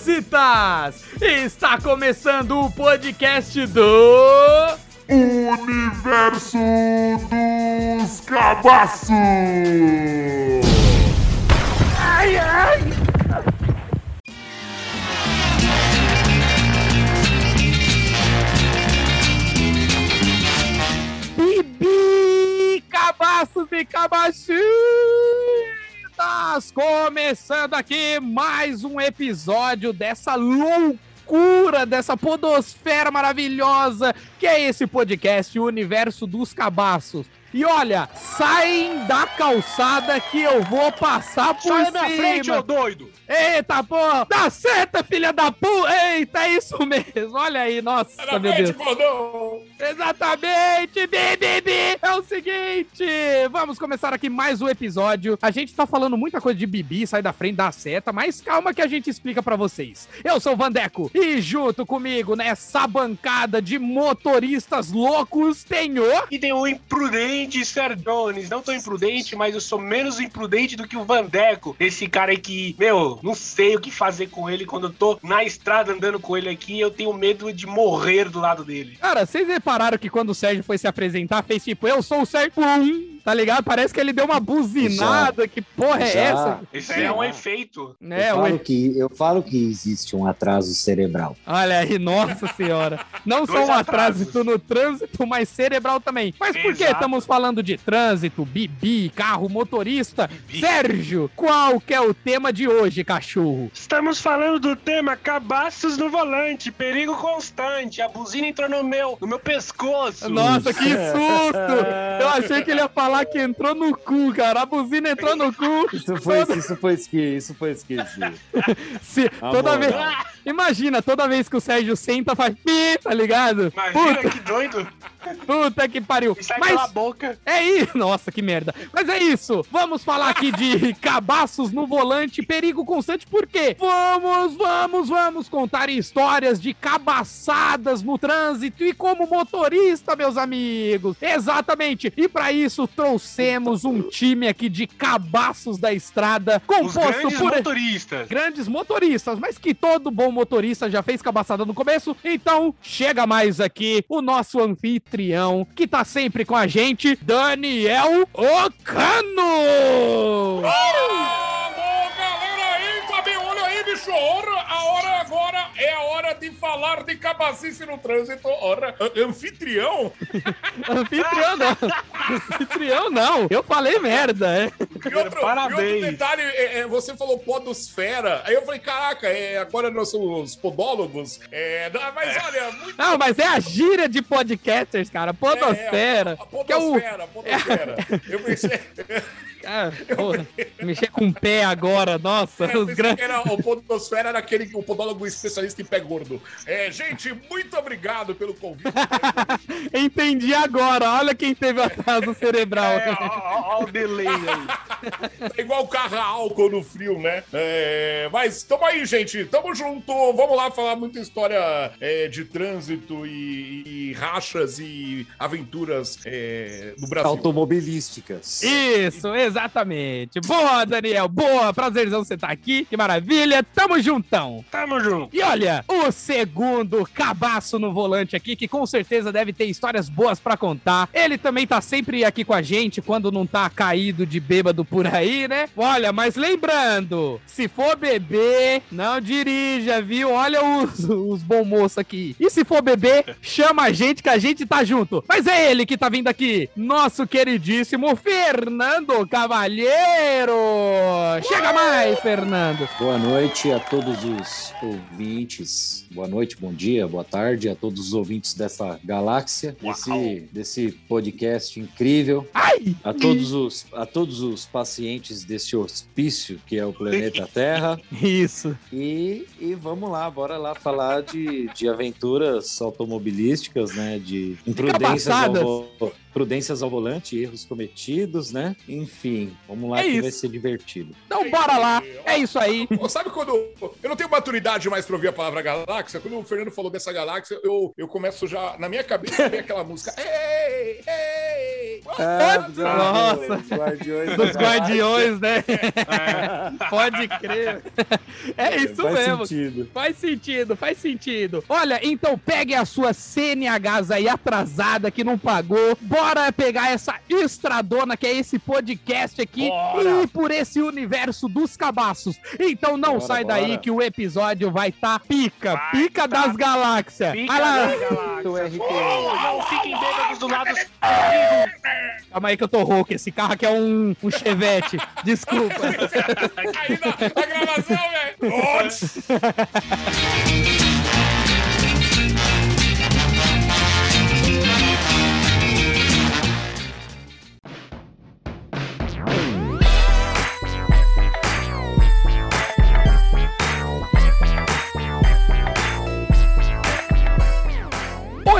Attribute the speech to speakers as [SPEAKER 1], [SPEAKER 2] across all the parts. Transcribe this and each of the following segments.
[SPEAKER 1] cabacitas! Está começando o podcast do.
[SPEAKER 2] Universo dos Cabaços!
[SPEAKER 1] Ai, ai! Bibi, cabaços e Começando aqui mais um episódio dessa loucura, dessa podosfera maravilhosa que é esse podcast, o Universo dos Cabaços. E olha, saem da calçada que eu vou passar por
[SPEAKER 3] Sai
[SPEAKER 1] cima.
[SPEAKER 3] da minha frente, ô doido!
[SPEAKER 1] Eita, porra! Dá seta, filha da puta! Eita, é isso mesmo! Olha aí, nossa,
[SPEAKER 3] da
[SPEAKER 1] meu Deus! Exatamente! Bi, bi, bi. É o seguinte, vamos começar aqui mais um episódio. A gente tá falando muita coisa de Bibi, sai da frente da seta, mas calma que a gente explica pra vocês. Eu sou o Vandeco e junto comigo nessa bancada de motoristas loucos tenho...
[SPEAKER 3] E tem o imprudente Sir Jones. Não tão imprudente, mas eu sou menos imprudente do que o Vandeco. Esse cara aí que, meu, não sei o que fazer com ele quando eu tô na estrada andando com ele aqui. Eu tenho medo de morrer do lado dele.
[SPEAKER 1] Cara, vocês repararam que quando o Sérgio foi se apresentar, fez tipo, eu sou o Sérgio tá ligado? Parece que ele deu uma buzinada, que porra é
[SPEAKER 4] Já.
[SPEAKER 1] essa?
[SPEAKER 3] Esse
[SPEAKER 4] Sim.
[SPEAKER 3] é um efeito.
[SPEAKER 1] É,
[SPEAKER 4] eu, falo que, eu falo que existe um atraso cerebral.
[SPEAKER 1] Olha aí, nossa senhora. Não só um
[SPEAKER 3] atrasos.
[SPEAKER 1] atraso no trânsito, mas cerebral também. Mas por que estamos falando de trânsito, bibi, carro, motorista?
[SPEAKER 3] Bibi.
[SPEAKER 1] Sérgio, qual que é o tema de hoje, cachorro?
[SPEAKER 3] Estamos falando do tema cabaços no volante, perigo constante. A buzina entrou no meu, no meu pescoço.
[SPEAKER 1] Nossa, que susto! Eu achei que ele ia falar que entrou no cu, cara. A buzina entrou no cu.
[SPEAKER 4] Isso foi, isso foi esquisito, isso foi esquisito.
[SPEAKER 1] Se, toda vez, imagina, toda vez que o Sérgio senta, faz pi, tá ligado?
[SPEAKER 3] Imagina
[SPEAKER 1] Puta,
[SPEAKER 3] que doido.
[SPEAKER 1] Puta que pariu.
[SPEAKER 3] Sai
[SPEAKER 1] Mas
[SPEAKER 3] pela boca.
[SPEAKER 1] É isso! Nossa, que merda. Mas é isso! Vamos falar aqui de cabaços no volante, perigo constante, por quê? Vamos, vamos, vamos contar histórias de cabaçadas no trânsito e como motorista, meus amigos. Exatamente! E para isso trouxemos um time aqui de cabaços da estrada,
[SPEAKER 3] Os
[SPEAKER 1] composto
[SPEAKER 3] grandes
[SPEAKER 1] por
[SPEAKER 3] motoristas.
[SPEAKER 1] grandes motoristas, mas que todo bom motorista já fez cabaçada no começo. Então, chega mais aqui o nosso anfitrião, que tá sempre com a gente, Daniel Ocano!
[SPEAKER 5] Galera aí, também olha aí, bicho. Ora, a hora agora é a hora de falar de cabacice no trânsito. Ora, anfitrião?
[SPEAKER 1] Anfitrião não. Anfitrião não. Eu falei merda, é.
[SPEAKER 5] E outro,
[SPEAKER 3] Parabéns.
[SPEAKER 5] e outro detalhe, é, é, você falou podosfera. Aí eu falei, caraca, é, agora nós somos podólogos. É, não, mas olha, muito...
[SPEAKER 1] Não, mas é a gíria de podcasters, cara. Podosfera.
[SPEAKER 5] É, a
[SPEAKER 1] que é o...
[SPEAKER 5] podosfera, podosfera. Eu pensei,
[SPEAKER 1] Ah, porra, mexer com o pé agora, nossa,
[SPEAKER 5] eu
[SPEAKER 1] os
[SPEAKER 5] pensei
[SPEAKER 1] grandes...
[SPEAKER 5] que era, o podosfera era aquele, o podólogo especialista em pé gordo. É, gente, muito obrigado pelo convite.
[SPEAKER 1] Entendi agora, olha quem teve o atraso cerebral.
[SPEAKER 3] É, ó, ó, ó o delay aí.
[SPEAKER 5] É igual carro a álcool no frio, né? É, mas tamo aí, gente. Tamo junto. Vamos lá falar muita história é, de trânsito e, e rachas e aventuras é, do Brasil.
[SPEAKER 4] Automobilísticas.
[SPEAKER 1] Isso, exatamente. Boa, Daniel, boa. Prazerzão você estar aqui. Que maravilha. Tamo juntão.
[SPEAKER 3] Tamo junto.
[SPEAKER 1] E olha, o segundo cabaço no volante aqui, que com certeza deve ter histórias boas pra contar. Ele também tá sempre aqui com a gente quando não tá caído de bêbado por aí, né? Olha, mas lembrando, se for beber, não dirija, viu? Olha os, os bom moço aqui. E se for beber, chama a gente que a gente tá junto. Mas é ele que tá vindo aqui, nosso queridíssimo Fernando Cavalheiro. Chega mais, Fernando.
[SPEAKER 4] Boa noite a todos os ouvintes. Boa noite, bom dia, boa tarde a todos os ouvintes dessa galáxia, desse, desse podcast incrível.
[SPEAKER 1] Ai!
[SPEAKER 4] A todos, os, a todos os pacientes desse hospício que é o planeta Terra.
[SPEAKER 1] Isso.
[SPEAKER 4] E, e vamos lá, bora lá falar de, de aventuras automobilísticas, né? De imprudências prudências ao volante, erros cometidos, né? Enfim, vamos lá
[SPEAKER 1] É
[SPEAKER 4] que
[SPEAKER 1] isso.
[SPEAKER 4] vai ser divertido.
[SPEAKER 1] Então bora lá. É isso aí.
[SPEAKER 5] Sabe quando eu não tenho maturidade mais pra ouvir a palavra galáxia? Quando o Fernando falou dessa galáxia, eu, eu começo já, na minha cabeça, vem aquela música. Ei, ei,
[SPEAKER 4] Ah,
[SPEAKER 1] Nossa.
[SPEAKER 4] dos Guardiões.
[SPEAKER 1] Dos guardiões, né?
[SPEAKER 3] É.
[SPEAKER 1] Pode crer. É isso
[SPEAKER 4] Faz
[SPEAKER 1] mesmo.
[SPEAKER 4] sentido.
[SPEAKER 1] Faz sentido, faz sentido. Olha, então pegue a sua CNHs aí atrasada que não pagou. Bora pegar essa estradona que é esse podcast aqui
[SPEAKER 3] Bora.
[SPEAKER 1] e ir por esse universo dos cabaços. Então não
[SPEAKER 4] Bora,
[SPEAKER 1] sai daí
[SPEAKER 4] bora.
[SPEAKER 1] que o episódio vai tá pica,
[SPEAKER 3] Vai
[SPEAKER 1] pica
[SPEAKER 3] tá
[SPEAKER 1] das galáxias.
[SPEAKER 3] Fica
[SPEAKER 1] Olha lá.
[SPEAKER 3] aí, galáxia.
[SPEAKER 4] Do RT.
[SPEAKER 3] Não fiquem bêbados do lado.
[SPEAKER 1] Calma aí que eu tô rouco. Esse carro aqui é um, um chevette. Desculpa.
[SPEAKER 5] Aí na, na gravação, velho.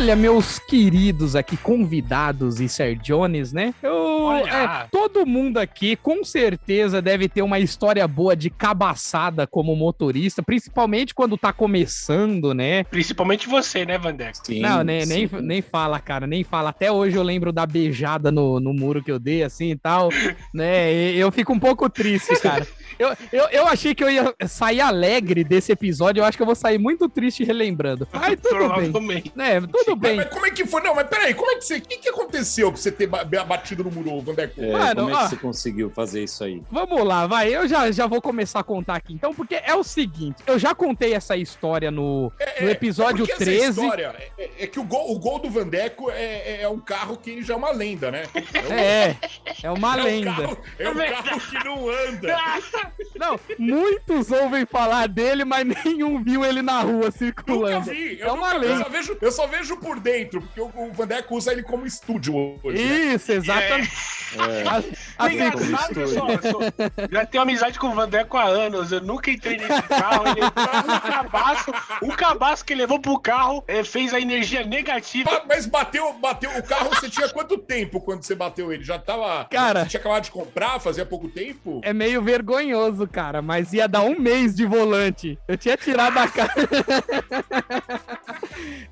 [SPEAKER 1] Olha, meus queridos aqui, convidados e Sergiones, né? Eu,
[SPEAKER 3] Olha.
[SPEAKER 1] é, todo mundo aqui com certeza deve ter uma história boa de cabaçada como motorista, principalmente quando tá começando, né?
[SPEAKER 3] Principalmente você, né, Vandeco?
[SPEAKER 4] Sim,
[SPEAKER 1] Não, nem, nem,
[SPEAKER 4] sim.
[SPEAKER 1] nem fala, cara, nem fala. Até hoje eu lembro da beijada no, no muro que eu dei, assim e tal, né? E eu fico um pouco triste, cara. Eu, eu, eu achei que eu ia sair alegre desse episódio, eu acho que eu vou sair muito triste relembrando. Mas tudo bem, né? Tudo
[SPEAKER 5] Mas,
[SPEAKER 1] bem.
[SPEAKER 5] mas como é que foi? Não, mas peraí, como é que você. O que, que aconteceu pra você ter ba- batido no muro, Vandeco?
[SPEAKER 4] É,
[SPEAKER 1] Mano,
[SPEAKER 4] como é
[SPEAKER 1] ó.
[SPEAKER 4] que você conseguiu fazer isso aí?
[SPEAKER 1] Vamos lá, vai. Eu já, já vou começar a contar aqui, então, porque é o seguinte: eu já contei essa história no, no episódio
[SPEAKER 5] porque essa
[SPEAKER 1] 13.
[SPEAKER 5] história é, é que o gol, o gol do Vandeco é, é um carro que já é uma lenda, né? É, um-
[SPEAKER 1] É, é uma
[SPEAKER 5] é um
[SPEAKER 1] lenda.
[SPEAKER 5] carro, é um carro que não anda.
[SPEAKER 1] Não, muitos ouvem falar dele, mas nenhum viu ele na rua
[SPEAKER 5] Nunca
[SPEAKER 1] circulando.
[SPEAKER 5] vi. Eu,
[SPEAKER 1] É uma
[SPEAKER 5] nunca- eu
[SPEAKER 1] lenda.
[SPEAKER 5] só vejo, eu só vejo por dentro, porque o, o Vandeco usa ele como estúdio hoje. né?
[SPEAKER 1] Isso, exatamente.
[SPEAKER 4] É,
[SPEAKER 1] A- Assim,
[SPEAKER 3] Engraçado, pessoal. Já tenho amizade com o Vandeco há anos. Eu nunca entrei nesse carro. Ele entrou um cabaço. Um cabaço que levou pro carro eh, fez a energia negativa.
[SPEAKER 5] Mas bateu, bateu o carro, você tinha quanto tempo quando você bateu ele? Já tava.
[SPEAKER 1] Cara.
[SPEAKER 5] Você tinha acabado de comprar, fazia pouco tempo?
[SPEAKER 1] é meio vergonhoso, cara, mas ia dar um mês de volante. Eu tinha tirado a cara.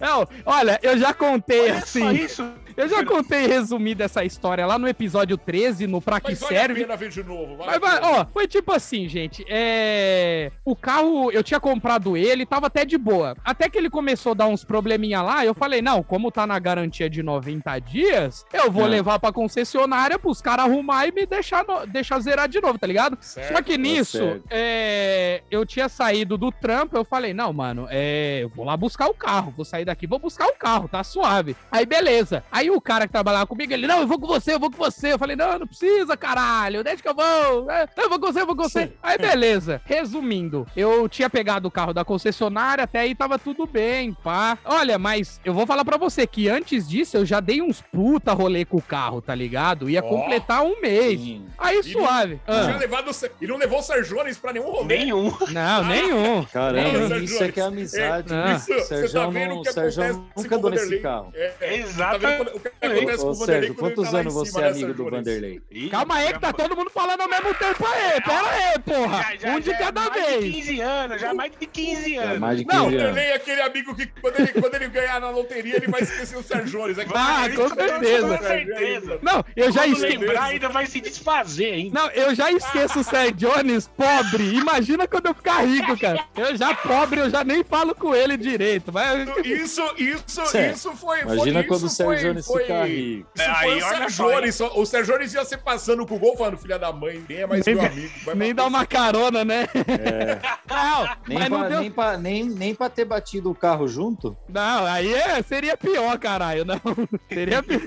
[SPEAKER 1] Não, olha, eu já contei
[SPEAKER 3] Olha só
[SPEAKER 1] assim.
[SPEAKER 3] isso.
[SPEAKER 1] Eu já contei resumida essa história lá no episódio 13, no Pra Que
[SPEAKER 5] Mas vale a
[SPEAKER 1] Serve.
[SPEAKER 5] pena ver de novo. Vai,
[SPEAKER 1] Mas, ó, foi tipo assim, gente. É. O carro, eu tinha comprado ele, tava até de boa. Até que ele começou a dar uns probleminha lá, eu falei, não, como tá na garantia de 90 dias, eu vou
[SPEAKER 4] É.
[SPEAKER 1] levar pra concessionária pros caras arrumar e me deixar, no- deixar zerar de novo, tá ligado?
[SPEAKER 5] Certo,
[SPEAKER 1] Só que nisso,
[SPEAKER 4] certo.
[SPEAKER 1] é, eu tinha saído do trampo, eu falei, não, mano, é, eu vou lá buscar o carro, vou sair daqui, vou buscar o carro, tá suave. Aí, beleza. Aí o cara que trabalhava comigo, ele, não, eu vou com você, eu vou com você. Eu falei, não, não precisa, caralho, deixa que eu vou. É, não, eu vou com você, eu vou com você. Aí, beleza. Resumindo, eu tinha pegado o carro da concessionária, até aí tava tudo bem, pá. Olha, mas eu vou falar pra você que antes disso eu já dei uns puta rolê com o carro, tá ligado? Ia
[SPEAKER 5] Ó.
[SPEAKER 1] completar um mês.
[SPEAKER 4] sim.
[SPEAKER 1] Aí, suave.
[SPEAKER 5] Não tinha
[SPEAKER 1] Ah,
[SPEAKER 5] levado, o Ser- e não levou o Serjones pra nenhum rolê.
[SPEAKER 3] Nenhum.
[SPEAKER 1] não, nenhum.
[SPEAKER 4] Caramba,
[SPEAKER 5] Não,
[SPEAKER 4] isso é que é amizade.
[SPEAKER 1] É,
[SPEAKER 4] né?
[SPEAKER 5] Isso, você tá
[SPEAKER 4] Sérgio
[SPEAKER 5] vendo
[SPEAKER 4] não, Sérgio nunca andou nesse carro.
[SPEAKER 5] É, é,
[SPEAKER 3] Exato.
[SPEAKER 5] Tá o que acontece com o Vanderlei
[SPEAKER 4] Sérgio, quantos
[SPEAKER 5] tá
[SPEAKER 4] anos você
[SPEAKER 5] cima,
[SPEAKER 4] é
[SPEAKER 5] né,
[SPEAKER 4] amigo do? Vanderlei?
[SPEAKER 3] Ih,
[SPEAKER 1] Calma aí que tá todo mundo falando ao mesmo tempo aí. Pera aí, porra.
[SPEAKER 3] Já, já,
[SPEAKER 1] um de
[SPEAKER 3] já é
[SPEAKER 1] cada
[SPEAKER 3] mais de
[SPEAKER 1] vez.
[SPEAKER 3] 15 anos, já é mais de 15
[SPEAKER 4] É
[SPEAKER 3] anos.
[SPEAKER 4] mais de
[SPEAKER 1] Não,
[SPEAKER 4] 15
[SPEAKER 5] O
[SPEAKER 4] anos.
[SPEAKER 5] Vanderlei é aquele amigo que quando ele, quando ele ganhar na loteria, ele vai esquecer o Serjones. É que-
[SPEAKER 1] Ah, com certeza.
[SPEAKER 3] Com certeza.
[SPEAKER 1] Não, eu já
[SPEAKER 3] Quando
[SPEAKER 1] esqueci.
[SPEAKER 3] lembrar, ainda vai se desfazer, hein?
[SPEAKER 1] Não, eu já esqueço o Sérgio Jones pobre. Imagina quando eu ficar rico, cara. Eu já pobre, eu já nem falo com ele direito. Vai...
[SPEAKER 5] Isso, isso,
[SPEAKER 4] Sério.
[SPEAKER 5] isso foi.
[SPEAKER 4] Imagina
[SPEAKER 5] foi,
[SPEAKER 4] quando o
[SPEAKER 5] isso foi-
[SPEAKER 4] Sérgio Jones
[SPEAKER 5] foi-
[SPEAKER 4] ficar rico.
[SPEAKER 5] Isso
[SPEAKER 3] É,
[SPEAKER 5] foi
[SPEAKER 3] aí,
[SPEAKER 5] o Sérgio Jones. O Sérgio Jones ia ser passando com o gol falando, filha da mãe, nem é mais
[SPEAKER 1] Nem
[SPEAKER 5] meu amigo. vai
[SPEAKER 1] Nem dá uma carona, né? Não,
[SPEAKER 4] Nem
[SPEAKER 1] mas não
[SPEAKER 4] pra,
[SPEAKER 1] deu...
[SPEAKER 4] nem, pra, nem, nem pra ter batido o carro junto?
[SPEAKER 1] Não, aí é, seria pior, caralho. Não, seria pior.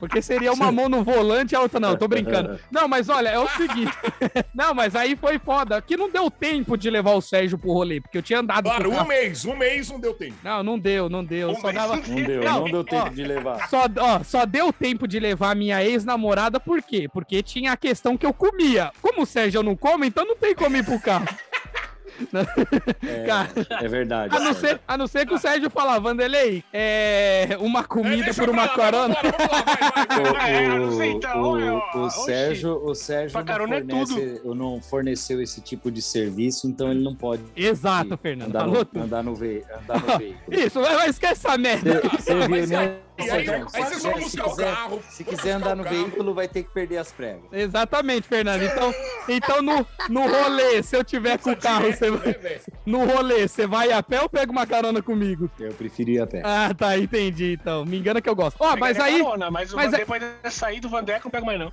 [SPEAKER 1] Porque seria uma mão no volante e a outra não, tô brincando. Não, mas olha, é o seguinte. Não, mas aí foi foda. Que não deu tempo de levar o Sérgio pro rolê, porque eu tinha andado
[SPEAKER 5] Claro, um mês, um mês não deu tempo.
[SPEAKER 1] Não, não deu, não deu.
[SPEAKER 3] Um
[SPEAKER 1] Só
[SPEAKER 3] mês
[SPEAKER 1] dava...
[SPEAKER 3] não
[SPEAKER 4] Não deu,
[SPEAKER 1] Não,
[SPEAKER 4] não, deu tempo
[SPEAKER 1] ó.
[SPEAKER 4] de levar.
[SPEAKER 1] Só, ó, só deu tempo de levar a minha ex-namorada, por quê? Porque tinha a questão que eu comia. Como o Sérgio não come, então não tem como ir pro carro.
[SPEAKER 4] É,
[SPEAKER 1] Cara,
[SPEAKER 4] é verdade.
[SPEAKER 1] a não, ser, a não ser que o Sérgio falava, Vanderlei, é uma
[SPEAKER 5] É,
[SPEAKER 1] comida
[SPEAKER 5] deixa
[SPEAKER 1] por uma
[SPEAKER 5] lá.
[SPEAKER 3] É, então,
[SPEAKER 4] o,
[SPEAKER 3] eu-
[SPEAKER 4] o
[SPEAKER 3] oxi.
[SPEAKER 4] Sérgio, o Sérgio não,
[SPEAKER 3] é
[SPEAKER 4] fornece, não forneceu esse tipo de serviço, então ele não pode
[SPEAKER 1] Exato, Fernando.
[SPEAKER 4] andar no, andar no, ve andar no veículo.
[SPEAKER 1] Isso, mas esquece essa merda.
[SPEAKER 4] Você- Você viu, nem,
[SPEAKER 5] E aí, aí
[SPEAKER 4] quiser- se
[SPEAKER 5] buscar o carro.
[SPEAKER 4] Se quiser andar
[SPEAKER 5] o
[SPEAKER 4] no veículo, vai ter que perder as pregas.
[SPEAKER 1] Exatamente, Fernando. Então, então no, no rolê, se eu tiver com o carro, você
[SPEAKER 5] né,
[SPEAKER 1] vai. No rolê, você vai a pé ou pega uma carona comigo?
[SPEAKER 4] Eu preferia a pé.
[SPEAKER 1] Ah, tá, entendi. Então, me engana que eu gosto. Ó, mas
[SPEAKER 3] Pegaria
[SPEAKER 1] aí.
[SPEAKER 3] carona, mas,
[SPEAKER 1] mas
[SPEAKER 3] mas
[SPEAKER 1] é-
[SPEAKER 3] de sair do Vandeco, não pego mais, não.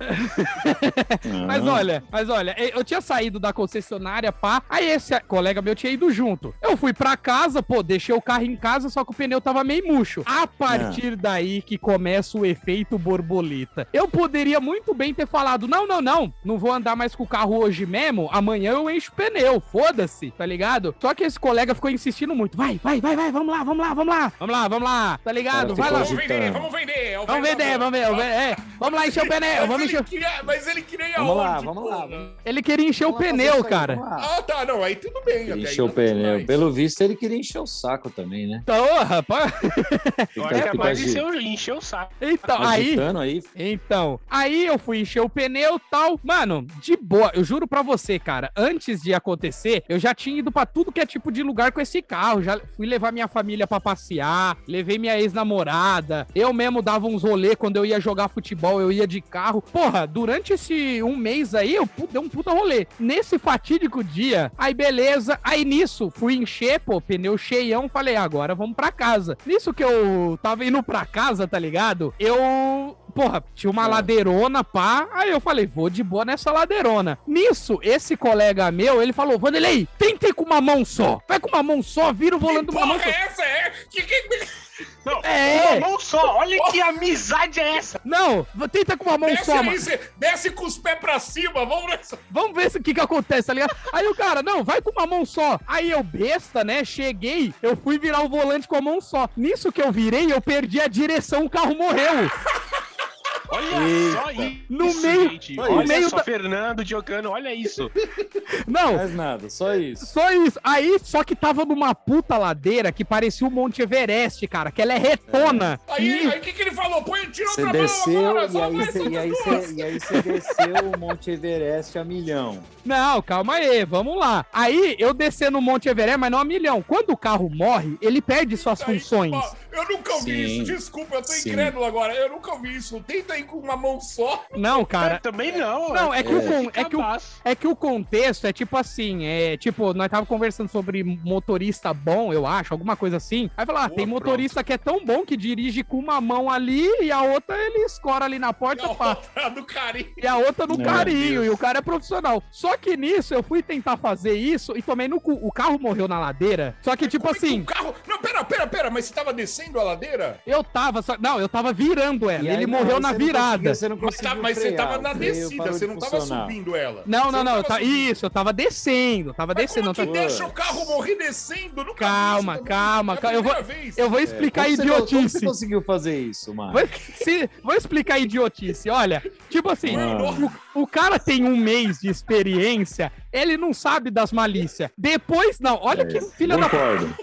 [SPEAKER 1] Mas
[SPEAKER 4] Ah.
[SPEAKER 1] olha, mas olha, eh, eu tinha saído da concessionária, pá. Aí esse colega meu tinha ido junto. Eu fui pra casa, pô, deixei o carro em casa, só que o pneu tava meio murcho. A partir daí que começa o efeito borboleta. Eu poderia muito bem ter falado: não, não, não, não vou andar mais com o carro hoje mesmo, amanhã eu encho o pneu, foda-se, tá ligado? Só que esse colega ficou insistindo muito: vai, vai, vai, vai, vamos lá, vamos lá, vamos lá, vamos lá, vamos lá, tá ligado? Vai lá.
[SPEAKER 5] Vamos vender, vamos vender. é o
[SPEAKER 1] Vamos vender, vamos ver, vamos é, vamos lá encher o pneu,
[SPEAKER 5] Mas
[SPEAKER 1] vamos
[SPEAKER 5] ele
[SPEAKER 1] encher.
[SPEAKER 5] queria- Mas ele queria
[SPEAKER 4] Vamos lá,
[SPEAKER 5] aonde,
[SPEAKER 4] vamos lá, vamos-
[SPEAKER 1] Ele queria encher o
[SPEAKER 4] Vamos lá fazer
[SPEAKER 1] pneu,
[SPEAKER 4] aí,
[SPEAKER 1] cara.
[SPEAKER 4] vamos lá.
[SPEAKER 5] Ah, tá, não, aí tudo bem. Aí
[SPEAKER 4] encheu o
[SPEAKER 5] nada
[SPEAKER 4] pneu. Pelo visto, ele queria encher o saco também, né?
[SPEAKER 1] Então, rapaz.
[SPEAKER 3] Eu
[SPEAKER 4] Fica,
[SPEAKER 3] é
[SPEAKER 4] fica
[SPEAKER 3] mais de
[SPEAKER 4] agi-
[SPEAKER 3] ser eu encher o saco.
[SPEAKER 1] Então, aí.
[SPEAKER 4] agitando aí.
[SPEAKER 1] Então, aí eu fui encher o pneu e tal. Mano, de boa, eu juro pra você, cara, antes de acontecer, eu já tinha ido pra tudo que é tipo de lugar com esse carro. Já fui levar minha família pra passear, levei minha ex-namorada. Eu mesmo dava uns rolê quando eu ia jogar futebol, eu ia de carro. Porra, durante esse um mês aí, eu dei um puta rolê. Nesse fatídico dia, aí beleza, aí nisso, fui encher, pô, pneu cheião, falei, agora vamos pra casa. Nisso que eu tava indo pra casa, tá ligado? Eu porra, tinha uma
[SPEAKER 4] É.
[SPEAKER 1] ladeirona, pá. Aí eu falei, vou de boa nessa ladeirona. Nisso, esse colega meu, ele falou, Vanderlei, tenta ir com uma mão só. Vai com uma mão só, vira o volante
[SPEAKER 5] Que
[SPEAKER 1] de uma mão
[SPEAKER 5] porra
[SPEAKER 1] só.
[SPEAKER 5] é essa? É? Que, que...
[SPEAKER 3] Não,
[SPEAKER 1] É.
[SPEAKER 3] uma mão só. Olha que amizade é essa.
[SPEAKER 1] Não, tenta com uma mão
[SPEAKER 5] Desce
[SPEAKER 1] só,
[SPEAKER 5] aí,
[SPEAKER 1] mano.
[SPEAKER 5] cê- desce com os pés pra cima, vamos nessa.
[SPEAKER 1] Vamos ver o que que acontece, tá ligado? Aí o cara, não, vai com uma mão só. Aí eu, besta, né, cheguei, eu fui virar o volante com a mão só. Nisso que eu virei, eu perdi a direção, o carro morreu.
[SPEAKER 3] Olha só isso.
[SPEAKER 1] No meio-
[SPEAKER 3] gente.
[SPEAKER 4] no
[SPEAKER 3] Olha
[SPEAKER 1] meio
[SPEAKER 3] só,
[SPEAKER 1] da-
[SPEAKER 3] Fernando Diocano, olha isso.
[SPEAKER 1] Não,
[SPEAKER 4] Mais nada, só isso.
[SPEAKER 1] Só isso. Aí, só que tava numa puta ladeira que parecia o Monte Everest, cara, que ela é retona.
[SPEAKER 5] Aí,
[SPEAKER 1] E-
[SPEAKER 5] aí o que, que ele falou? Põe, tira outra
[SPEAKER 4] desceu
[SPEAKER 5] mão agora,
[SPEAKER 4] e
[SPEAKER 5] só
[SPEAKER 4] e, aí e aí você desceu o Monte Everest a milhão.
[SPEAKER 1] Não, calma aí, vamos lá. Aí, eu descer no Monte Everest, mas não a milhão. Quando o carro morre, ele perde suas
[SPEAKER 5] Aí,
[SPEAKER 1] funções.
[SPEAKER 5] Eu nunca ouvi
[SPEAKER 4] Sim.
[SPEAKER 5] isso, desculpa, eu tô
[SPEAKER 4] Sim.
[SPEAKER 5] incrédulo agora. Eu nunca ouvi isso. Tenta ir com uma mão só.
[SPEAKER 1] Não,
[SPEAKER 3] Eu
[SPEAKER 1] cara.
[SPEAKER 3] também não.
[SPEAKER 1] Não, é que, O, é, que o, é que o contexto é tipo assim, é tipo, nós tava conversando sobre motorista bom, eu acho, alguma coisa assim. Aí falar, ah, tem motorista que é tão bom que dirige com uma mão ali e a outra ele escora ali na
[SPEAKER 5] E
[SPEAKER 1] porta,
[SPEAKER 5] a
[SPEAKER 1] pá.
[SPEAKER 5] outra do carinho.
[SPEAKER 1] E a outra no
[SPEAKER 4] Meu
[SPEAKER 1] carinho,
[SPEAKER 5] Deus.
[SPEAKER 1] e o cara é profissional. Só que nisso eu fui tentar fazer isso e tomei no cu. O carro morreu na ladeira. Só que, tipo
[SPEAKER 5] Como é
[SPEAKER 1] assim,
[SPEAKER 5] o carro... Não, pera, pera, pera, mas você tava descendo a ladeira?
[SPEAKER 1] eu tava. Só... Não, eu tava virando ela.
[SPEAKER 4] E
[SPEAKER 1] Ele
[SPEAKER 4] aí,
[SPEAKER 1] morreu
[SPEAKER 4] não,
[SPEAKER 1] na
[SPEAKER 4] você não
[SPEAKER 1] virada.
[SPEAKER 4] Você não
[SPEAKER 5] Mas,
[SPEAKER 4] conseguiu
[SPEAKER 5] tá- mas você tava na descida, você
[SPEAKER 4] de
[SPEAKER 5] não tava
[SPEAKER 4] funcionar.
[SPEAKER 5] subindo ela.
[SPEAKER 1] Não, não, não. eu
[SPEAKER 5] tava
[SPEAKER 1] ta-
[SPEAKER 5] subindo.
[SPEAKER 1] Isso, eu tava descendo. Tava
[SPEAKER 5] Mas
[SPEAKER 1] descendo.
[SPEAKER 5] como
[SPEAKER 1] Não
[SPEAKER 5] que
[SPEAKER 1] tá...
[SPEAKER 5] deixa o carro morrer descendo? Nunca vi
[SPEAKER 1] Calma,
[SPEAKER 5] também.
[SPEAKER 1] calma,
[SPEAKER 5] É
[SPEAKER 1] calma. Eu vou-. Eu vou explicar
[SPEAKER 4] Como
[SPEAKER 1] a
[SPEAKER 4] você- Como
[SPEAKER 1] idiotice.
[SPEAKER 4] você conseguiu fazer isso, mano?
[SPEAKER 1] Vou, se- vou explicar a idiotice. Olha, tipo assim, o, o cara tem um mês de experiência, ele não sabe das malícias. Depois, não, olha que filha da
[SPEAKER 4] Concordo.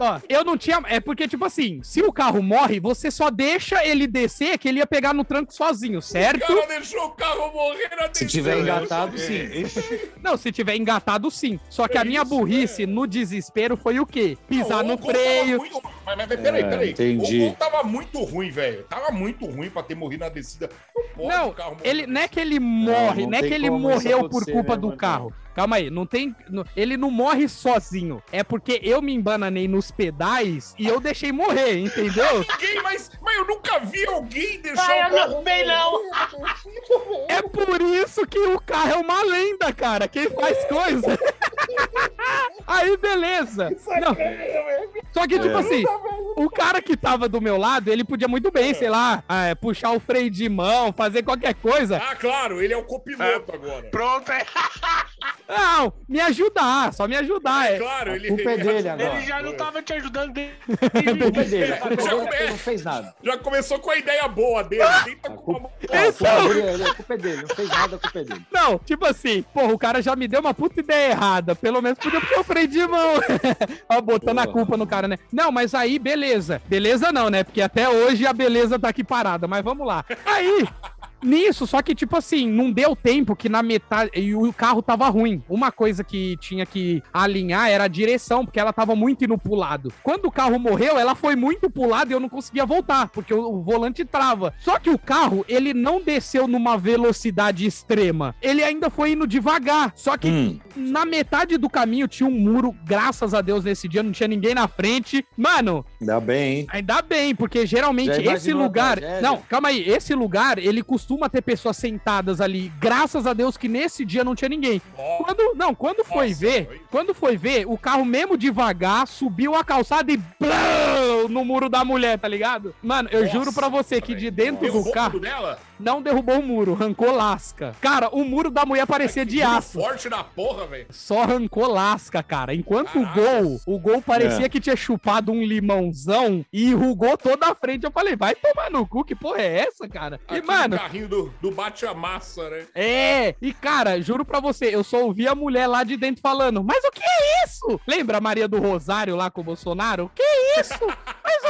[SPEAKER 1] Ó, eu não tinha. É porque, tipo assim, se o carro morre, você só deixa ele descer, que ele ia pegar no tranco sozinho,
[SPEAKER 5] O
[SPEAKER 1] certo?
[SPEAKER 5] cara deixou o carro morrer na
[SPEAKER 4] Se tiver engatado,
[SPEAKER 3] É,
[SPEAKER 4] sim.
[SPEAKER 1] Não, se tiver engatado, sim. Só que
[SPEAKER 5] É
[SPEAKER 1] a minha
[SPEAKER 5] isso,
[SPEAKER 1] burrice, no desespero, foi o quê? Pisar
[SPEAKER 5] Não,
[SPEAKER 1] no
[SPEAKER 5] o
[SPEAKER 1] freio.
[SPEAKER 5] Mas, mas peraí,
[SPEAKER 4] É,
[SPEAKER 5] peraí.
[SPEAKER 4] entendi.
[SPEAKER 5] O gol tava muito ruim, velho. Tava muito ruim pra ter morrido na descida. Não
[SPEAKER 1] Não,
[SPEAKER 5] carro morrer
[SPEAKER 1] ele, não é que ele morre,
[SPEAKER 4] não
[SPEAKER 1] não, é que ele morreu por culpa
[SPEAKER 4] né,
[SPEAKER 1] do
[SPEAKER 4] mano?
[SPEAKER 1] carro. Calma aí, não tem. não- ele não morre sozinho. É porque eu me embananei nos pedais e eu deixei morrer, entendeu?
[SPEAKER 5] Ninguém, mas, mas eu nunca vi alguém deixar
[SPEAKER 3] Ah,
[SPEAKER 5] o
[SPEAKER 3] eu
[SPEAKER 5] carro
[SPEAKER 3] também não.
[SPEAKER 1] É por isso que o carro é uma lenda, cara. Quem faz coisa. Aí, beleza. Não. Só que, tipo
[SPEAKER 4] É.
[SPEAKER 1] assim, o cara que tava do meu lado, ele podia muito bem, sei lá, ah, puxar o freio de mão, fazer qualquer coisa.
[SPEAKER 5] Ah, claro, ele é o copiloto agora.
[SPEAKER 3] Pronto, é.
[SPEAKER 1] Não, me ajudar, só me ajudar.
[SPEAKER 5] É
[SPEAKER 1] É.
[SPEAKER 5] claro,
[SPEAKER 4] A
[SPEAKER 5] ele,
[SPEAKER 4] culpa é
[SPEAKER 5] ele-
[SPEAKER 4] dele agora.
[SPEAKER 3] Ele já não tava te ajudando desde
[SPEAKER 4] A culpa é. A
[SPEAKER 5] Já
[SPEAKER 4] dele é
[SPEAKER 5] começa.
[SPEAKER 4] não fez nada.
[SPEAKER 5] Já começou com a ideia boa dele. Tenta
[SPEAKER 4] A
[SPEAKER 5] com uma
[SPEAKER 4] é, a culpa dele, a culpa é dele. Não fez nada, a culpa é dele.
[SPEAKER 1] Não, tipo assim, porra, o cara já me deu uma puta ideia errada. Pelo menos podia puxar o freio de mão. Ó, botando a
[SPEAKER 4] Porra.
[SPEAKER 1] culpa no cara, né? Não, mas aí, beleza. Beleza não, né? Porque até hoje a beleza tá aqui parada, mas vamos lá. Aí, Nisso, só que, tipo assim, não deu tempo que na metade. E o carro tava ruim. Uma coisa que tinha que alinhar era a direção, porque ela tava muito indo pro lado. Quando o carro morreu, ela foi muito pro lado e eu não conseguia voltar, porque o, o volante trava. Só que o carro, ele não desceu numa velocidade extrema. Ele ainda foi indo devagar. Só que
[SPEAKER 4] Hum.
[SPEAKER 1] na metade do caminho tinha um muro, graças a Deus, nesse dia não tinha ninguém na frente. Mano,
[SPEAKER 4] Ainda bem, hein?
[SPEAKER 1] Ainda bem, porque geralmente esse lugar. Não, calma aí. Esse lugar, ele costuma ter pessoas sentadas ali. Graças a Deus que nesse dia não tinha ninguém.
[SPEAKER 5] Ó,
[SPEAKER 1] Quando, não, quando foi
[SPEAKER 5] Nossa,
[SPEAKER 1] ver,
[SPEAKER 5] foi.
[SPEAKER 1] quando foi ver, o carro mesmo devagar subiu a calçada e blum, no muro da mulher, tá ligado? Mano, eu
[SPEAKER 5] Nossa,
[SPEAKER 1] juro pra você que de dentro
[SPEAKER 5] Derrubou
[SPEAKER 1] do carro não derrubou o muro, arrancou lasca. Cara, o muro da mulher parecia de aço.
[SPEAKER 5] forte da porra, velho.
[SPEAKER 1] Só arrancou lasca, cara. Enquanto o
[SPEAKER 5] Caraca.
[SPEAKER 1] gol, o gol parecia
[SPEAKER 4] É.
[SPEAKER 1] que tinha chupado um limãozão e enrugou toda a frente. Eu falei, vai tomar no cu, que porra é essa, cara? E,
[SPEAKER 5] Aquele
[SPEAKER 1] mano,
[SPEAKER 5] carrinho do, do bate-a-massa, né?
[SPEAKER 1] é. E, cara, juro pra você, eu só ouvi a mulher lá de dentro falando, mas o que é isso? Lembra a Maria do Rosário lá com o Bolsonaro? O que é isso?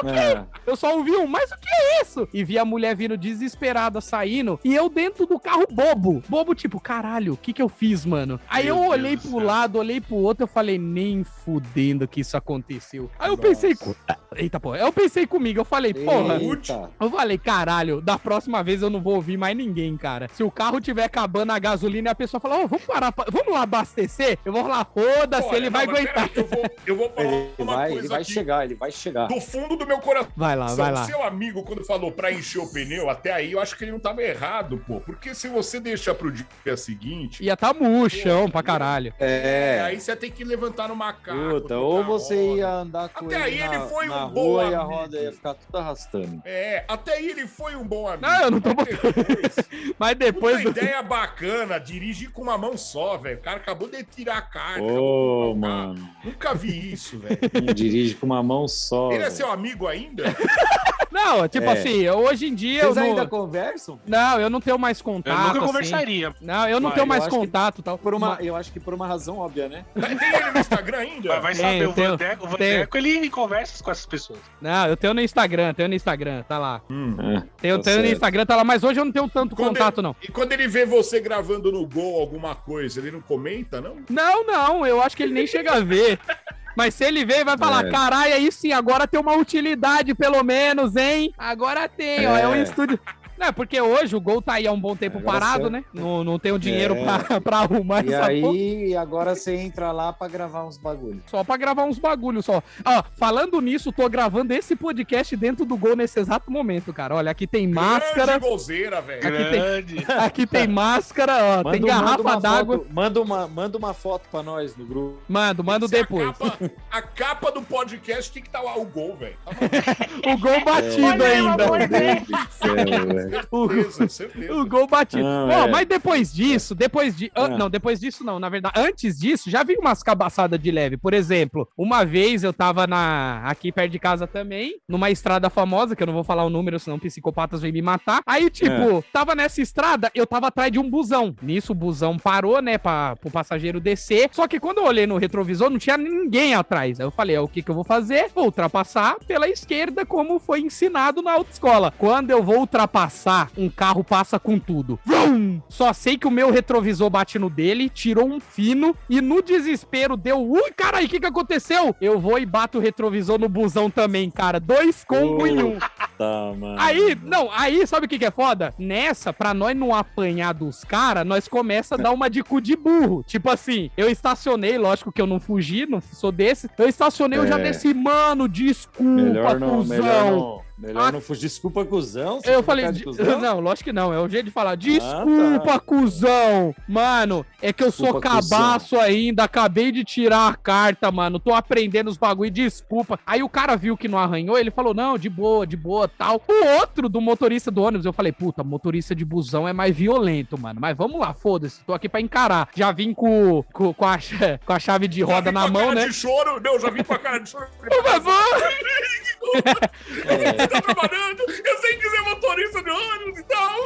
[SPEAKER 4] É.
[SPEAKER 1] Eu só ouvi um, mas o que é isso? E vi a mulher vindo desesperada saindo e eu dentro do carro bobo. Bobo, tipo, caralho, o que que eu fiz, mano? Aí
[SPEAKER 5] Meu
[SPEAKER 1] eu
[SPEAKER 5] Deus
[SPEAKER 1] olhei pro
[SPEAKER 5] céu.
[SPEAKER 1] lado, olhei pro outro, eu falei, nem fudendo que isso aconteceu. Aí eu
[SPEAKER 5] Nossa.
[SPEAKER 1] pensei, co- eita porra, eu pensei comigo, eu falei, porra.
[SPEAKER 4] Eita.
[SPEAKER 1] Eu falei, caralho, da próxima vez eu não vou ouvir mais ninguém, cara. Se o carro tiver acabando a gasolina e a pessoa falar, ô, vamos parar, pa- vamos lá abastecer? Eu vou falar, foda-se, ele vai
[SPEAKER 5] não, mas
[SPEAKER 1] aguentar.
[SPEAKER 5] Eu vou, eu vou falar
[SPEAKER 4] Ele
[SPEAKER 5] uma
[SPEAKER 4] vai,
[SPEAKER 5] coisa
[SPEAKER 4] ele vai
[SPEAKER 5] aqui
[SPEAKER 4] chegar, ele vai chegar.
[SPEAKER 5] do fundo do meu coração.
[SPEAKER 1] Vai lá, vai lá.
[SPEAKER 5] Seu amigo, quando falou pra encher o pneu, até aí eu acho que ele não tava errado, pô. Porque se você deixa pro dia seguinte,
[SPEAKER 1] Ia tá murchão pra caralho.
[SPEAKER 5] é,
[SPEAKER 4] É.
[SPEAKER 5] aí você tem que levantar no macaco.
[SPEAKER 4] Puta, ou você
[SPEAKER 5] roda.
[SPEAKER 4] ia andar com
[SPEAKER 5] Até aí
[SPEAKER 4] na,
[SPEAKER 5] ele foi um bom
[SPEAKER 4] e a
[SPEAKER 5] amigo.
[SPEAKER 4] roda ia ficar tudo arrastando.
[SPEAKER 5] É, até aí ele foi um bom amigo.
[SPEAKER 1] Não, eu não tô
[SPEAKER 5] depois,
[SPEAKER 1] Mas depois do...
[SPEAKER 5] ideia bacana, dirigir com uma mão só, velho. O cara acabou de tirar a carta.
[SPEAKER 4] Ô,
[SPEAKER 5] trocar.
[SPEAKER 4] mano.
[SPEAKER 5] Nunca vi isso, velho.
[SPEAKER 4] Dirige com uma mão só.
[SPEAKER 5] Ele é seu amigo ainda?
[SPEAKER 1] Não, tipo
[SPEAKER 4] É.
[SPEAKER 1] assim, hoje em dia eu
[SPEAKER 4] Vocês
[SPEAKER 1] não...
[SPEAKER 4] ainda conversam?
[SPEAKER 1] Não, eu não tenho mais
[SPEAKER 3] Eu
[SPEAKER 1] contato.
[SPEAKER 3] nunca
[SPEAKER 1] assim.
[SPEAKER 3] conversaria.
[SPEAKER 1] Não, eu não
[SPEAKER 3] Mas
[SPEAKER 1] tenho
[SPEAKER 3] eu
[SPEAKER 1] mais
[SPEAKER 4] que
[SPEAKER 1] contato tal.
[SPEAKER 4] Por uma,
[SPEAKER 1] Mas-
[SPEAKER 4] eu acho que por uma razão óbvia, né?
[SPEAKER 5] Tem ele no Instagram ainda?
[SPEAKER 3] Mas vai
[SPEAKER 1] Tem,
[SPEAKER 3] saber, o
[SPEAKER 1] tem-
[SPEAKER 3] Vandeco, o. Vandeco, ele conversa com essas pessoas.
[SPEAKER 1] Não, eu tenho no Instagram, tenho no Instagram, tá lá.
[SPEAKER 5] Hum.
[SPEAKER 4] É.
[SPEAKER 1] Tenho,
[SPEAKER 4] Tá
[SPEAKER 1] tenho no. Instagram, tá lá, mas hoje eu não tenho tanto
[SPEAKER 5] Quando
[SPEAKER 1] contato, não.
[SPEAKER 5] E quando ele vê você gravando no gol alguma coisa, ele não comenta, não?
[SPEAKER 1] Não, não, eu acho que ele nem chega a ver. Mas se ele ver, vai falar:
[SPEAKER 4] É.
[SPEAKER 1] caralho, aí sim, agora tem uma utilidade, pelo menos, hein? Agora tem, ó. É um
[SPEAKER 4] É.
[SPEAKER 1] estúdio. Não, porque hoje o gol tá aí há um bom tempo
[SPEAKER 4] Agora
[SPEAKER 1] parado,
[SPEAKER 4] você-
[SPEAKER 1] né? Não, não tenho dinheiro
[SPEAKER 4] É.
[SPEAKER 1] pra, pra arrumar
[SPEAKER 4] E
[SPEAKER 1] essa porra.
[SPEAKER 4] aí, agora você entra lá pra gravar uns bagulho.
[SPEAKER 1] Só pra gravar uns bagulhos só. Ó, falando nisso, tô gravando esse podcast dentro do gol nesse exato momento, cara. Olha, aqui tem máscara.
[SPEAKER 5] Grande gozeira, velho.
[SPEAKER 1] Aqui tem-
[SPEAKER 3] Grande.
[SPEAKER 1] Aqui tem máscara, ó. tem
[SPEAKER 4] Manda-
[SPEAKER 1] garrafa
[SPEAKER 4] manda uma
[SPEAKER 1] d'água.
[SPEAKER 4] foto- Manda uma, manda uma foto pra nós no grupo.
[SPEAKER 1] Mando, mando
[SPEAKER 5] Se a
[SPEAKER 1] depois.
[SPEAKER 5] capa- A capa, do podcast tem que estar lá o gol, velho. Tá
[SPEAKER 1] O gol batido
[SPEAKER 3] Olha,
[SPEAKER 1] ainda.
[SPEAKER 4] Deus do céu,
[SPEAKER 1] O,
[SPEAKER 5] certeza,
[SPEAKER 1] o gol batido.
[SPEAKER 4] Não, é.
[SPEAKER 1] mas depois disso, depois de. ah,
[SPEAKER 4] É.
[SPEAKER 1] Não, depois disso não. Na verdade, antes disso, já vi umas cabaçadas de leve. Por exemplo, uma vez eu tava na aqui perto de casa também, numa estrada famosa, que eu não vou falar o número, senão psicopatas vêm me matar. Aí, tipo, tava nessa estrada, eu tava atrás de um busão. Nisso, o busão parou, né, pra, pro passageiro descer. Só que quando eu olhei no retrovisor, não tinha ninguém atrás. Aí eu falei, ó, o que que eu vou fazer? Vou ultrapassar pela esquerda, como foi ensinado na autoescola. Quando eu vou ultrapassar, um carro passa com tudo. Vrum! Só sei que o meu retrovisor bate no dele, tirou um fino e no desespero deu. Ui, caralho, o que que aconteceu? Eu vou e bato o retrovisor no busão também, cara. Dois combos em um.
[SPEAKER 4] Tá, mano.
[SPEAKER 1] Aí, não, aí sabe o que que é foda? Nessa, pra nós não apanhar dos caras, nós começa a dar uma de cu de burro. Tipo assim, eu estacionei, lógico que eu não fugi, não sou desse. Eu estacionei, eu já
[SPEAKER 4] É.
[SPEAKER 1] desci, mano, desculpa,
[SPEAKER 4] Melhor não,
[SPEAKER 1] cuzão.
[SPEAKER 4] melhor não. Melhor
[SPEAKER 1] Ah.
[SPEAKER 4] não fugir. Desculpa, cuzão.
[SPEAKER 1] Eu falei,
[SPEAKER 4] de cuzão?
[SPEAKER 1] não, lógico que não, é o jeito de falar.
[SPEAKER 4] tá.
[SPEAKER 1] Desculpa, cuzão. Mano, é que eu sou
[SPEAKER 4] Desculpa,
[SPEAKER 1] cabaço ainda, acabei de tirar a carta, mano. Tô aprendendo os bagulho, desculpa. Aí o cara viu que não arranhou, ele falou: não, de boa, de boa, tal. O outro do motorista do ônibus, eu falei, puta, motorista de busão é mais violento, mano. Mas vamos lá, foda-se, tô aqui pra encarar. Já vim com, com, com, a, com a chave de
[SPEAKER 5] Já
[SPEAKER 1] roda
[SPEAKER 5] vim
[SPEAKER 1] na
[SPEAKER 5] com a
[SPEAKER 1] mão,
[SPEAKER 5] cara
[SPEAKER 1] né?
[SPEAKER 5] de choro. Não, já vim com a cara de choro.
[SPEAKER 1] Por favor!
[SPEAKER 5] Você tá trabalhando, eu sei que você é motorista de ônibus e tal.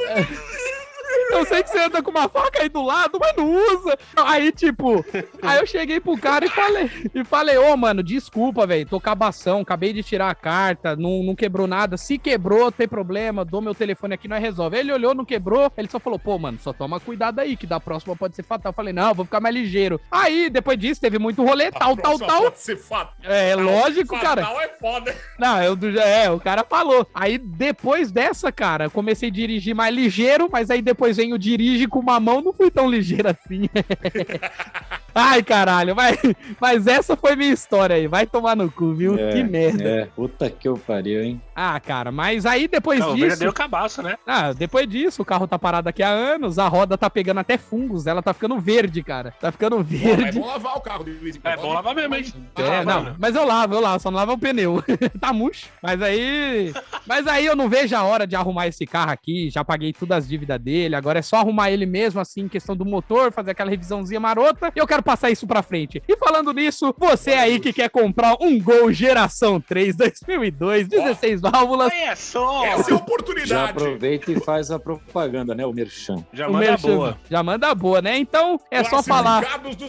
[SPEAKER 1] Eu sei que você anda com uma faca aí do lado, mas não usa. Aí, tipo, aí eu cheguei pro cara e falei, e falei, ô, mano, desculpa, velho, tô cabação, acabei de tirar a carta, não, não quebrou nada. Se quebrou, tem problema, dou meu telefone aqui, nós resolve. Ele olhou, não quebrou, ele só falou, pô, mano, só toma cuidado aí, que da próxima pode ser fatal. Eu falei, não, vou ficar mais ligeiro. Aí, depois disso, teve muito rolê, tal, tal,
[SPEAKER 5] Próxima
[SPEAKER 1] tal.
[SPEAKER 5] Pode ser fatal.
[SPEAKER 1] É, lógico, cara.
[SPEAKER 5] Fatal é foda.
[SPEAKER 1] Não, eu é, o cara falou. Aí depois dessa, cara, comecei a dirigir mais ligeiro, mas aí depois vem o dirige com uma mão, não fui tão ligeiro assim. Ai, caralho, mas, mas essa foi minha história aí. Vai tomar no cu, viu?
[SPEAKER 4] É,
[SPEAKER 1] que merda.
[SPEAKER 4] É, puta que eu pariu, hein?
[SPEAKER 1] Ah, cara, mas aí depois
[SPEAKER 3] É o
[SPEAKER 1] disso.
[SPEAKER 3] verdadeiro cabaço, né?
[SPEAKER 1] Ah, depois disso, o carro tá parado aqui há anos, a roda tá pegando até fungos, ela tá ficando verde, cara. Tá ficando
[SPEAKER 5] Pô, é
[SPEAKER 1] verde.
[SPEAKER 5] bom lavar o carro de vez em quando.
[SPEAKER 3] É bom lavar mesmo, hein?
[SPEAKER 1] É, não,
[SPEAKER 3] mano.
[SPEAKER 1] mas eu lavo, eu lavo, só não lavo o pneu. tá murcho. Mas aí. Mas aí eu não vejo a hora de arrumar esse carro aqui. Já paguei todas as dívidas dele. Agora é só arrumar ele mesmo, assim, questão do motor, fazer aquela revisãozinha marota. E eu quero passar isso pra frente. E falando nisso, você aí que quer comprar um Gol Geração 3 2002, 16 válvulas.
[SPEAKER 3] Olha só!
[SPEAKER 5] Essa é a
[SPEAKER 4] Já
[SPEAKER 5] oportunidade.
[SPEAKER 4] aproveita e faz a propaganda, né? O Merchan.
[SPEAKER 3] Já
[SPEAKER 1] o
[SPEAKER 3] manda
[SPEAKER 1] merchan
[SPEAKER 3] boa.
[SPEAKER 1] Já manda boa, né? Então é só falar.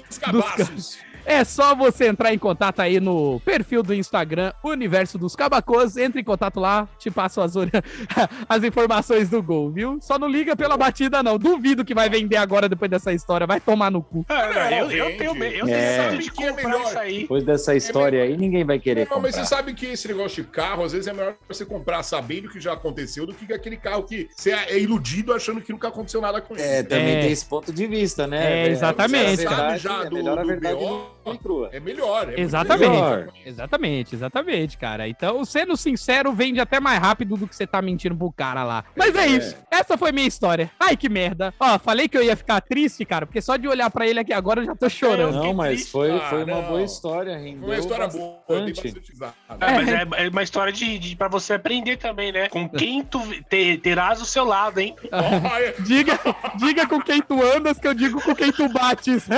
[SPEAKER 5] Dos cabaços.
[SPEAKER 1] É só você entrar em contato aí no perfil do Instagram Universo dos Cabacos. Entre em contato lá, te passo as, ori- as informações do gol, viu? Só não liga pela batida, não. Duvido que vai vender agora depois dessa história. Vai tomar no cu.
[SPEAKER 3] Ah, eu, eu tenho medo. Eu tenho
[SPEAKER 4] É.
[SPEAKER 3] de
[SPEAKER 5] Que é
[SPEAKER 3] comprar
[SPEAKER 5] melhor.
[SPEAKER 3] isso aí.
[SPEAKER 4] Depois dessa história aí, ninguém vai querer
[SPEAKER 5] Não, mas você
[SPEAKER 4] comprar.
[SPEAKER 5] sabe que esse negócio de carro, às vezes é melhor você comprar sabendo o que já aconteceu do que aquele carro que você é iludido achando que nunca aconteceu nada com ele.
[SPEAKER 4] É, também
[SPEAKER 1] É.
[SPEAKER 4] tem esse ponto de vista, né?
[SPEAKER 1] É, exatamente.
[SPEAKER 4] É, verdade,
[SPEAKER 5] Já
[SPEAKER 4] é
[SPEAKER 5] do-
[SPEAKER 4] melhor a
[SPEAKER 5] do BO,
[SPEAKER 4] e crua.
[SPEAKER 5] É melhor. É
[SPEAKER 1] Exatamente.
[SPEAKER 4] melhor.
[SPEAKER 1] Exatamente, exatamente, cara. Então, sendo sincero, vende até mais rápido do que você tá mentindo pro cara lá. Mas é,
[SPEAKER 4] É.
[SPEAKER 1] isso. Essa foi minha história. Ai, que merda. Ó, falei que eu ia ficar triste, cara, porque só de olhar pra ele aqui agora eu já tô chorando.
[SPEAKER 4] Não, mas
[SPEAKER 3] triste.
[SPEAKER 4] foi, foi uma
[SPEAKER 5] não.
[SPEAKER 4] boa história,
[SPEAKER 5] Foi
[SPEAKER 4] rendeu
[SPEAKER 5] uma história boa.
[SPEAKER 4] Bastante.
[SPEAKER 5] bastante risada.
[SPEAKER 3] É, mas é, é uma história de, de para você aprender também, né? Com quem tu te- terás o seu lado, hein?
[SPEAKER 1] Diga, diga com quem tu andas, que eu digo com quem tu bates.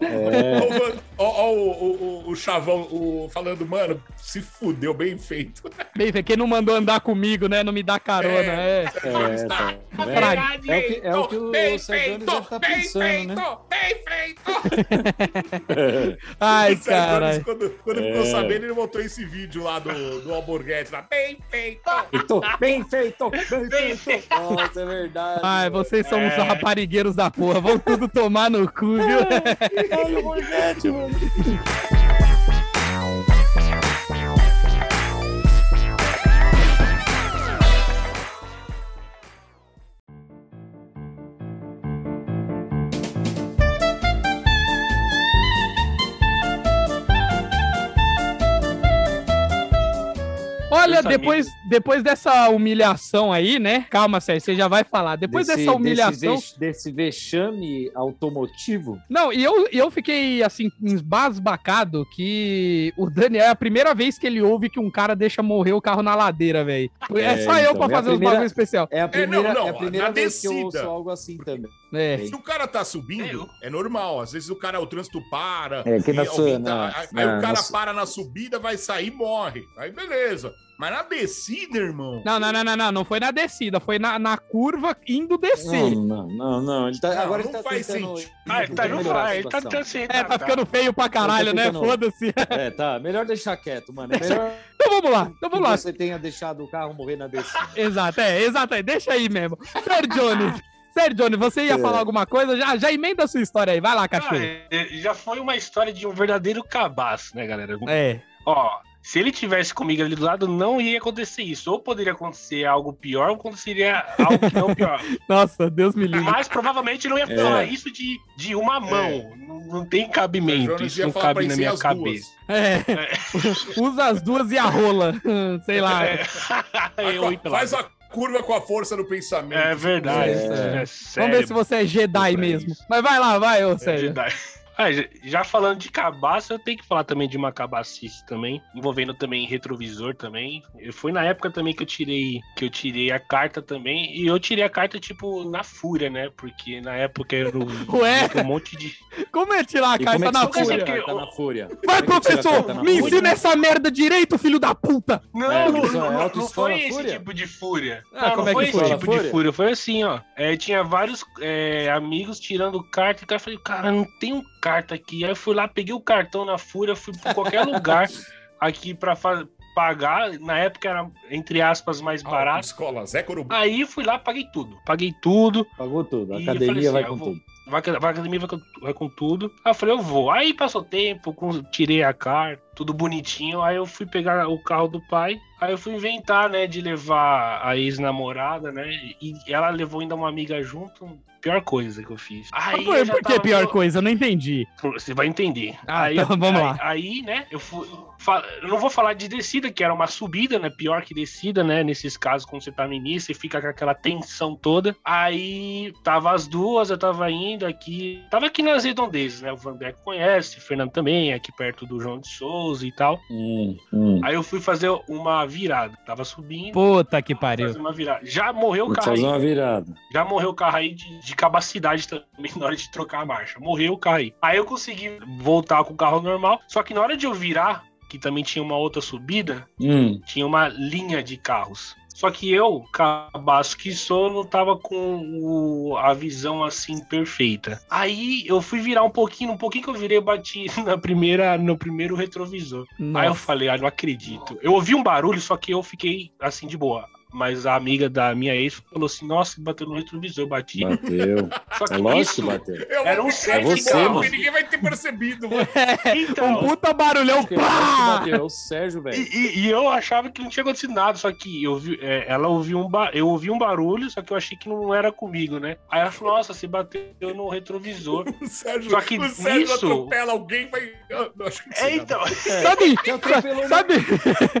[SPEAKER 4] É, é.
[SPEAKER 5] Ó, ó, o, o, o, chavão o, falando, mano, se fudeu, bem feito.
[SPEAKER 1] Bem, quem não mandou andar comigo, né? Não me dá carona. É.
[SPEAKER 4] É, tá.
[SPEAKER 5] Tá
[SPEAKER 1] Verdade.
[SPEAKER 4] É o que, é o, que o
[SPEAKER 5] bem feito,
[SPEAKER 4] estar
[SPEAKER 5] bem
[SPEAKER 4] pensando,
[SPEAKER 5] feito,
[SPEAKER 4] né?
[SPEAKER 5] bem feito.
[SPEAKER 1] Ai, cara.
[SPEAKER 5] Quando, quando ficou
[SPEAKER 4] É.
[SPEAKER 5] sabendo, ele botou esse vídeo lá do, do Alborguete lá. Bem feito.
[SPEAKER 4] Feito, bem feito, bem feito. Nossa, é verdade.
[SPEAKER 1] Ai, vocês são uns
[SPEAKER 3] É.
[SPEAKER 1] raparigueiros da porra. Vão tudo tomar no cu, viu?
[SPEAKER 4] Borghetti, mano.
[SPEAKER 1] Olha, depois, depois dessa humilhação aí, né? Calma, Sérgio, você já vai falar. Depois
[SPEAKER 4] Desse-
[SPEAKER 1] dessa humilhação.
[SPEAKER 4] Desse, desse vexame automotivo.
[SPEAKER 1] Não, e eu, e eu fiquei, assim, embasbacado que o Daniel é a primeira vez que ele ouve que um cara deixa morrer o carro na ladeira, velho. É,
[SPEAKER 4] É,
[SPEAKER 1] só eu
[SPEAKER 4] então,
[SPEAKER 1] pra
[SPEAKER 4] é
[SPEAKER 1] fazer os
[SPEAKER 4] primeira-
[SPEAKER 1] bagulho especial.
[SPEAKER 4] É a primeira,
[SPEAKER 5] não,
[SPEAKER 4] é a primeira
[SPEAKER 5] na
[SPEAKER 4] vez que eu
[SPEAKER 5] descida.
[SPEAKER 4] ouço algo assim também.
[SPEAKER 1] É.
[SPEAKER 5] Se o cara tá subindo, é normal. Às vezes o cara, o trânsito para.
[SPEAKER 4] É, que na sua- na-
[SPEAKER 5] aí
[SPEAKER 4] na-
[SPEAKER 5] aí o cara
[SPEAKER 4] na-
[SPEAKER 5] para na subida, vai sair e morre. Aí beleza. Mas na descida, irmão.
[SPEAKER 1] Não, não, não, não, não, não foi na descida, foi na, na curva indo descer.
[SPEAKER 4] Não, não, não, não. Ele tá,
[SPEAKER 5] Não,
[SPEAKER 4] agora
[SPEAKER 5] não
[SPEAKER 4] ele tá
[SPEAKER 5] faz
[SPEAKER 4] tentando.
[SPEAKER 5] sentido.
[SPEAKER 3] Ah, ele tá no vai, ele tá tentando ser.
[SPEAKER 1] É, tá ficando feio pra caralho, né? Foda-se.
[SPEAKER 4] É, tá. Melhor deixar quieto, mano. É melhor
[SPEAKER 1] Então vamos lá, então
[SPEAKER 4] que
[SPEAKER 1] vamos lá.
[SPEAKER 4] você tenha deixado o carro morrer na descida.
[SPEAKER 1] Exato, é, exato, é, deixa aí mesmo. Sérgio Johnny, Sérgio Johnny, você ia
[SPEAKER 4] É.
[SPEAKER 1] falar alguma coisa? Já, já emenda a sua história aí, vai lá,
[SPEAKER 3] Ah,
[SPEAKER 1] cachorro.
[SPEAKER 3] é, já foi uma história de um verdadeiro cabaço, né, galera?
[SPEAKER 1] É,
[SPEAKER 3] Ó, se ele tivesse comigo ali do lado, não ia acontecer isso. Ou poderia acontecer algo pior, ou aconteceria algo que não pior.
[SPEAKER 1] nossa, Deus me livre.
[SPEAKER 3] Mas provavelmente não ia
[SPEAKER 4] É.
[SPEAKER 3] falar isso de, de uma mão. Não, não tem cabimento. Isso
[SPEAKER 5] ia
[SPEAKER 3] não cabe na minha
[SPEAKER 5] as
[SPEAKER 3] cabeça.
[SPEAKER 1] É, usa as duas e a rola, sei lá.
[SPEAKER 3] É, eu
[SPEAKER 5] faz a curva com a força do pensamento.
[SPEAKER 3] É verdade.
[SPEAKER 4] É.
[SPEAKER 3] É,
[SPEAKER 1] Vamos ver se você é Jedi mesmo.
[SPEAKER 5] isso.
[SPEAKER 1] mas vai lá, vai, ô
[SPEAKER 3] É
[SPEAKER 1] Sérgio.
[SPEAKER 3] verdade. Ah, já- falando de cabaço, eu tenho que falar também de uma cabacice também, envolvendo também retrovisor também. Eu- Foi na época também que eu tirei que eu tirei a carta também, e eu tirei a carta tipo na fúria, né? Porque na época era um,
[SPEAKER 1] Ué?
[SPEAKER 3] um monte de
[SPEAKER 1] Como é tirar a carta
[SPEAKER 4] como é que
[SPEAKER 1] na fúria?
[SPEAKER 4] a carta na fúria?
[SPEAKER 1] Vai,
[SPEAKER 4] Como é que
[SPEAKER 1] professor, me
[SPEAKER 4] fúria?
[SPEAKER 1] ensina essa merda direito, filho da puta!
[SPEAKER 3] Não,
[SPEAKER 4] É,
[SPEAKER 3] não,
[SPEAKER 4] é
[SPEAKER 3] não, não, foi esse
[SPEAKER 4] fúria?
[SPEAKER 3] tipo de fúria.
[SPEAKER 1] Ah,
[SPEAKER 3] não,
[SPEAKER 1] como
[SPEAKER 3] não
[SPEAKER 1] é
[SPEAKER 3] foi
[SPEAKER 1] que
[SPEAKER 3] esse
[SPEAKER 1] foi?
[SPEAKER 3] tipo
[SPEAKER 4] Fúria?
[SPEAKER 3] de fúria. Foi assim, ó. É, tinha vários é, amigos tirando carta e o cara falei, cara, não tem um carta aqui. Aí eu fui lá, peguei o cartão na fúria, fui pra qualquer lugar aqui pra fa- pagar. Na época era, entre aspas, mais barato.
[SPEAKER 5] Escola Zé Corubu.
[SPEAKER 3] Aí fui lá, paguei tudo. Paguei tudo.
[SPEAKER 4] Pagou tudo. A
[SPEAKER 3] E
[SPEAKER 4] academia
[SPEAKER 3] assim,
[SPEAKER 4] vai com
[SPEAKER 3] vou-
[SPEAKER 4] tudo.
[SPEAKER 3] Vai, vai a academia vai com, vai com tudo. Aí eu falei, eu vou. Aí passou tempo, com- tirei a carta, tudo bonitinho. Aí eu fui pegar o carro do pai. Aí eu fui inventar, né, de levar a ex-namorada, né? E ela levou ainda uma amiga junto. Pior coisa que eu fiz. Aí
[SPEAKER 1] Por,
[SPEAKER 3] eu
[SPEAKER 1] por que
[SPEAKER 3] tava
[SPEAKER 1] pior coisa? Eu não entendi.
[SPEAKER 3] Você vai entender.
[SPEAKER 1] Ah,
[SPEAKER 3] aí,
[SPEAKER 1] então vamos
[SPEAKER 3] aí-
[SPEAKER 1] lá.
[SPEAKER 3] Aí, né, eu fui. Eu não vou falar de descida, que era uma subida, né? Pior que descida, né? Nesses casos, quando você tá no início, você fica com aquela tensão toda. Aí tava as duas, eu tava indo aqui. Tava aqui nas redondezas, né? O Vandeco conhece, o Fernando também, aqui perto do João de Souza e tal.
[SPEAKER 4] Hum, hum.
[SPEAKER 3] Aí eu fui fazer uma virada. Tava subindo.
[SPEAKER 1] Puta que
[SPEAKER 3] Fazer
[SPEAKER 1] pariu.
[SPEAKER 3] uma virada. Já morreu o carro aí.
[SPEAKER 4] fazer uma virada.
[SPEAKER 3] Já morreu o carro aí de, de capacidade também na hora de trocar a marcha. Morreu o carro aí. Aí eu consegui voltar com o carro normal. Só que na hora de eu virar, que também tinha uma outra subida,
[SPEAKER 4] Hum.
[SPEAKER 3] tinha uma linha de carros. Só que eu, cabaço que sou, não tava com o- a visão assim perfeita. Aí eu fui virar um pouquinho, um pouquinho que eu virei, eu bati na primeira, no primeiro retrovisor. Aí eu
[SPEAKER 1] Nossa.
[SPEAKER 3] falei, ah, não acredito. Eu ouvi um barulho, só que eu fiquei assim de boa. Mas a amiga da minha ex falou assim: Nossa, bateu no retrovisor, eu bati.
[SPEAKER 4] Bateu.
[SPEAKER 3] Só que
[SPEAKER 4] É lógico
[SPEAKER 3] nisso,
[SPEAKER 4] que bateu.
[SPEAKER 5] Eu
[SPEAKER 3] Era um sete
[SPEAKER 5] de
[SPEAKER 4] carros.
[SPEAKER 5] boa, Ninguém vai ter percebido, mano.
[SPEAKER 1] Um
[SPEAKER 3] então,
[SPEAKER 1] puta barulhão.
[SPEAKER 4] Que
[SPEAKER 1] Pá!
[SPEAKER 4] bateu. É o Sérgio, velho.
[SPEAKER 3] e- e eu achava que não tinha acontecido nada, só que eu vi, é, ela ouviu um ba- eu ouvi um barulho, só que eu achei que não era comigo, né? Aí ela falou: Nossa, você bateu no retrovisor.
[SPEAKER 5] O Sérgio,
[SPEAKER 3] Só que
[SPEAKER 5] o Sérgio
[SPEAKER 3] nisso-
[SPEAKER 5] atropela alguém, vai. Eu acho que
[SPEAKER 3] É, então.
[SPEAKER 1] Sabe,
[SPEAKER 4] Você atropelou
[SPEAKER 1] sabe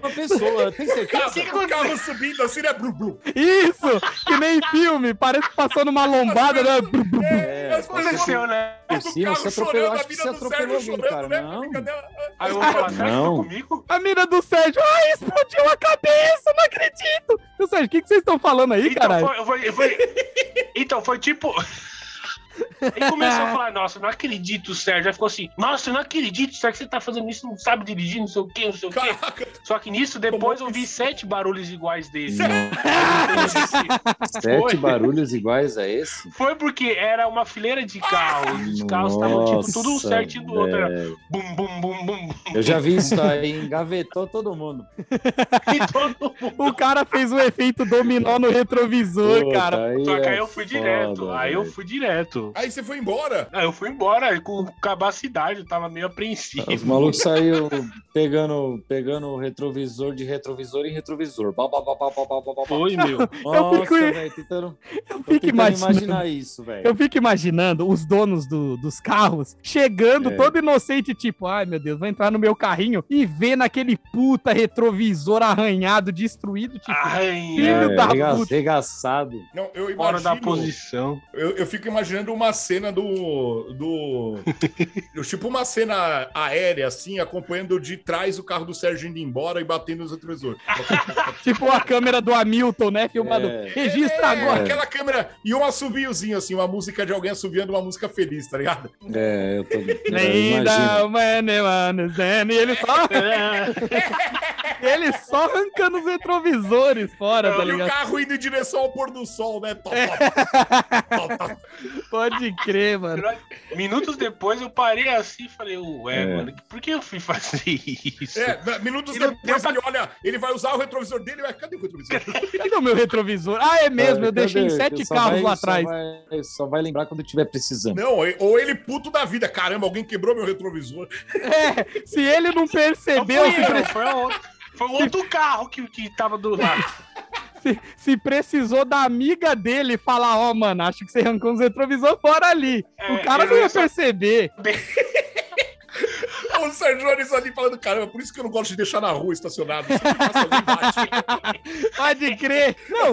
[SPEAKER 4] uma pessoa. Tem certeza?
[SPEAKER 5] O carro subindo assim, né? Blu, blu.
[SPEAKER 1] isso? Que nem filme, parece que passou numa lombada, né?
[SPEAKER 4] É,
[SPEAKER 5] Mas você
[SPEAKER 3] Aconteceu, né?
[SPEAKER 4] Por
[SPEAKER 5] do
[SPEAKER 4] cima,
[SPEAKER 5] carro
[SPEAKER 4] você atropelou.
[SPEAKER 5] chorando,
[SPEAKER 4] Acho
[SPEAKER 5] a
[SPEAKER 4] que
[SPEAKER 5] mina
[SPEAKER 4] você
[SPEAKER 5] do
[SPEAKER 4] atropelou
[SPEAKER 5] Sérgio
[SPEAKER 4] alguém, cara.
[SPEAKER 5] chorando, né?
[SPEAKER 4] Não.
[SPEAKER 5] Amiga dela.
[SPEAKER 3] Aí eu vou falar: Será que
[SPEAKER 4] Não.
[SPEAKER 3] comigo?
[SPEAKER 1] A mina do Sérgio, ai, explodiu a cabeça, não acredito. Sérgio, o que, que vocês estão falando aí,
[SPEAKER 3] Então
[SPEAKER 1] caralho?
[SPEAKER 3] foi, foi- foi- então foi tipo. Ele começou a falar, nossa, não acredito, Sérgio. Aí ficou assim, nossa, eu não acredito, Sérgio, que você tá fazendo isso, não sabe dirigir, não sei o quê, não sei o quê.
[SPEAKER 5] Caraca,
[SPEAKER 3] Só que nisso, depois eu vi sete barulhos iguais dele.
[SPEAKER 4] Sete
[SPEAKER 3] Foi.
[SPEAKER 4] barulhos iguais a esse?
[SPEAKER 3] Foi porque era uma fileira de carros. Os carros estavam, tipo, tudo um certinho do outro. Era bum, bum, bum, bum, bum.
[SPEAKER 4] Eu já vi isso aí, engavetou todo mundo.
[SPEAKER 3] E todo mundo.
[SPEAKER 1] O cara fez o efeito dominó no retrovisor,
[SPEAKER 4] Puta,
[SPEAKER 1] cara.
[SPEAKER 4] aí
[SPEAKER 3] Só que
[SPEAKER 4] é
[SPEAKER 3] aí eu fui direto.
[SPEAKER 4] foda,
[SPEAKER 3] Aí eu fui direto.
[SPEAKER 5] Aí você foi embora.
[SPEAKER 3] Aí eu fui embora com capacidade, eu tava meio apreensivo.
[SPEAKER 4] Os malucos saíram pegando, pegando o retrovisor de retrovisor em retrovisor. Ba, ba, ba, ba, ba, ba, ba, ba.
[SPEAKER 3] Foi, meu.
[SPEAKER 4] Nossa,
[SPEAKER 1] fico-
[SPEAKER 4] velho, tentando,
[SPEAKER 1] Eu fico
[SPEAKER 4] tentando
[SPEAKER 1] imaginando.
[SPEAKER 4] imaginar isso, velho.
[SPEAKER 1] Eu fico imaginando os donos do- dos carros chegando
[SPEAKER 4] É.
[SPEAKER 1] todo inocente, tipo, ai meu Deus, vou entrar no meu carrinho e ver naquele puta retrovisor arranhado, destruído, tipo,
[SPEAKER 3] Ai,
[SPEAKER 1] Filho
[SPEAKER 4] É,
[SPEAKER 1] da
[SPEAKER 4] rega-
[SPEAKER 1] puta.
[SPEAKER 4] Regaçado.
[SPEAKER 5] Não, eu
[SPEAKER 3] fora da
[SPEAKER 5] imagino.
[SPEAKER 3] posição.
[SPEAKER 5] Eu, eu fico imaginando uma cena do. do. do- tipo uma cena aérea, assim, acompanhando de trás o carro do Sérgio indo embora e batendo nos retrovisores.
[SPEAKER 1] tipo a câmera do Hamilton, né, filmado.
[SPEAKER 4] É.
[SPEAKER 1] Registra
[SPEAKER 5] É,
[SPEAKER 1] agora.
[SPEAKER 5] aquela câmera e um assobiozinho, assim, uma música de alguém assobiando uma música feliz, tá ligado?
[SPEAKER 4] É, eu tô.
[SPEAKER 1] you understand. E ele só, ele só arrancando os retrovisores fora, tá
[SPEAKER 5] e o
[SPEAKER 1] ligado?
[SPEAKER 5] carro indo em direção ao pôr do sol, né? Top, top, top, top.
[SPEAKER 1] Pode crer, mano.
[SPEAKER 3] Minutos depois eu parei assim e falei, ué,
[SPEAKER 4] É.
[SPEAKER 3] mano, por que eu fui fazer isso?
[SPEAKER 5] É, minutos
[SPEAKER 3] E não
[SPEAKER 5] depois
[SPEAKER 3] deu
[SPEAKER 5] ele olha, ele vai usar o retrovisor dele, ué, cadê o retrovisor?
[SPEAKER 1] Cadê o meu retrovisor? Ah, é mesmo, eu
[SPEAKER 4] Cadê?
[SPEAKER 1] deixei sete
[SPEAKER 4] Só
[SPEAKER 1] carros
[SPEAKER 4] vai-
[SPEAKER 1] lá
[SPEAKER 4] só
[SPEAKER 1] atrás.
[SPEAKER 4] vai- Só vai lembrar quando estiver precisando.
[SPEAKER 5] Não, ou ele puto da vida, caramba, alguém quebrou meu retrovisor.
[SPEAKER 1] É, se ele não
[SPEAKER 3] Não
[SPEAKER 1] percebeu,
[SPEAKER 3] fui
[SPEAKER 1] se,
[SPEAKER 3] eu, foi, outro, foi outro carro que, que tava do lado.
[SPEAKER 1] Se- se precisou da amiga dele falar, ó, mano, acho que você arrancou os retrovisores fora ali.
[SPEAKER 3] É,
[SPEAKER 1] o cara não ia
[SPEAKER 3] só-
[SPEAKER 1] perceber.
[SPEAKER 5] O Sérgio Jones ali falando, caramba, por isso que eu não gosto de deixar na rua estacionado.
[SPEAKER 1] Pode crer. Não,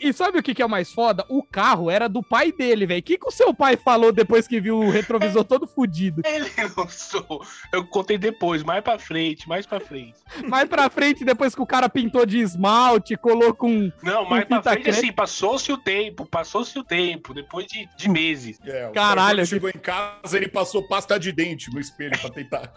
[SPEAKER 1] e, e sabe o que, que é o mais foda? O carro era do pai dele, velho. O que, que o seu pai falou depois que viu o retrovisor todo fudido?
[SPEAKER 3] Ele não sou. Eu contei depois, mais pra frente, mais pra frente.
[SPEAKER 1] Mais pra frente, depois que o cara pintou de esmalte, colocou um.
[SPEAKER 3] Não,
[SPEAKER 1] Com
[SPEAKER 3] mais pra
[SPEAKER 1] fita
[SPEAKER 3] frente, assim, passou-se o tempo, passou-se o tempo, depois de, de meses.
[SPEAKER 5] É, o
[SPEAKER 1] Caralho,
[SPEAKER 5] chegou em casa, ele passou pasta de dente no espelho pra tentar.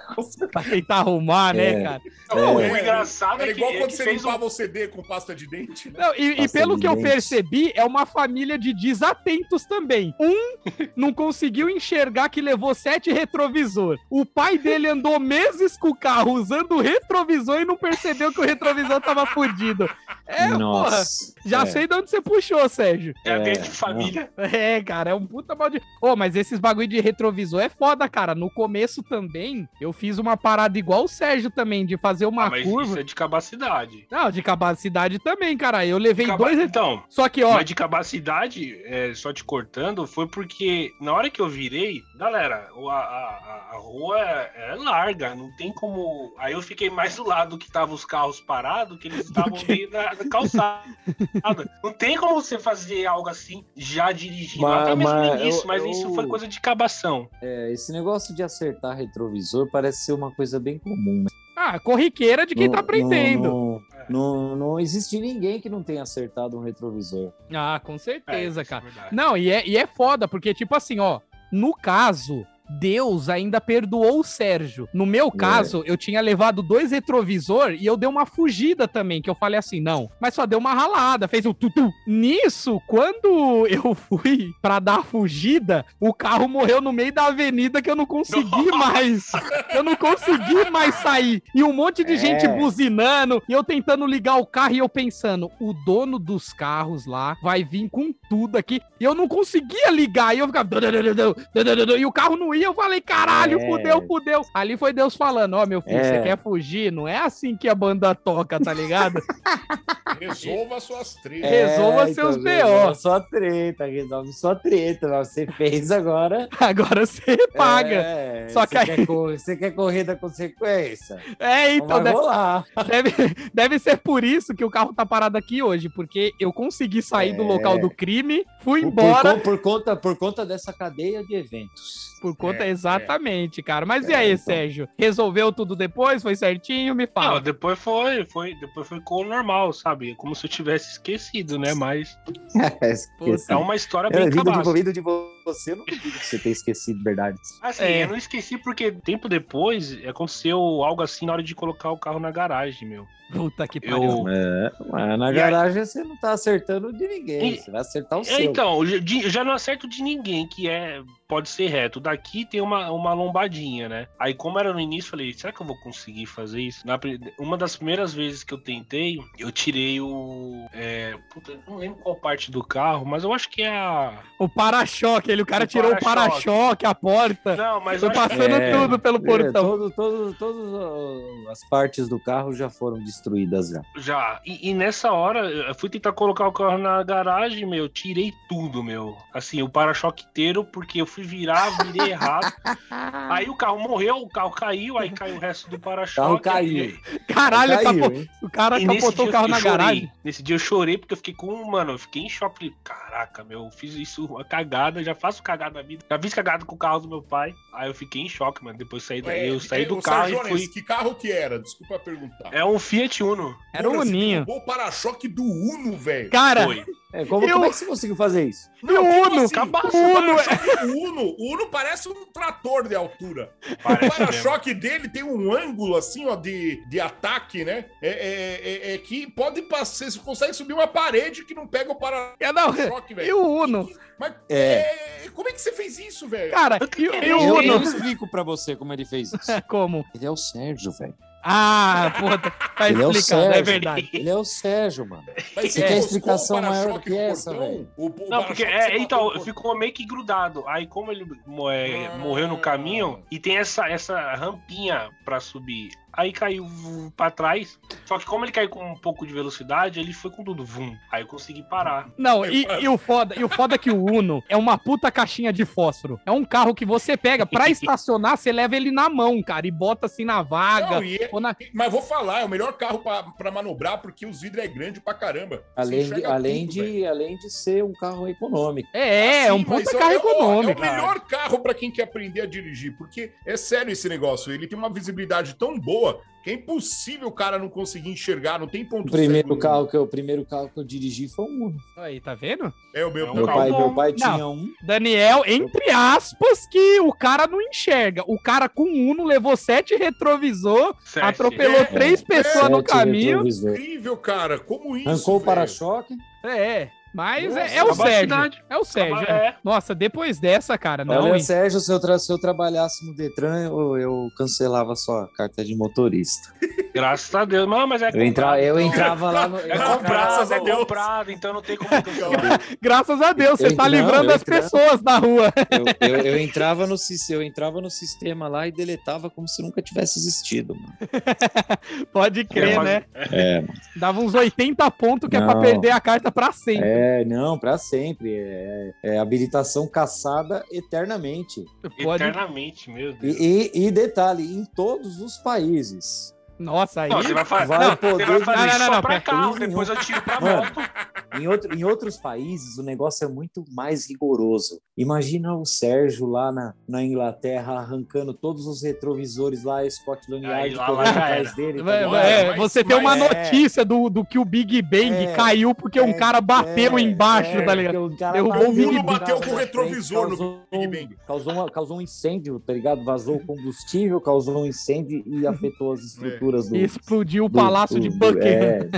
[SPEAKER 1] Pra tentar arrumar, né,
[SPEAKER 4] É.
[SPEAKER 1] cara?
[SPEAKER 3] Não,
[SPEAKER 5] É.
[SPEAKER 3] o engraçado
[SPEAKER 5] Era
[SPEAKER 3] é que,
[SPEAKER 5] igual
[SPEAKER 3] é
[SPEAKER 5] quando
[SPEAKER 3] que
[SPEAKER 5] você
[SPEAKER 3] fez um...
[SPEAKER 5] limpava o CD com pasta de dente. né?
[SPEAKER 1] Não, e, e pelo
[SPEAKER 4] de
[SPEAKER 1] que eu
[SPEAKER 4] dente.
[SPEAKER 1] percebi, é uma família de desatentos também. Um não conseguiu enxergar que levou sete retrovisor. O pai dele andou meses com o carro usando o retrovisor e não percebeu que o retrovisor tava fudido. É, porra.
[SPEAKER 4] Nossa.
[SPEAKER 1] Já
[SPEAKER 4] É.
[SPEAKER 1] sei de onde você puxou, Sérgio.
[SPEAKER 3] É a
[SPEAKER 4] É,
[SPEAKER 3] grande família.
[SPEAKER 1] É, cara, é um puta mal de. Ô, mas esses bagulho de retrovisor é foda, cara. No começo também, eu fiz uma parada igual o Sérgio também, de fazer uma
[SPEAKER 3] Ah, mas
[SPEAKER 1] curva.
[SPEAKER 3] isso é de capacidade.
[SPEAKER 1] Não, de capacidade também, cara. Eu levei
[SPEAKER 3] Capa-
[SPEAKER 1] dois.
[SPEAKER 3] Então,
[SPEAKER 1] Só que, ó.
[SPEAKER 3] mas de capacidade, é, só te cortando, foi porque na hora que eu virei, galera, a, a- a rua é, é larga, não tem como. Aí eu fiquei mais do lado que estavam os carros parados, que eles estavam
[SPEAKER 1] que-
[SPEAKER 3] meio na, na calçada. não tem como você fazer algo assim já dirigindo.
[SPEAKER 4] Mas-
[SPEAKER 3] Até mesmo no
[SPEAKER 4] mas
[SPEAKER 3] início,
[SPEAKER 4] eu-
[SPEAKER 3] mas
[SPEAKER 4] eu-
[SPEAKER 3] isso foi coisa de cabação.
[SPEAKER 4] É, esse negócio de acertar retrovisor parece ser uma coisa bem comum. Né?
[SPEAKER 1] Ah, corriqueira de quem
[SPEAKER 4] Não-
[SPEAKER 1] tá aprendendo.
[SPEAKER 4] Não, não, não existe ninguém que não tenha acertado um retrovisor.
[SPEAKER 1] Ah, com
[SPEAKER 3] É,
[SPEAKER 1] certeza,
[SPEAKER 3] isso
[SPEAKER 1] cara.
[SPEAKER 3] é.
[SPEAKER 1] Não, e é, e é foda, porque, tipo assim, ó, no caso. Deus ainda perdoou o Sérgio. No meu caso, eu tinha levado dois retrovisor e eu dei uma fugida também, que eu falei assim, não. Mas só deu uma ralada, fez um tutu. Nisso, quando eu fui pra dar a fugida, o carro morreu no meio da avenida que eu não consegui
[SPEAKER 3] Nossa!
[SPEAKER 1] mais. Eu não consegui mais sair. E um monte de
[SPEAKER 4] É.
[SPEAKER 1] gente buzinando, e eu tentando ligar o carro e eu pensando, o dono dos carros lá vai vir com tudo aqui. E eu não conseguia ligar, e eu ficava. E o carro não ia, eu falei, caralho,
[SPEAKER 4] É.
[SPEAKER 1] fudeu, fudeu. Ali foi Deus falando, ó, meu filho,
[SPEAKER 4] É.
[SPEAKER 1] você quer fugir? Não é assim que a banda toca, tá ligado?
[SPEAKER 5] Resolva suas tretas.
[SPEAKER 1] É. Resolva seus
[SPEAKER 4] então,
[SPEAKER 1] BO.
[SPEAKER 4] Sua treta, resolve sua treta. mas Você fez agora.
[SPEAKER 1] Agora você paga.
[SPEAKER 4] É,
[SPEAKER 1] Só que
[SPEAKER 4] você
[SPEAKER 1] aí-
[SPEAKER 4] quer correr, você quer correr da consequência?
[SPEAKER 1] É,
[SPEAKER 4] Então
[SPEAKER 1] então,
[SPEAKER 4] vai
[SPEAKER 1] deve,
[SPEAKER 4] rolar.
[SPEAKER 1] deve, deve ser por isso que o carro tá parado aqui hoje, porque eu consegui sair do
[SPEAKER 4] É.
[SPEAKER 1] local do crime, fui
[SPEAKER 4] Por-
[SPEAKER 1] embora.
[SPEAKER 4] Por, por conta, por conta dessa cadeia de eventos.
[SPEAKER 1] Por conta,
[SPEAKER 5] É,
[SPEAKER 1] exatamente, cara. Mas e
[SPEAKER 4] É,
[SPEAKER 1] aí,
[SPEAKER 4] então.
[SPEAKER 1] Sérgio? Resolveu tudo depois? Foi certinho? Me
[SPEAKER 3] Não,
[SPEAKER 1] fala.
[SPEAKER 3] depois foi, foi, depois ficou normal, sabe? Como se eu tivesse esquecido, né? Mas
[SPEAKER 4] Esqueci.
[SPEAKER 3] é uma história bem
[SPEAKER 4] vindo, de, vindo de você, eu não duvido que você tenha esquecido verdade.
[SPEAKER 3] Assim,
[SPEAKER 1] É.
[SPEAKER 3] eu não esqueci porque tempo depois aconteceu algo assim na hora de colocar o carro na garagem, meu.
[SPEAKER 1] Puta que
[SPEAKER 3] Eu-
[SPEAKER 1] pariu.
[SPEAKER 4] É, mas na
[SPEAKER 3] E aí-
[SPEAKER 4] garagem você não tá acertando de ninguém.
[SPEAKER 3] E-
[SPEAKER 4] Você vai acertar o
[SPEAKER 3] É,
[SPEAKER 4] seu.
[SPEAKER 3] então, eu já- eu não acerto de ninguém que é pode ser reto. Daqui tem uma, uma lombadinha, né? Aí, como era no início, eu falei, será que eu vou conseguir fazer isso? Na uma das primeiras vezes que eu tentei, eu tirei o. É, puta, não lembro qual parte do carro, mas eu acho que é a.
[SPEAKER 1] O para-choque, ele, o cara
[SPEAKER 3] O
[SPEAKER 1] tirou o
[SPEAKER 3] para-choque.
[SPEAKER 1] a porta.
[SPEAKER 3] Não, mas
[SPEAKER 1] Foi passando
[SPEAKER 4] É,
[SPEAKER 1] tudo pelo
[SPEAKER 4] É,
[SPEAKER 1] portão.
[SPEAKER 4] todo, todo, todas uh, as partes do carro já foram destruídas já.
[SPEAKER 3] Já. E, e nessa hora, eu fui tentar colocar o carro na garagem, meu, tirei tudo, meu. Assim, o para-choque inteiro, porque eu fui virar, virei errado. Aí o carro morreu, o carro caiu, aí caiu o resto do para-choque.
[SPEAKER 4] carro caiu.
[SPEAKER 1] Caralho,
[SPEAKER 4] Caiu, hein?
[SPEAKER 1] o cara
[SPEAKER 3] E
[SPEAKER 1] capotou o carro na
[SPEAKER 3] chorei.
[SPEAKER 1] garagem.
[SPEAKER 3] Nesse dia eu chorei porque eu fiquei com, mano, eu fiquei em choque. Falei, caraca, meu, eu fiz isso, uma cagada, já faço cagada na vida. Já fiz cagada com o carro do meu pai. Aí eu fiquei em choque, mano. Depois saí,
[SPEAKER 5] É,
[SPEAKER 3] eu saí
[SPEAKER 5] é,
[SPEAKER 3] do carro
[SPEAKER 5] Sérgio
[SPEAKER 3] e fui.
[SPEAKER 5] Que carro que era? Desculpa perguntar.
[SPEAKER 3] É um Fiat Uno.
[SPEAKER 1] Era
[SPEAKER 5] você
[SPEAKER 1] Uninho.
[SPEAKER 5] derrubou o para-choque do Uno, velho.
[SPEAKER 1] Cara,
[SPEAKER 3] Foi.
[SPEAKER 4] É, como,
[SPEAKER 1] Eu-
[SPEAKER 4] como é que você conseguiu fazer isso?
[SPEAKER 1] e o Uno?
[SPEAKER 5] assim?
[SPEAKER 3] Cabaço,
[SPEAKER 1] O Uno é...
[SPEAKER 5] Do Uno, o Uno parece um trator de altura. O
[SPEAKER 3] Parece mesmo.
[SPEAKER 5] para-choque dele tem um ângulo assim, ó, de, de ataque, né? É, é- é- é que pode passar, você consegue subir uma parede que não pega o
[SPEAKER 1] É, não,
[SPEAKER 5] para-choque,
[SPEAKER 1] e
[SPEAKER 5] velho.
[SPEAKER 1] o Uno?
[SPEAKER 5] Mas
[SPEAKER 4] É.
[SPEAKER 5] é, como é que você fez isso, velho?
[SPEAKER 1] Cara, e, e
[SPEAKER 4] Eu,
[SPEAKER 1] o
[SPEAKER 4] eu
[SPEAKER 1] Uno?
[SPEAKER 4] explico pra você como ele fez isso.
[SPEAKER 1] Como?
[SPEAKER 4] Ele é o Sérgio, velho.
[SPEAKER 1] Ah, puta, tá
[SPEAKER 4] Ele é o
[SPEAKER 1] explicado, é
[SPEAKER 4] Sérgio.
[SPEAKER 1] verdade.
[SPEAKER 4] Ele é o Sérgio, mano.
[SPEAKER 5] Mas
[SPEAKER 1] Você quer
[SPEAKER 5] encostou
[SPEAKER 4] explicação maior que essa, velho?
[SPEAKER 3] Não, porque é, então, ficou meio que grudado. Aí, como ele é,
[SPEAKER 5] Ah.
[SPEAKER 3] morreu no caminho, e tem essa, essa rampinha pra subir. Aí caiu pra trás. Só que como ele caiu com um pouco de velocidade, ele foi com tudo, vum. Aí eu consegui parar.
[SPEAKER 1] Não, e, e o foda, e o foda é que o Uno é uma puta caixinha de fósforo. É um carro que você pega pra estacionar, você leva ele na mão, cara, e bota assim na vaga.
[SPEAKER 5] Não, e é-
[SPEAKER 1] na-
[SPEAKER 5] Mas vou falar, é o melhor carro pra, pra manobrar porque os vidros é grande pra caramba.
[SPEAKER 4] Além, de, além,
[SPEAKER 5] tudo, velho.
[SPEAKER 4] de, além de ser um carro econômico.
[SPEAKER 1] É, é um puta
[SPEAKER 5] é-
[SPEAKER 1] carro
[SPEAKER 5] é
[SPEAKER 1] econômico.
[SPEAKER 5] É o melhor carro pra quem quer aprender a dirigir, porque é sério esse negócio. Ele tem uma visibilidade tão boa que é impossível o cara não conseguir enxergar, não tem ponto
[SPEAKER 4] O primeiro,
[SPEAKER 5] cego
[SPEAKER 4] carro que eu, o primeiro carro que eu dirigi foi um Uno.
[SPEAKER 1] Aí, tá vendo?
[SPEAKER 5] É o meu.
[SPEAKER 3] É
[SPEAKER 4] Meu
[SPEAKER 3] carro
[SPEAKER 4] pai, meu pai
[SPEAKER 1] Não.
[SPEAKER 4] tinha um.
[SPEAKER 1] Daniel, entre aspas, que o cara não enxerga. O cara com Uno levou sete retrovisor,
[SPEAKER 3] Sete.
[SPEAKER 1] atropelou
[SPEAKER 3] É,
[SPEAKER 1] três pessoas no caminho.
[SPEAKER 4] retrovisor.
[SPEAKER 5] Incrível, cara. Como isso?
[SPEAKER 4] Arrancou o para-choque.
[SPEAKER 1] É, mas é,
[SPEAKER 4] Nossa,
[SPEAKER 1] é o Sérgio. É o Sérgio.
[SPEAKER 3] É.
[SPEAKER 1] Nossa, depois dessa, cara, não,
[SPEAKER 4] Olha,
[SPEAKER 1] hein?
[SPEAKER 4] Sérgio, se eu, tra- se eu trabalhasse no Detran, eu, eu cancelava sua carta de motorista.
[SPEAKER 3] Graças a Deus. Não, mas é
[SPEAKER 4] Eu, entra, eu
[SPEAKER 3] então.
[SPEAKER 4] entrava lá no.
[SPEAKER 3] É
[SPEAKER 4] eu
[SPEAKER 5] Graças
[SPEAKER 3] comprado,
[SPEAKER 5] a
[SPEAKER 3] é
[SPEAKER 5] Deus.
[SPEAKER 3] comprado, então não tem como cancelar.
[SPEAKER 1] Graças a Deus, você tá
[SPEAKER 4] não,
[SPEAKER 1] livrando
[SPEAKER 4] eu
[SPEAKER 1] as pessoas da rua.
[SPEAKER 4] Eu, eu- eu entrava no, sis- eu entrava no sistema lá e deletava como se nunca tivesse existido. Mano.
[SPEAKER 1] Pode crer,
[SPEAKER 3] É,
[SPEAKER 1] né?
[SPEAKER 4] É,
[SPEAKER 1] Dava uns 80 pontos que é pra
[SPEAKER 4] Não.
[SPEAKER 1] perder a carta pra sempre.
[SPEAKER 4] é, não, pra sempre. É, é habilitação caçada eternamente.
[SPEAKER 1] Pode...
[SPEAKER 3] Eternamente, meu Deus.
[SPEAKER 4] E, e- e detalhe, em todos os países.
[SPEAKER 1] Nossa, aí.
[SPEAKER 3] Não, você vai, fa-
[SPEAKER 4] vai
[SPEAKER 3] não,
[SPEAKER 4] poder
[SPEAKER 3] você vai fazer só
[SPEAKER 1] Não, não, não,
[SPEAKER 3] pra depois eu tiro pra moto.
[SPEAKER 4] Em, outro, em outros países, o negócio é muito mais rigoroso. Imagina o Sérgio lá na, na Inglaterra arrancando todos os retrovisores lá, Scotland Yard
[SPEAKER 3] lá
[SPEAKER 4] atrás dele. tá ligado?
[SPEAKER 1] vai- é,
[SPEAKER 5] mas-
[SPEAKER 1] você tem uma
[SPEAKER 4] mas-
[SPEAKER 1] notícia do, do que o Big Bang
[SPEAKER 4] É,
[SPEAKER 1] caiu porque um
[SPEAKER 4] é,
[SPEAKER 1] cara bateu
[SPEAKER 4] É,
[SPEAKER 1] embaixo,
[SPEAKER 4] é,
[SPEAKER 1] tá ligado? Derrubou
[SPEAKER 4] bateu
[SPEAKER 1] o Big
[SPEAKER 5] bateu com o
[SPEAKER 4] frente,
[SPEAKER 5] retrovisor no
[SPEAKER 4] causou
[SPEAKER 5] Big
[SPEAKER 4] um-
[SPEAKER 5] Bang.
[SPEAKER 4] Causou, uma- causou um incêndio, tá ligado? Vazou o combustível, causou um incêndio e afetou as estruturas do.
[SPEAKER 1] E explodiu o
[SPEAKER 4] do-
[SPEAKER 1] palácio
[SPEAKER 4] do-
[SPEAKER 1] de
[SPEAKER 4] do-
[SPEAKER 1] Buckingham.
[SPEAKER 4] É,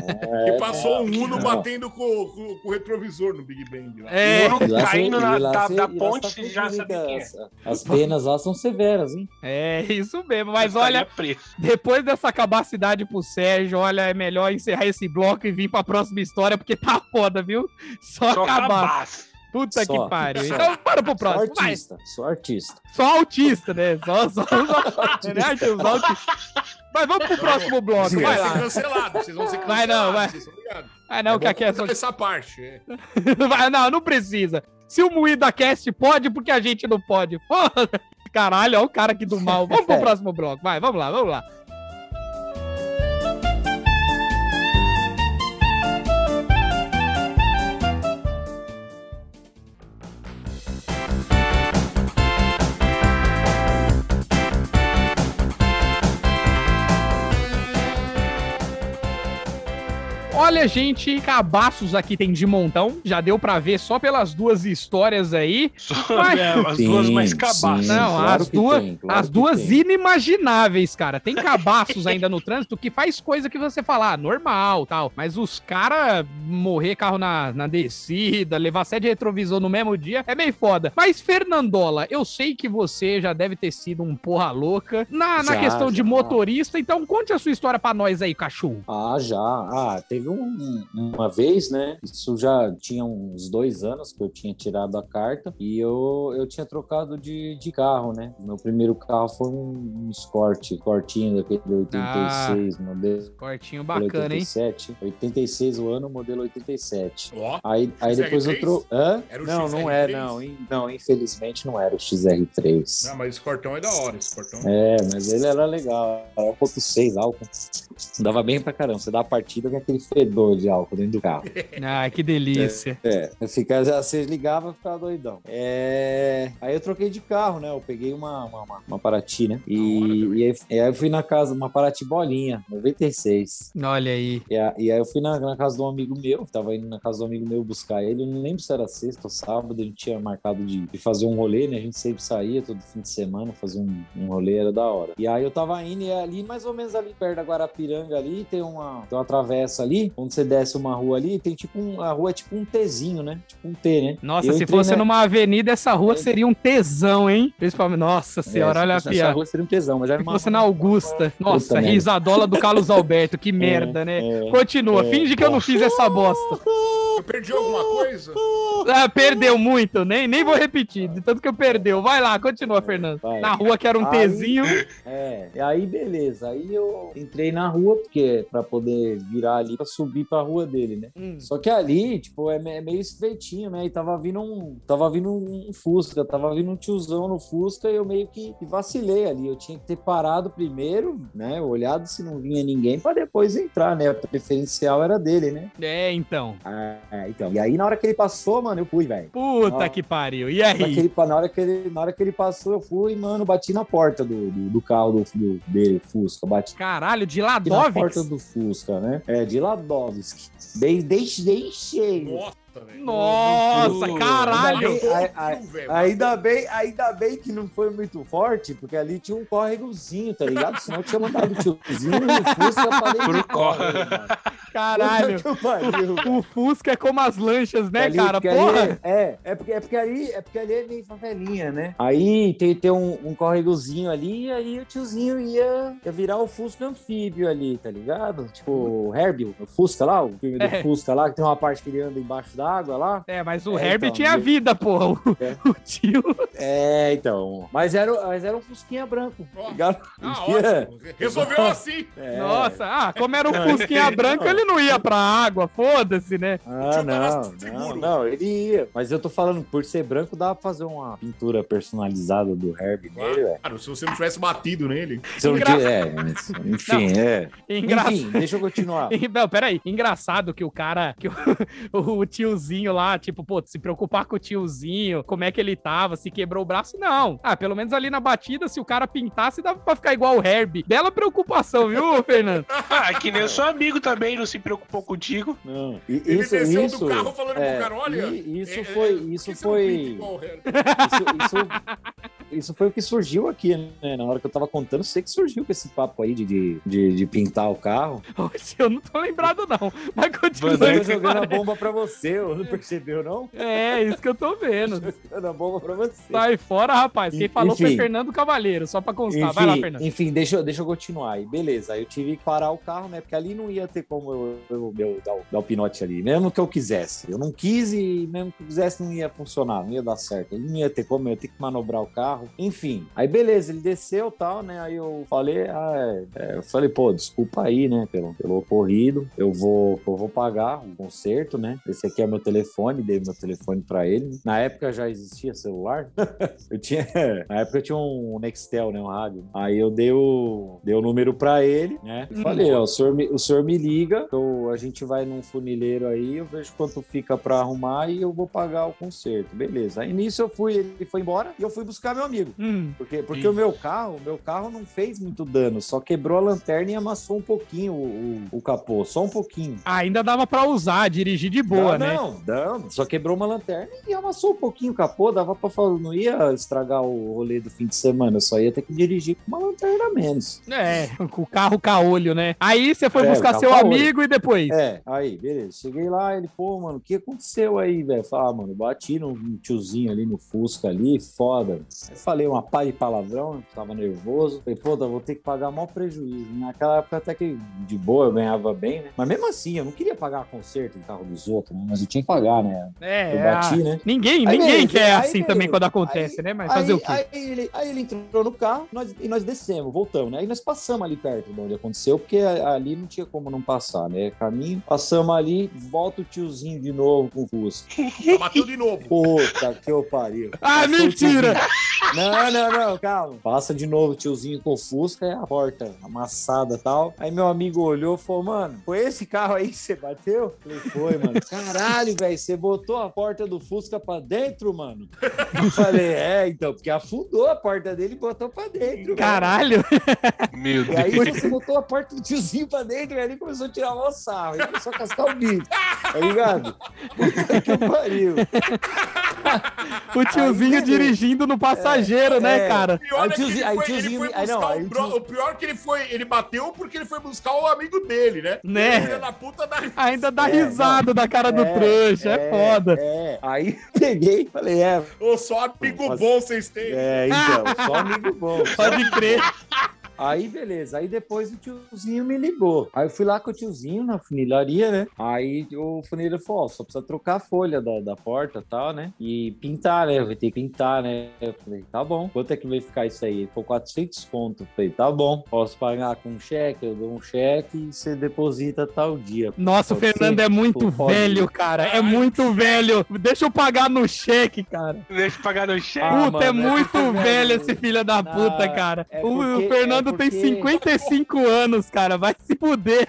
[SPEAKER 5] E
[SPEAKER 4] é,
[SPEAKER 5] passou um Uno
[SPEAKER 4] não.
[SPEAKER 5] batendo com, com- com o retrovisor no Big Bang. lá.
[SPEAKER 1] É,
[SPEAKER 3] O Uno
[SPEAKER 4] E lá
[SPEAKER 3] caindo na,
[SPEAKER 4] e lá
[SPEAKER 3] da, da
[SPEAKER 4] e lá
[SPEAKER 3] ponte, você já sabe quem é.
[SPEAKER 4] as, as penas lá são severas, hein?
[SPEAKER 1] é isso mesmo. Mas olha,
[SPEAKER 3] preso.
[SPEAKER 1] depois dessa capacidade pro Sérgio, olha, é melhor encerrar esse bloco e vir pra próxima história, porque tá foda, viu? Só,
[SPEAKER 3] Só
[SPEAKER 1] acabar.
[SPEAKER 3] cabaço.
[SPEAKER 1] Puta
[SPEAKER 4] Só,
[SPEAKER 1] que pariu.
[SPEAKER 4] só.
[SPEAKER 1] Então, bora pro próximo. Vai.
[SPEAKER 4] artista, sou artista.
[SPEAKER 1] Só autista, né? Só, só, só, né? Artista, só autista. Mas vamos pro próximo bloco.
[SPEAKER 5] Vocês
[SPEAKER 1] Vai
[SPEAKER 5] vão ser
[SPEAKER 1] lá.
[SPEAKER 5] cancelados, vocês vão ser cancelados.
[SPEAKER 1] Vai não, vai.
[SPEAKER 5] Vocês.
[SPEAKER 1] Ah, não,
[SPEAKER 5] É
[SPEAKER 1] que aqui é só.
[SPEAKER 5] essa parte. é.
[SPEAKER 1] Vai, não, não precisa. Se o Moída Cast pode, porque a gente não pode. Foda. Caralho, olha o cara aqui do mal. Vamos pro próximo bloco. Vai, vamos lá, vamos lá. Olha, gente, cabaços aqui tem de montão. Já deu pra ver só pelas duas histórias aí.
[SPEAKER 3] Só,
[SPEAKER 1] Vai.
[SPEAKER 3] é, as duas mais cabaças.
[SPEAKER 4] sim.
[SPEAKER 1] Não,
[SPEAKER 4] claro
[SPEAKER 1] as duas,
[SPEAKER 4] tem, claro
[SPEAKER 1] as duas
[SPEAKER 4] tem.
[SPEAKER 1] inimagináveis, cara. Tem cabaços ainda no trânsito que faz coisa que você fala, ah, normal, tal. Mas os caras morrer carro na, na descida, levar sede retrovisor no mesmo dia, é meio foda. Mas, Fernandola, eu sei que você já deve ter sido um porra louca na, na
[SPEAKER 4] Já,
[SPEAKER 1] questão de
[SPEAKER 4] já.
[SPEAKER 1] motorista, então conte a sua história pra nós aí, cachorro.
[SPEAKER 4] Ah, já. Ah, teve um- uma vez, né? Isso já tinha uns dois anos que eu tinha tirado a carta e eu, eu tinha trocado de, de carro, né? Meu primeiro carro foi um, um Escort, Cortinho daquele de 86, modelo
[SPEAKER 1] Cortinho bacana, hein?
[SPEAKER 4] 87. 86 o ano, modelo 87.
[SPEAKER 5] Ó,
[SPEAKER 4] Aí, aí depois eu
[SPEAKER 5] XR3?
[SPEAKER 4] troquei. Hã?
[SPEAKER 5] Era o
[SPEAKER 4] Não, não é, não. Não, infelizmente não era o XR3.
[SPEAKER 5] não, mas esse cortão é da hora, esse cortão.
[SPEAKER 4] É, mas ele era legal. Era 1.6 álcool. Dava bem pra caramba. Você dá a partida com aquele fedor de álcool dentro do carro.
[SPEAKER 1] Ah, que delícia.
[SPEAKER 4] É, fica, já, você ligava e ficava doidão. É, aí eu troquei de carro, né? Eu peguei uma, uma, uma, uma Paraty, né? E, e aí, e aí eu fui na casa, uma Paraty bolinha, 96.
[SPEAKER 1] Olha aí.
[SPEAKER 4] E, a- e aí eu fui na, na casa de um amigo meu, tava indo na casa do amigo meu buscar ele, eu não lembro se era sexta ou sábado, a gente tinha marcado de, de fazer um rolê, né? A gente sempre saía todo fim de semana, fazer um, um rolê, era da hora. E aí eu tava indo e é ali, mais ou menos ali perto da Guarapiranga ali, tem uma, tem uma travessa ali, onde você desce uma rua ali, tem tipo um, a rua é tipo um Tzinho, né? Tipo um T, né?
[SPEAKER 1] Nossa,
[SPEAKER 4] Eu
[SPEAKER 1] se
[SPEAKER 4] entrei
[SPEAKER 1] fosse
[SPEAKER 4] na-
[SPEAKER 1] numa avenida, essa rua
[SPEAKER 4] É.
[SPEAKER 1] seria um tesão, hein? Principalmente, nossa senhora,
[SPEAKER 4] É,
[SPEAKER 1] olha a piada.
[SPEAKER 4] rua seria um tesão, mas era
[SPEAKER 1] Se
[SPEAKER 4] uma
[SPEAKER 1] fosse na Augusta. Nossa,
[SPEAKER 4] Puta merda.
[SPEAKER 1] risadola do Carlos Alberto, que merda, né?
[SPEAKER 4] é,
[SPEAKER 1] Continua,
[SPEAKER 4] é.
[SPEAKER 1] finge que eu não fiz essa bosta.
[SPEAKER 5] Eu perdi alguma coisa?
[SPEAKER 1] Ah, perdeu muito, nem, nem vou repetir, de tanto que eu perdeu. Vai lá, continua, Fernando.
[SPEAKER 4] Vai.
[SPEAKER 1] Na rua que era um
[SPEAKER 4] Aí-
[SPEAKER 1] Tzinho.
[SPEAKER 4] É, e aí beleza. Aí eu entrei na rua, porque pra poder virar ali pra subir pra rua dele, né?
[SPEAKER 1] Hum.
[SPEAKER 4] Só que ali, tipo, é é meio estreitinho, né? E tava vindo um. Tava vindo um Fusca, tava vindo um tiozão no Fusca e eu meio que que vacilei ali. Eu tinha que ter parado primeiro, né? Olhado se não vinha ninguém pra depois entrar, né? A preferencial era dele, né?
[SPEAKER 1] É, então.
[SPEAKER 4] Ah, então. E aí, na hora que ele passou, mano, eu fui, velho.
[SPEAKER 1] Puta que pariu. E
[SPEAKER 4] Na que
[SPEAKER 1] aí?
[SPEAKER 4] ele- Na hora, que ele, na hora que ele passou, eu fui, mano, bati na porta do, do, do carro do, do- dele, Fusca. Bati
[SPEAKER 1] Caralho, de
[SPEAKER 4] aqui na porta do Fusca, né? É, de Ladovski. Deixei cheio.
[SPEAKER 5] Nossa.
[SPEAKER 1] Nossa,
[SPEAKER 3] Ainda
[SPEAKER 1] caralho.
[SPEAKER 4] bem-
[SPEAKER 5] o.
[SPEAKER 4] Ainda bem, ainda bem que não foi muito forte, porque ali tinha um córregozinho, tá ligado? Senão eu tinha mandado o tiozinho e o Fusca pra dentro do
[SPEAKER 3] Pro
[SPEAKER 4] córrego, mano.
[SPEAKER 1] Caralho.
[SPEAKER 4] Pariu,
[SPEAKER 1] O Fusca é como as lanchas, né,
[SPEAKER 4] Ali,
[SPEAKER 1] cara?
[SPEAKER 4] porque ali
[SPEAKER 1] Porra.
[SPEAKER 4] é, é, é porque, é porque ali é porque ali é meio favelinha, né? Aí tem, tem um, um córregozinho ali, e aí o tiozinho ia, ia virar o Fusca anfíbio ali, tá ligado? Tipo o Herbie, o Fusca lá, o filme do
[SPEAKER 1] É.
[SPEAKER 4] Fusca lá, que tem uma parte que ele anda embaixo d'água lá.
[SPEAKER 1] É, mas o
[SPEAKER 4] É,
[SPEAKER 1] Herbie
[SPEAKER 4] então,
[SPEAKER 1] tinha
[SPEAKER 4] eu-
[SPEAKER 1] vida, porra. O,
[SPEAKER 4] É.
[SPEAKER 1] o tio.
[SPEAKER 4] É, então. Mas era, mas era um Fusquinha branco, tá ligado?
[SPEAKER 5] Ah,
[SPEAKER 4] Tinha-
[SPEAKER 5] ótimo. Resolveu assim.
[SPEAKER 4] É.
[SPEAKER 1] Nossa, ah, como era um
[SPEAKER 4] Não,
[SPEAKER 1] Fusquinha branco,
[SPEAKER 4] não.
[SPEAKER 1] ele não ia pra água, foda-se, né?
[SPEAKER 4] Ah,
[SPEAKER 5] tio tava
[SPEAKER 4] não, não, não, ele ia. Mas eu tô falando, por ser branco, dá pra fazer uma pintura personalizada do Herbie nele, velho.
[SPEAKER 5] Claro, se você não tivesse batido nele.
[SPEAKER 4] Se eu não
[SPEAKER 1] Engra-
[SPEAKER 4] É, mas, enfim, é.
[SPEAKER 1] Engraçado.
[SPEAKER 4] Enfim, deixa eu continuar.
[SPEAKER 1] Não, peraí. Engraçado que o cara, que o, o tiozinho lá, tipo, pô, se preocupar com o tiozinho, como é que ele tava, se quebrou o braço, não. Ah, pelo menos ali na batida, se o cara pintasse, dava pra ficar igual o Herbie. Bela preocupação, viu, Fernando?
[SPEAKER 3] Ah, que nem o seu amigo também não se preocupou contigo.
[SPEAKER 4] Não, e-
[SPEAKER 5] Ele
[SPEAKER 4] isso,
[SPEAKER 5] desceu
[SPEAKER 4] isso,
[SPEAKER 5] do carro falando
[SPEAKER 4] é,
[SPEAKER 5] pro cara, olha.
[SPEAKER 4] e- isso
[SPEAKER 5] é,
[SPEAKER 4] foi,
[SPEAKER 5] é, por
[SPEAKER 4] isso foi,
[SPEAKER 5] igual o Herbie?
[SPEAKER 4] isso, isso, isso foi o que surgiu aqui, né? Na hora que eu tava contando, sei que surgiu com esse papo aí de, de, de, de pintar o carro.
[SPEAKER 1] Oxe, eu não tô lembrado, não. Mas continua.
[SPEAKER 4] Eu tô
[SPEAKER 3] Vandeco.
[SPEAKER 4] jogando a bomba pra você, não percebeu, não?
[SPEAKER 1] É, isso que eu tô vendo.
[SPEAKER 4] Jogando a bomba pra você.
[SPEAKER 1] Sai fora, rapaz. Quem falou foi
[SPEAKER 4] Enfim.
[SPEAKER 1] Fernando Cavaleiro, só pra constar. Vai lá,
[SPEAKER 4] Enfim,
[SPEAKER 1] Fernando.
[SPEAKER 4] enfim deixa, eu- deixa eu continuar aí. Beleza, aí eu tive que parar o carro, né? Porque ali não ia ter como eu, eu- eu dar, o, dar o pinote ali, mesmo que eu quisesse. Eu não quis e mesmo que eu quisesse não ia funcionar, não ia dar certo. Não ia ter como, eu ia ter que manobrar o carro. Enfim, aí beleza, ele desceu e tal, né? Aí eu falei, ah, é, é, eu falei, pô, desculpa aí, né? Pelo, pelo ocorrido, eu vou, eu vou pagar o conserto, né? Esse aqui é meu telefone, dei meu telefone pra ele. Na época já existia celular. Eu tinha. Na época eu tinha um Nextel, né? Um rádio. Aí eu dei o, dei o número pra ele, né? E falei, ó, o senhor me, o senhor me liga, eu, a gente vai num funileiro aí, eu vejo quanto fica pra arrumar e eu vou pagar o conserto. Beleza. Aí nisso eu fui, ele foi embora e eu fui buscar meu amigo.
[SPEAKER 1] Hum,
[SPEAKER 4] Porque, porque o meu carro, o meu carro não fez muito dano, só quebrou a lanterna e amassou um pouquinho o, o, o capô, só um pouquinho.
[SPEAKER 1] ainda dava pra usar, dirigir de boa,
[SPEAKER 4] não,
[SPEAKER 1] né?
[SPEAKER 4] Não, não, só quebrou uma lanterna e amassou um pouquinho o capô, dava pra falar, não ia estragar o rolê do fim de semana, só ia ter que dirigir com uma lanterna a menos.
[SPEAKER 1] É, com o carro caolho, né? Aí você foi
[SPEAKER 4] É,
[SPEAKER 1] buscar seu amigo e depois.
[SPEAKER 4] É, aí, beleza. Cheguei lá, ele, pô, mano, o que aconteceu aí, velho? Falei, ah, mano, bati num tiozinho ali no Fusca ali, foda. Aí falei uma pá de palavrão, tava nervoso. Falei, pô, vou ter que pagar maior prejuízo. Naquela época até que de boa eu ganhava bem, né? Mas mesmo assim, eu não queria pagar conserto em carro dos outros, né? mas eu tinha que pagar, né?
[SPEAKER 1] É,
[SPEAKER 4] Eu bati,
[SPEAKER 1] ah,
[SPEAKER 4] né?
[SPEAKER 1] Ninguém,
[SPEAKER 4] Aí
[SPEAKER 1] ninguém quer
[SPEAKER 4] aí
[SPEAKER 1] assim
[SPEAKER 4] beleza.
[SPEAKER 1] também quando acontece,
[SPEAKER 4] Aí-
[SPEAKER 1] né? Mas
[SPEAKER 4] aí,
[SPEAKER 1] fazer o quê?
[SPEAKER 4] Aí ele, aí ele entrou no carro nós, e nós descemos, voltamos, né? Aí nós passamos ali perto de onde aconteceu, porque a- ali não tinha como não passar, né? Caminho, passamos ali, volta o tiozinho de novo com o Fusca.
[SPEAKER 5] Bateu de novo.
[SPEAKER 4] Puta que eu pariu.
[SPEAKER 1] Ah,
[SPEAKER 4] Passou
[SPEAKER 1] mentira!
[SPEAKER 4] Não, não, não, calma. Passa de novo o tiozinho com o Fusca e a porta amassada e tal. Aí meu amigo olhou e falou, mano, foi esse carro aí que você bateu? Eu Falei, foi, mano. Caralho, velho, você botou a porta do Fusca pra dentro, mano? Eu falei, é, então, porque afundou a porta dele e botou pra dentro.
[SPEAKER 1] Caralho!
[SPEAKER 3] Meu
[SPEAKER 4] E aí
[SPEAKER 3] Deus.
[SPEAKER 4] você botou a porta do tiozinho pra dentro e ali começou a tirar o sarro. Aí começou a cascar o bico. Tá ligado? Puta que pariu.
[SPEAKER 1] O tiozinho
[SPEAKER 4] Aí,
[SPEAKER 1] dirigindo no passageiro, né,
[SPEAKER 4] é.
[SPEAKER 1] cara?
[SPEAKER 5] O pior é que ele foi, ele
[SPEAKER 4] tiozinho-
[SPEAKER 5] foi
[SPEAKER 4] aí não,
[SPEAKER 5] buscar
[SPEAKER 4] aí
[SPEAKER 5] o, bro-
[SPEAKER 4] tio-
[SPEAKER 5] o pior é que ele foi, ele bateu porque ele foi buscar o amigo dele, né?
[SPEAKER 1] Né?
[SPEAKER 5] Filha da puta da...
[SPEAKER 1] Ainda dá
[SPEAKER 4] É,
[SPEAKER 1] risada da cara do
[SPEAKER 4] É,
[SPEAKER 1] trouxa, é, foda.
[SPEAKER 4] É. Aí peguei e falei, é,
[SPEAKER 5] Ô, só amigo
[SPEAKER 4] Mas-
[SPEAKER 5] bom vocês têm.
[SPEAKER 4] é, então, só amigo bom.
[SPEAKER 1] Pode crer.
[SPEAKER 4] Aí, beleza. Aí depois o tiozinho me ligou. Aí eu fui lá com o tiozinho na funilaria, né? Aí o funileiro falou, ó, só precisa trocar a folha da, da porta e tal, né? E pintar, né? Eu vou ter que pintar, né? Eu falei, tá bom. Quanto é que vai ficar isso aí? Ele falou 400 conto. Eu falei, tá bom. Posso pagar com cheque? Eu dou um cheque e você deposita tal dia.
[SPEAKER 1] Nossa, o Fernando
[SPEAKER 4] ser?
[SPEAKER 1] é muito
[SPEAKER 4] Pode.
[SPEAKER 1] velho, cara. É muito velho. Deixa eu pagar no cheque, cara.
[SPEAKER 3] Deixa eu pagar no cheque.
[SPEAKER 4] Ah,
[SPEAKER 1] Puta, é
[SPEAKER 4] mano, é
[SPEAKER 1] muito
[SPEAKER 4] porque,
[SPEAKER 1] velho esse filho da puta, cara.
[SPEAKER 4] é
[SPEAKER 1] O- o,
[SPEAKER 4] porque-
[SPEAKER 1] Fernando
[SPEAKER 4] é
[SPEAKER 1] tem
[SPEAKER 4] porque-
[SPEAKER 1] 55 anos, cara. Vai se fuder.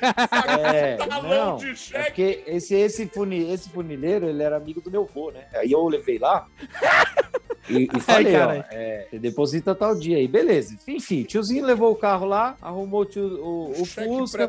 [SPEAKER 4] É,
[SPEAKER 5] Talão
[SPEAKER 4] não. É porque esse, esse, funi, esse funileiro, ele era amigo do meu vô, né? Aí eu levei lá e, e falei, ó,
[SPEAKER 1] caralho.
[SPEAKER 4] é, você deposita tal dia aí. Beleza. Enfim, tiozinho levou o carro lá, arrumou o, tio, o, o Fusca,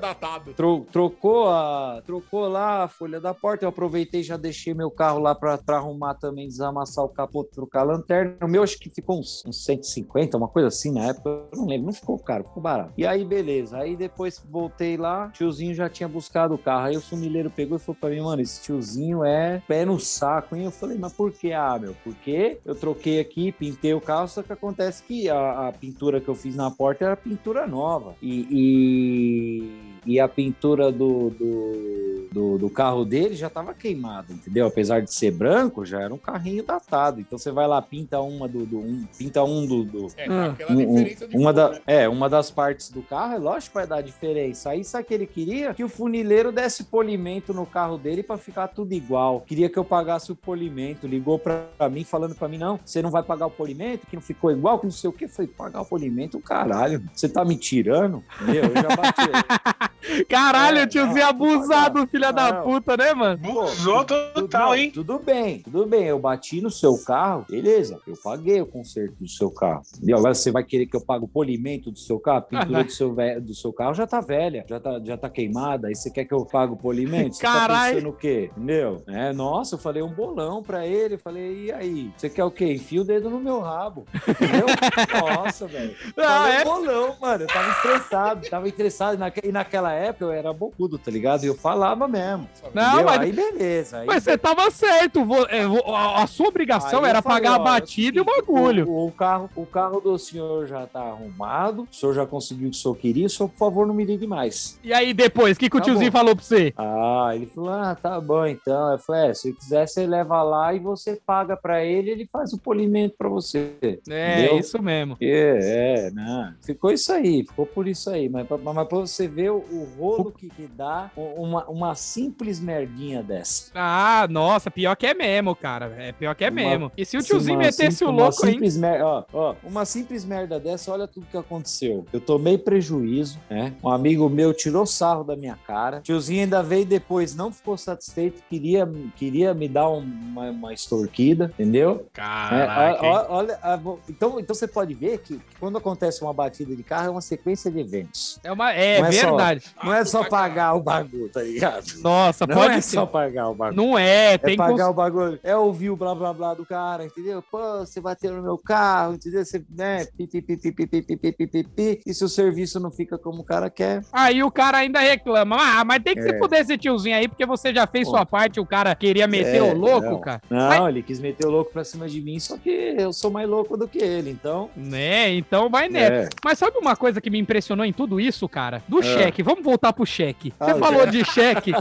[SPEAKER 4] tro- trocou, a, trocou lá a folha da porta. Eu aproveitei e já deixei meu carro lá pra, pra arrumar também, desamassar o capô, trocar a lanterna. O meu acho que ficou uns, uns 150, uma coisa assim na época. Eu não lembro, não ficou caro, ficou barato. E aí, beleza. Aí depois voltei lá, tiozinho já tinha buscado o carro. Aí o sumileiro pegou e falou pra mim, mano, esse tiozinho é pé no saco, hein? Eu falei, mas por que? Ah, meu, porque eu troquei aqui, pintei o carro, só que acontece que a, a pintura que eu fiz na porta era pintura nova. E, e, e a pintura do, do, do, do carro dele já tava queimada, entendeu? Apesar de ser branco, já era um carrinho datado. Então você vai lá, pinta uma do, do um, pinta um do, do-
[SPEAKER 5] É, aquela
[SPEAKER 4] um- um-
[SPEAKER 5] diferença de
[SPEAKER 4] uma,
[SPEAKER 5] cor,
[SPEAKER 4] da,
[SPEAKER 5] né?
[SPEAKER 4] é, uma das partes do carro, é lógico que vai dar diferença. Aí sabe o que ele queria? Que o funileiro desse polimento no carro dele pra ficar tudo igual. Queria que eu pagasse o polimento. Ligou pra mim falando pra mim: não, você não vai pagar o polimento, que não ficou igual, que não sei o que. Foi pagar o polimento, caralho. Você tá me tirando? Meu, eu já bati.
[SPEAKER 1] Caralho,
[SPEAKER 4] É,
[SPEAKER 1] tiozinho
[SPEAKER 4] não,
[SPEAKER 1] abusado, filha da
[SPEAKER 4] não.
[SPEAKER 1] puta, né, mano?
[SPEAKER 3] Abusou total,
[SPEAKER 4] Não,
[SPEAKER 3] hein?
[SPEAKER 4] Tudo bem, tudo bem. Eu bati no seu carro, beleza. Eu paguei o conserto do seu carro. E agora você vai querer que eu pague o polimento do seu carro? A pintura do seu, ve- do seu carro já tá velha, já tá, já tá queimada. Aí você quer que eu pague o polimento? Você tá
[SPEAKER 1] Carai.
[SPEAKER 4] pensando o quê? Entendeu? É, nossa, eu falei um bolão pra ele. Falei, e aí? Você quer o quê? Enfia o dedo no meu rabo. Entendeu? nossa, velho.
[SPEAKER 1] Ah,
[SPEAKER 4] Falei
[SPEAKER 1] é?
[SPEAKER 4] um bolão, mano. Eu tava estressado, tava estressado. E, e naquela época eu era bocudo, tá ligado? E eu falava mesmo.
[SPEAKER 1] Não, mas-
[SPEAKER 4] Aí beleza. Aí
[SPEAKER 1] Mas você tava certo. é, A a sua obrigação era
[SPEAKER 4] falei,
[SPEAKER 1] pagar a
[SPEAKER 4] ó,
[SPEAKER 1] batida
[SPEAKER 4] é
[SPEAKER 1] e o bagulho.
[SPEAKER 4] O, o carro, o carro do senhor já tá arrumado, o senhor já conseguiu o que o senhor queria, o senhor, por favor, não me ligue mais.
[SPEAKER 1] E aí depois, o que, que o
[SPEAKER 4] Tá
[SPEAKER 1] tiozinho
[SPEAKER 4] bom.
[SPEAKER 1] falou pra você?
[SPEAKER 4] Ah, ele falou: ah, tá bom então. Eu falei: é, se quiser, você leva lá e você paga pra ele, ele faz o polimento pra você.
[SPEAKER 1] É,
[SPEAKER 4] Entendeu?
[SPEAKER 1] isso mesmo.
[SPEAKER 4] É, é, não. Ficou isso aí, ficou por isso aí. Mas, pra- mas pra você ver o, o rolo que, que dá uma, uma simples merdinha dessa.
[SPEAKER 1] Ah, nossa, pior que é mesmo, cara. É pior que é
[SPEAKER 4] Uma-
[SPEAKER 1] mesmo. E se o
[SPEAKER 4] Sim,
[SPEAKER 1] tiozinho
[SPEAKER 4] uma
[SPEAKER 1] metesse
[SPEAKER 4] sim-
[SPEAKER 1] o louco aí.
[SPEAKER 4] simples mer- ó, ó, uma simples merda dessa, olha tudo que aconteceu. Eu tomei prejuízo, né? Um amigo meu tirou sarro da minha cara. Tiozinho ainda veio depois, não ficou satisfeito, queria, queria me dar um- uma, uma extorquida, entendeu? É,
[SPEAKER 3] Caraca, hein?
[SPEAKER 4] ó- olha, ah, então, então você pode ver que, que quando acontece uma batida de carro é uma sequência de eventos.
[SPEAKER 1] É, uma... é
[SPEAKER 4] é
[SPEAKER 1] verdade.
[SPEAKER 4] Não é só pagar o bagulho, tá ligado?
[SPEAKER 1] Nossa,
[SPEAKER 4] Não
[SPEAKER 1] pode
[SPEAKER 4] é
[SPEAKER 1] ser.
[SPEAKER 4] só pagar o bagulho.
[SPEAKER 1] Não é,
[SPEAKER 4] É
[SPEAKER 1] tem
[SPEAKER 4] pagar
[SPEAKER 1] cons-
[SPEAKER 4] o bagulho, é ouvir o blá blá blá do cara, entendeu? Pô, você bateu no meu carro, entendeu? Você, né, pi, pi, pi, pi, pi, pi, pi, pi, pi, pi, pi, e se o serviço não fica como o cara quer.
[SPEAKER 1] Aí o cara ainda reclama. Ah, mas tem que se
[SPEAKER 4] É.
[SPEAKER 1] fuder esse tiozinho aí, porque você já fez
[SPEAKER 4] Pô.
[SPEAKER 1] sua parte, o cara queria meter
[SPEAKER 4] É,
[SPEAKER 1] o louco,
[SPEAKER 4] não.
[SPEAKER 1] cara.
[SPEAKER 4] Não, ele quis meter o louco pra cima de mim, só que eu sou mais louco do que ele, então.
[SPEAKER 1] Né, então vai nessa.
[SPEAKER 4] É.
[SPEAKER 1] Mas sabe uma coisa que me impressionou em tudo isso, cara? Do
[SPEAKER 4] É.
[SPEAKER 1] cheque. Vamos voltar pro cheque. Você
[SPEAKER 4] Ah,
[SPEAKER 1] falou de cheque.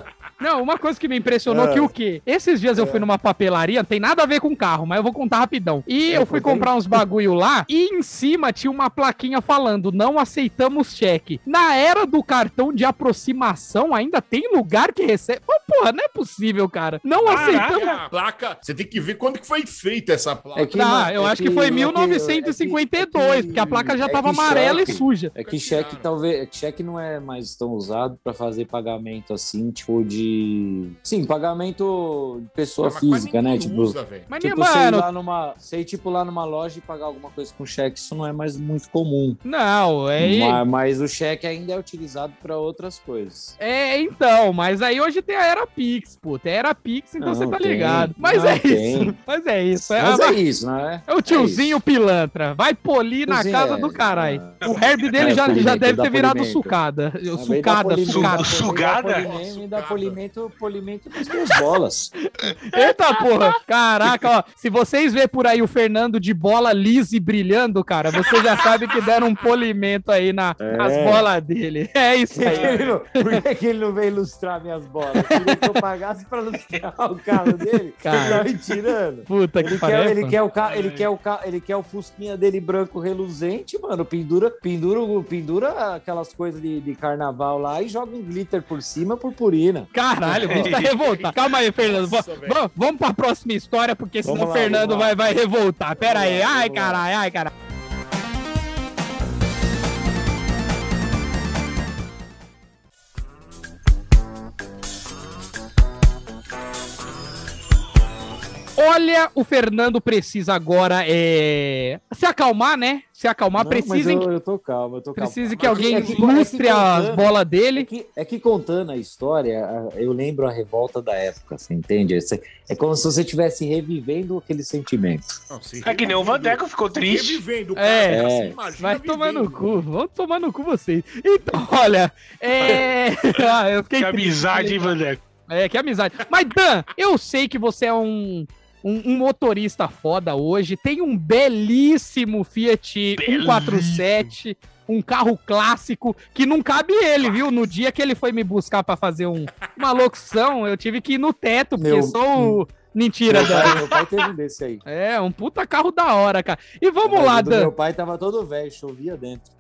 [SPEAKER 1] Não, uma coisa que me impressionou
[SPEAKER 4] É.
[SPEAKER 1] que o quê? Esses dias eu fui numa papelaria, não tem nada a ver com carro, mas eu vou contar rapidão. E
[SPEAKER 4] É,
[SPEAKER 1] eu fui comprar uns bagulho lá e em cima tinha uma plaquinha falando: não aceitamos cheque. Na era do cartão de aproximação, ainda tem lugar que recebe. Pô, porra, não é possível, cara. Não aceitamos.
[SPEAKER 5] Caraca, a placa. Você tem que ver quando que foi feita essa placa.
[SPEAKER 4] É que-
[SPEAKER 1] Ah, eu
[SPEAKER 4] é
[SPEAKER 1] acho que,
[SPEAKER 4] que-
[SPEAKER 1] foi
[SPEAKER 4] é que-
[SPEAKER 1] 1952,
[SPEAKER 4] é que-
[SPEAKER 1] porque a placa já
[SPEAKER 4] é
[SPEAKER 1] tava
[SPEAKER 4] que
[SPEAKER 1] amarela
[SPEAKER 4] cheque-
[SPEAKER 1] e suja.
[SPEAKER 4] É que cheque talvez, é que cheque não é mais tão usado pra fazer pagamento assim, tipo de, sim, pagamento de pessoa
[SPEAKER 5] Mas quase
[SPEAKER 4] física, né? Tipo,
[SPEAKER 5] usa, velho.
[SPEAKER 1] Mas,
[SPEAKER 4] tipo você ir
[SPEAKER 1] mano,
[SPEAKER 4] lá numa, você ir, tipo lá numa loja e pagar alguma coisa com cheque, isso não é mais muito comum.
[SPEAKER 1] não, é.
[SPEAKER 4] Mas, mas o cheque ainda é utilizado pra outras coisas.
[SPEAKER 1] É, então, mas aí hoje tem a Era Pix, pô. Tem a Era Pix, então
[SPEAKER 4] Não,
[SPEAKER 1] você tá
[SPEAKER 4] tem.
[SPEAKER 1] ligado. Mas
[SPEAKER 4] Não,
[SPEAKER 1] é
[SPEAKER 4] tem.
[SPEAKER 1] isso. Mas é isso. É,
[SPEAKER 4] Mas
[SPEAKER 1] a-
[SPEAKER 4] é isso, não é?
[SPEAKER 1] é o tiozinho
[SPEAKER 4] isso.
[SPEAKER 1] pilantra. Vai polir na casa
[SPEAKER 4] é-
[SPEAKER 1] do caralho. O herb dele
[SPEAKER 4] É,
[SPEAKER 1] já, já deve ter virado
[SPEAKER 4] polimento.
[SPEAKER 1] sucada.
[SPEAKER 4] Dá
[SPEAKER 1] Sucada,
[SPEAKER 4] polimento,
[SPEAKER 3] sugada?
[SPEAKER 4] também dá polimento, polimento, nas minhas bolas.
[SPEAKER 1] Eita porra! Caraca, ó. Se vocês verem por aí o Fernando de bola lisa e brilhando, cara, você já sabe que deram um polimento aí na,
[SPEAKER 4] É.
[SPEAKER 1] nas bolas dele. É isso
[SPEAKER 4] Por que,
[SPEAKER 1] aí.
[SPEAKER 4] ele não, por que que ele não veio ilustrar minhas bolas? Queria que eu pagasse pra ilustrar o carro dele.
[SPEAKER 1] Cara.
[SPEAKER 4] Ele tá me tirando.
[SPEAKER 1] Puta que
[SPEAKER 4] Ele quer,
[SPEAKER 1] pariu.
[SPEAKER 4] ele, quer o ele, quer o ele quer o fusquinha dele branco reluzente, mano. Pendura, pendura, pendura aquelas coisas de, de carnaval lá e joga um glitter por cima, purpurina.
[SPEAKER 1] Caralho, o bicho tá revoltado. Calma aí, Fernando.
[SPEAKER 5] Nossa,
[SPEAKER 1] vamos pra próxima história, porque senão o Fernando vai, vai revoltar. Pera
[SPEAKER 4] Vamos
[SPEAKER 1] aí.
[SPEAKER 4] lá,
[SPEAKER 1] Ai, caralho, ai, caralho. Olha, o Fernando precisa agora é... se acalmar, né? Se acalmar.
[SPEAKER 4] Não, mas
[SPEAKER 1] precisa,
[SPEAKER 4] eu, eu tô calmo, eu tô calmo.
[SPEAKER 1] precisa que
[SPEAKER 4] É
[SPEAKER 1] alguém
[SPEAKER 4] é que- é que
[SPEAKER 1] ilustre as
[SPEAKER 4] contando-
[SPEAKER 1] bolas
[SPEAKER 4] É
[SPEAKER 1] dele.
[SPEAKER 4] que, é que contando a história, eu lembro a revolta da época, você entende? É como se você estivesse revivendo aquele sentimento.
[SPEAKER 5] Não, se
[SPEAKER 3] É que nem o Vandeco ficou triste.
[SPEAKER 5] Revivendo,
[SPEAKER 1] É.
[SPEAKER 5] cara,
[SPEAKER 4] É.
[SPEAKER 5] imagina
[SPEAKER 1] Vai tomar no cu, vão tomar no cu vocês. Então, olha, é. ah, eu fiquei
[SPEAKER 3] Que amizade, hein, Vandeco?
[SPEAKER 1] É, que amizade. Mas, Dan, eu sei que você é um, um, um motorista foda hoje. Tem um belíssimo Fiat 147, um carro clássico que não cabe ele, viu? No dia que ele foi me buscar pra fazer um, uma locução, eu tive que ir no teto, porque
[SPEAKER 4] Meu-
[SPEAKER 1] só o. Mentira,
[SPEAKER 4] Meu pai, meu pai teve um desse aí.
[SPEAKER 1] É, um puta carro da hora, cara. E vamos lá, Dan.
[SPEAKER 4] Meu pai tava todo velho, chovia dentro.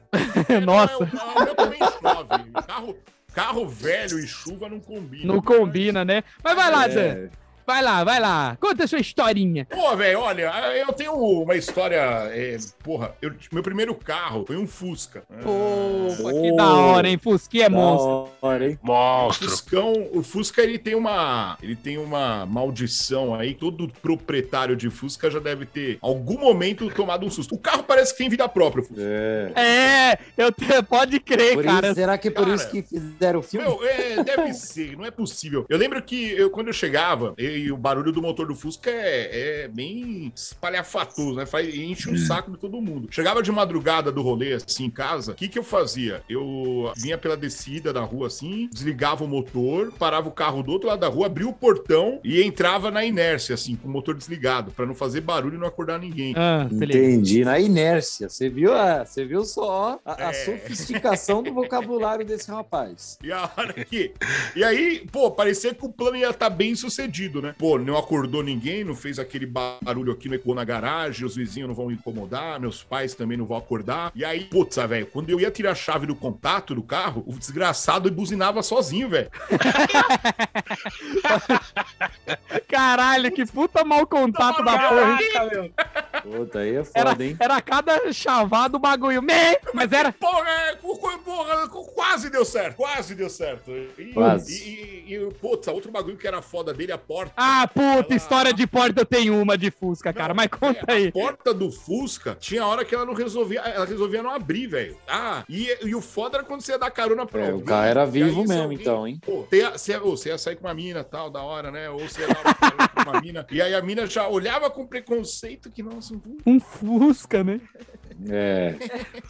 [SPEAKER 1] Nossa.
[SPEAKER 5] É, o- o meu também chove. Carro, carro velho e chuva não combina.
[SPEAKER 1] Não combina, né? Mas vai lá, Dan. Vai lá, vai lá. Conta a sua historinha.
[SPEAKER 5] Pô, velho, olha, eu tenho uma história. é, porra, eu- meu primeiro carro foi um Fusca.
[SPEAKER 1] Pô, que
[SPEAKER 4] Oh.
[SPEAKER 1] da hora, hein? Fusquinha é
[SPEAKER 4] da
[SPEAKER 1] monstro.
[SPEAKER 4] hora, hein?
[SPEAKER 5] O
[SPEAKER 3] Monstro.
[SPEAKER 5] Fuscão, o Fusca ele tem uma, ele tem uma maldição aí. Todo proprietário de Fusca já deve ter algum momento tomado um susto. O carro parece que tem vida própria, o Fusca.
[SPEAKER 4] É.
[SPEAKER 1] É, eu te, pode crer,
[SPEAKER 4] Por
[SPEAKER 1] cara.
[SPEAKER 4] isso, será que é por
[SPEAKER 5] Cara,
[SPEAKER 4] isso que fizeram o filme?
[SPEAKER 5] Meu, é, deve ser, não é possível. Eu lembro que eu, quando eu chegava, e o barulho do motor do Fusca é, é bem espalhafatoso, né? Faz, enche o saco de todo mundo. Chegava de madrugada do rolê, assim, em casa, o que que eu fazia? Eu vinha pela descida da rua, assim, desligava o motor, parava o carro do outro lado da rua, abria o portão e entrava na inércia, assim, com o motor desligado, pra não fazer barulho e não acordar ninguém.
[SPEAKER 1] Ah.
[SPEAKER 4] Entendi, na inércia. Você viu, a, você viu só a, a
[SPEAKER 5] É.
[SPEAKER 4] sofisticação do vocabulário desse rapaz.
[SPEAKER 5] E a hora que. E aí, pô, parecia que o plano ia estar bem sucedido, né? Pô, não acordou ninguém, não fez aquele barulho aqui, não ecoou na garagem, os vizinhos não vão incomodar, meus pais também não vão acordar. E aí, putz, velho, quando eu ia tirar a chave do contato do carro, o desgraçado buzinava sozinho, velho.
[SPEAKER 1] Caralho, que puta mau contato da porra. hein?
[SPEAKER 4] Puta, aí é
[SPEAKER 1] Era,
[SPEAKER 4] foda, hein?
[SPEAKER 1] era cada chavado bagulho. Me, mas era.
[SPEAKER 5] Porra, é, porra, quase deu certo, quase deu certo. E,
[SPEAKER 4] Quase.
[SPEAKER 5] E, e, e, putz, outro bagulho que era foda dele, a porta.
[SPEAKER 1] Ah, puta,
[SPEAKER 5] Ela-
[SPEAKER 1] história de porta eu tenho uma de Fusca, cara.
[SPEAKER 5] Não,
[SPEAKER 1] Mas conta
[SPEAKER 5] é,
[SPEAKER 1] aí.
[SPEAKER 5] A porta do Fusca tinha hora que ela não resolvia, ela resolvia não abrir, velho. Ah, e, e o foda era quando você ia dar carona pra
[SPEAKER 4] É, o
[SPEAKER 5] alguém,
[SPEAKER 4] carro era
[SPEAKER 5] e aí
[SPEAKER 4] vivo
[SPEAKER 5] se
[SPEAKER 4] mesmo,
[SPEAKER 5] alguém-
[SPEAKER 4] então, hein?
[SPEAKER 5] Pô, você ia, você ia- ô, você ia sair com uma mina tal, da hora, né? Ou você ia dar uma mina. E aí a mina já olhava com preconceito que, nossa, um
[SPEAKER 1] Um Fusca, né?
[SPEAKER 4] É.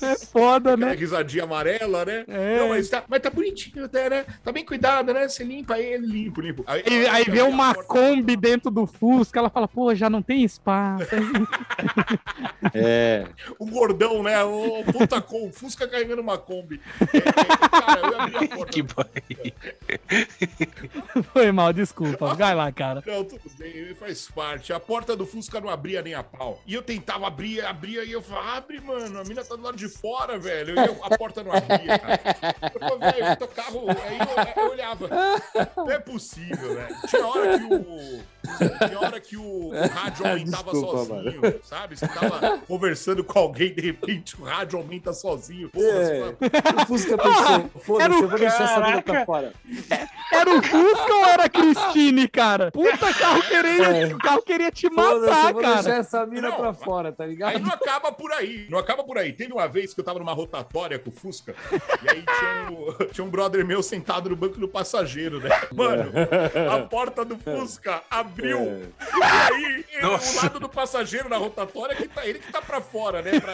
[SPEAKER 1] É foda,
[SPEAKER 5] aquela
[SPEAKER 1] né?
[SPEAKER 5] risadinha amarela, né?
[SPEAKER 1] É.
[SPEAKER 5] Não, mas tá, mas tá bonitinho até, né? Tá bem cuidado, né? Você limpa ele, limpo, limpo. Aí,
[SPEAKER 1] E aí vê uma Kombi dentro do Fusca, ela fala, pô, já não tem espaço.
[SPEAKER 4] É.
[SPEAKER 5] O gordão, né? O, o puta com o Fusca carregando uma Kombi. É, é, cara, eu abri a porta.
[SPEAKER 3] Que boy.
[SPEAKER 1] Foi mal, desculpa. Vai lá, cara.
[SPEAKER 5] Não, tudo bem, faz parte. A porta do Fusca não abria nem a pau. E eu tentava abrir, abria, e eu falava, abre, mano, a mina tá do lado de fora, velho. Eu- a porta não abria, cara. Eu falei, velho, teu carro. Aí eu, eu olhava. Não é possível, velho. Tinha hora que o. Tinha hora que o, o rádio aumentava
[SPEAKER 4] Desculpa,
[SPEAKER 5] sozinho, sabe? Você tava conversando com alguém, de repente o rádio aumenta sozinho. Porra, você
[SPEAKER 4] É.
[SPEAKER 5] fala,
[SPEAKER 4] O Fusca pensou,
[SPEAKER 1] era
[SPEAKER 4] foda-se,
[SPEAKER 1] o-
[SPEAKER 4] eu vou deixar essa mina pra fora.
[SPEAKER 1] Era o Fusca ou era a Cristine, cara? Puta, carro queria,
[SPEAKER 4] É.
[SPEAKER 1] o carro queria te matar,
[SPEAKER 4] eu vou deixar
[SPEAKER 1] cara.
[SPEAKER 4] essa mina
[SPEAKER 5] Não,
[SPEAKER 4] pra fora, tá
[SPEAKER 5] Aí
[SPEAKER 4] ligado?
[SPEAKER 5] não acaba por aí. Não acaba por aí. Teve uma vez que eu tava numa rotatória com o Fusca, e aí tinha um, tinha um brother meu sentado no banco do passageiro, né? Mano, a porta do Fusca abriu.
[SPEAKER 4] É.
[SPEAKER 5] E aí o lado do passageiro na rotatória, que tá, ele que tá pra fora, né? Pra,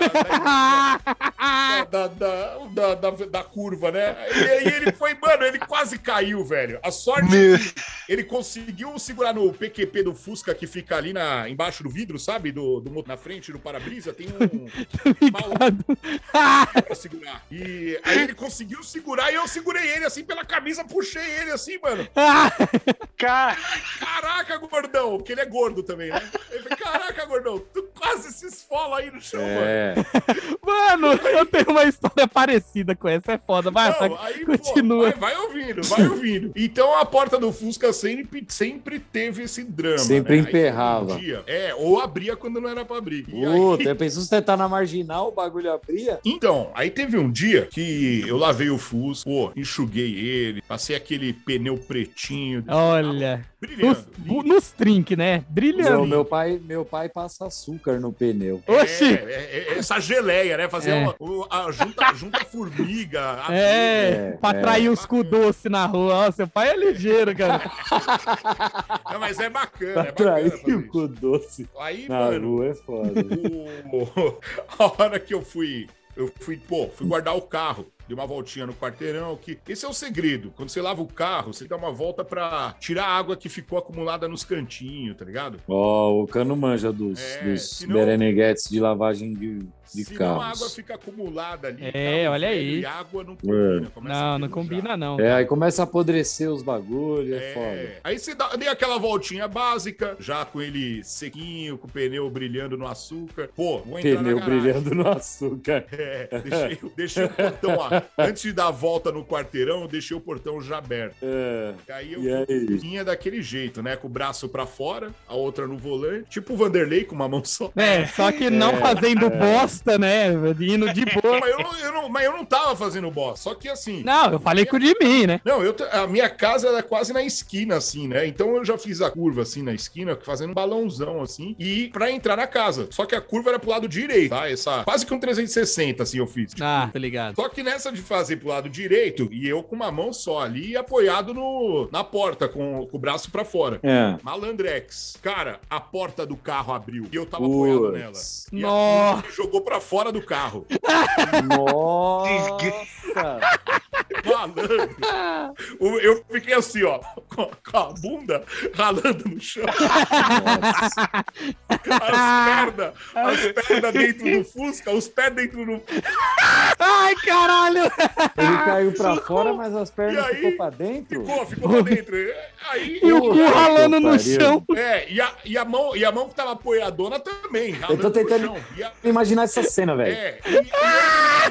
[SPEAKER 5] da, da, da, da, da- da curva, né? E aí ele foi, mano, ele quase caiu, velho. A sorte
[SPEAKER 3] Meu.
[SPEAKER 5] é que ele conseguiu segurar no PQP do Fusca que fica ali na, embaixo do vidro, sabe? Do, do na frente do para-brisa, tem um
[SPEAKER 1] Ligado?
[SPEAKER 5] pra segurar. E aí ele conseguiu segurar e eu segurei ele assim pela camisa, puxei ele assim, mano.
[SPEAKER 3] Cara,
[SPEAKER 5] Caraca, gordão, porque ele é gordo também, né? Ele falou, Caraca, gordão, tu quase se esfola aí no chão, mano.
[SPEAKER 4] É.
[SPEAKER 1] Mano, eu tenho uma história parecida com essa, é foda. Vai,
[SPEAKER 5] Não,
[SPEAKER 1] vai,
[SPEAKER 5] aí, pô,
[SPEAKER 1] continua.
[SPEAKER 5] vai, vai ouvindo, vai ouvindo. Então a porta do Fusca sempre, sempre teve esse drama.
[SPEAKER 4] Sempre
[SPEAKER 5] né? Aí,
[SPEAKER 4] emperrava.
[SPEAKER 5] um dia- é, ou abria quando não era pra abrir. E aí-
[SPEAKER 4] Puta, eu pensei, você tá na marginal, o bagulho abria.
[SPEAKER 5] Então, aí teve um dia que eu lavei o Fusca, pô, enxuguei ele, passei aquele pneu pretinho,
[SPEAKER 1] Olha, nos,
[SPEAKER 5] brilhando.
[SPEAKER 1] nos trink, né? Brilhando.
[SPEAKER 4] meu, pai, meu pai passa açúcar no pneu.
[SPEAKER 1] Oxi!
[SPEAKER 5] É, é, é, essa geleia, né? Fazer
[SPEAKER 1] É.
[SPEAKER 5] uma, o- a junta, junta formiga. abelha.
[SPEAKER 1] É,
[SPEAKER 4] É,
[SPEAKER 1] pra
[SPEAKER 4] é.
[SPEAKER 1] atrair os cu doce na rua. Ó, seu pai é ligeiro, cara.
[SPEAKER 5] Não, mas é bacana, é bacana.
[SPEAKER 4] Atrair o cu doce
[SPEAKER 5] Aí,
[SPEAKER 4] na
[SPEAKER 5] mano,
[SPEAKER 4] rua é foda.
[SPEAKER 5] o- hora que eu fui, eu fui, pô, fui guardar o carro. Dei uma voltinha no quarteirão, que esse é o segredo. Quando você lava o carro, você dá uma volta pra tirar a água que ficou acumulada nos cantinhos, tá ligado?
[SPEAKER 4] Ó, o cano manja dos,
[SPEAKER 5] É,
[SPEAKER 4] dos
[SPEAKER 5] senão-
[SPEAKER 4] de lavagem de, de
[SPEAKER 5] Senão a
[SPEAKER 4] carros.
[SPEAKER 5] água fica acumulada ali.
[SPEAKER 1] É,
[SPEAKER 5] carro
[SPEAKER 1] olha aí.
[SPEAKER 5] E água não combina. começa a
[SPEAKER 1] Não, não combina, não.
[SPEAKER 4] É, aí começa a apodrecer os bagulhos, é,
[SPEAKER 5] É,
[SPEAKER 4] foda.
[SPEAKER 5] aí você dá, dei aquela voltinha básica, já com ele sequinho, com o pneu brilhando no açúcar. Pô, vou entrar
[SPEAKER 4] Pneu brilhando no açúcar.
[SPEAKER 5] É, deixei, deixei o portão, ó, antes de dar a volta no quarteirão, eu deixei o portão já aberto.
[SPEAKER 4] É.
[SPEAKER 5] E aí eu
[SPEAKER 4] E aí?
[SPEAKER 5] vinha daquele jeito, né? Com o braço pra fora, a outra no volante, tipo o Vanderlei com uma mão só.
[SPEAKER 1] É, só que não fazendo bosta, né? Indo de boa.
[SPEAKER 5] Mas eu, não, eu não- mas eu não tava fazendo boss, só que assim.
[SPEAKER 1] Não, eu falei com o de mim, né?
[SPEAKER 5] Não, eu, a minha casa era quase na esquina, assim, né? Então eu já fiz a curva, assim, na esquina, fazendo um balãozão, assim, e pra entrar na casa. Só que a curva era pro lado direito, tá? Essa, quase que um 360, assim, eu fiz. Tipo,
[SPEAKER 1] Ah, tá ligado.
[SPEAKER 5] Só que nessa de fazer pro lado direito, e eu com uma mão só ali, apoiado no, na porta, com, com o braço pra fora.
[SPEAKER 4] É.
[SPEAKER 5] Malandrex. Cara, a porta do carro abriu e eu tava apoiado nela. E
[SPEAKER 1] Nossa.
[SPEAKER 5] jogou pra fora do carro.
[SPEAKER 4] Nossa!
[SPEAKER 5] Malandro. Eu fiquei assim, ó, com a bunda ralando no chão.
[SPEAKER 4] Nossa.
[SPEAKER 5] As pernas, as pernas dentro do Fusca, os pés dentro do.
[SPEAKER 1] Ai, caralho!
[SPEAKER 4] Ele caiu pra fora, mas as pernas
[SPEAKER 5] aí?
[SPEAKER 4] ficou pra dentro?
[SPEAKER 5] Ficou, ficou pra dentro. Aí.
[SPEAKER 1] E o cu ralando no chão.
[SPEAKER 5] É, e a, e, a mão, e a mão que tava apoiadona também.
[SPEAKER 4] Eu tô tentando imaginar essa cena, velho.
[SPEAKER 5] é,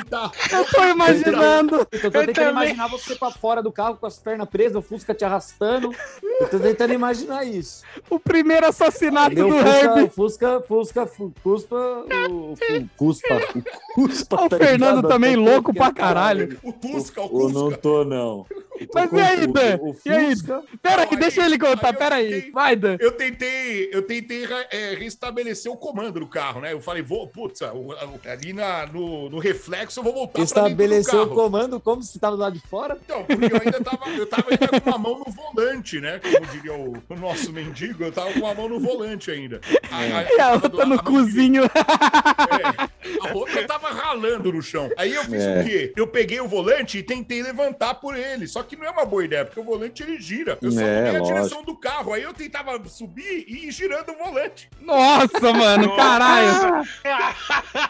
[SPEAKER 5] tá.
[SPEAKER 1] Eu tô imaginando.
[SPEAKER 4] Eu tô
[SPEAKER 3] Eu
[SPEAKER 4] tentando
[SPEAKER 3] também.
[SPEAKER 4] imaginar você pra fora do carro com as pernas presas, o Fusca te arrastando. Eu tô tentando imaginar isso.
[SPEAKER 1] O primeiro assassinato
[SPEAKER 4] Meu
[SPEAKER 1] do
[SPEAKER 4] Fusca,
[SPEAKER 1] Herbie.
[SPEAKER 4] Fusca, Fusca, Fu- Cuspa, o, Cuspa, o Cuspa.
[SPEAKER 1] Ó, o
[SPEAKER 4] tá
[SPEAKER 1] Fernando
[SPEAKER 4] ligado?
[SPEAKER 1] também louco pra caralho.
[SPEAKER 5] O Fusca, o
[SPEAKER 4] Eu não
[SPEAKER 5] Fusca.
[SPEAKER 4] tô, não.
[SPEAKER 1] Mas e aí,
[SPEAKER 4] o-
[SPEAKER 1] Dan?
[SPEAKER 4] O
[SPEAKER 1] E aí?
[SPEAKER 4] Fusca,
[SPEAKER 1] Pera aí, deixa ele contar, pera aí. Vai, Dan.
[SPEAKER 5] Eu tentei, eu tentei é, restabelecer o comando do carro, né? Eu falei, vou, putz, ali na, no, no reflexo eu vou voltar
[SPEAKER 4] estabeleceu o comando como se tava do lado de fora.
[SPEAKER 5] Então, porque eu ainda tava, eu tava ainda com uma mão no volante, né? Como diria o, o nosso mendigo, eu tava com uma mão no volante ainda. A,
[SPEAKER 1] E a outra no cozinho.
[SPEAKER 5] é, a outra tava ralando no chão. Aí eu fiz
[SPEAKER 4] É.
[SPEAKER 5] o quê? Eu peguei o volante e tentei levantar por ele. Só que não é uma boa ideia, porque o volante ele gira. Eu só
[SPEAKER 4] É,
[SPEAKER 5] mudei a direção do carro. Aí eu tentava subir e ir girando o volante.
[SPEAKER 1] Nossa, mano, caralho.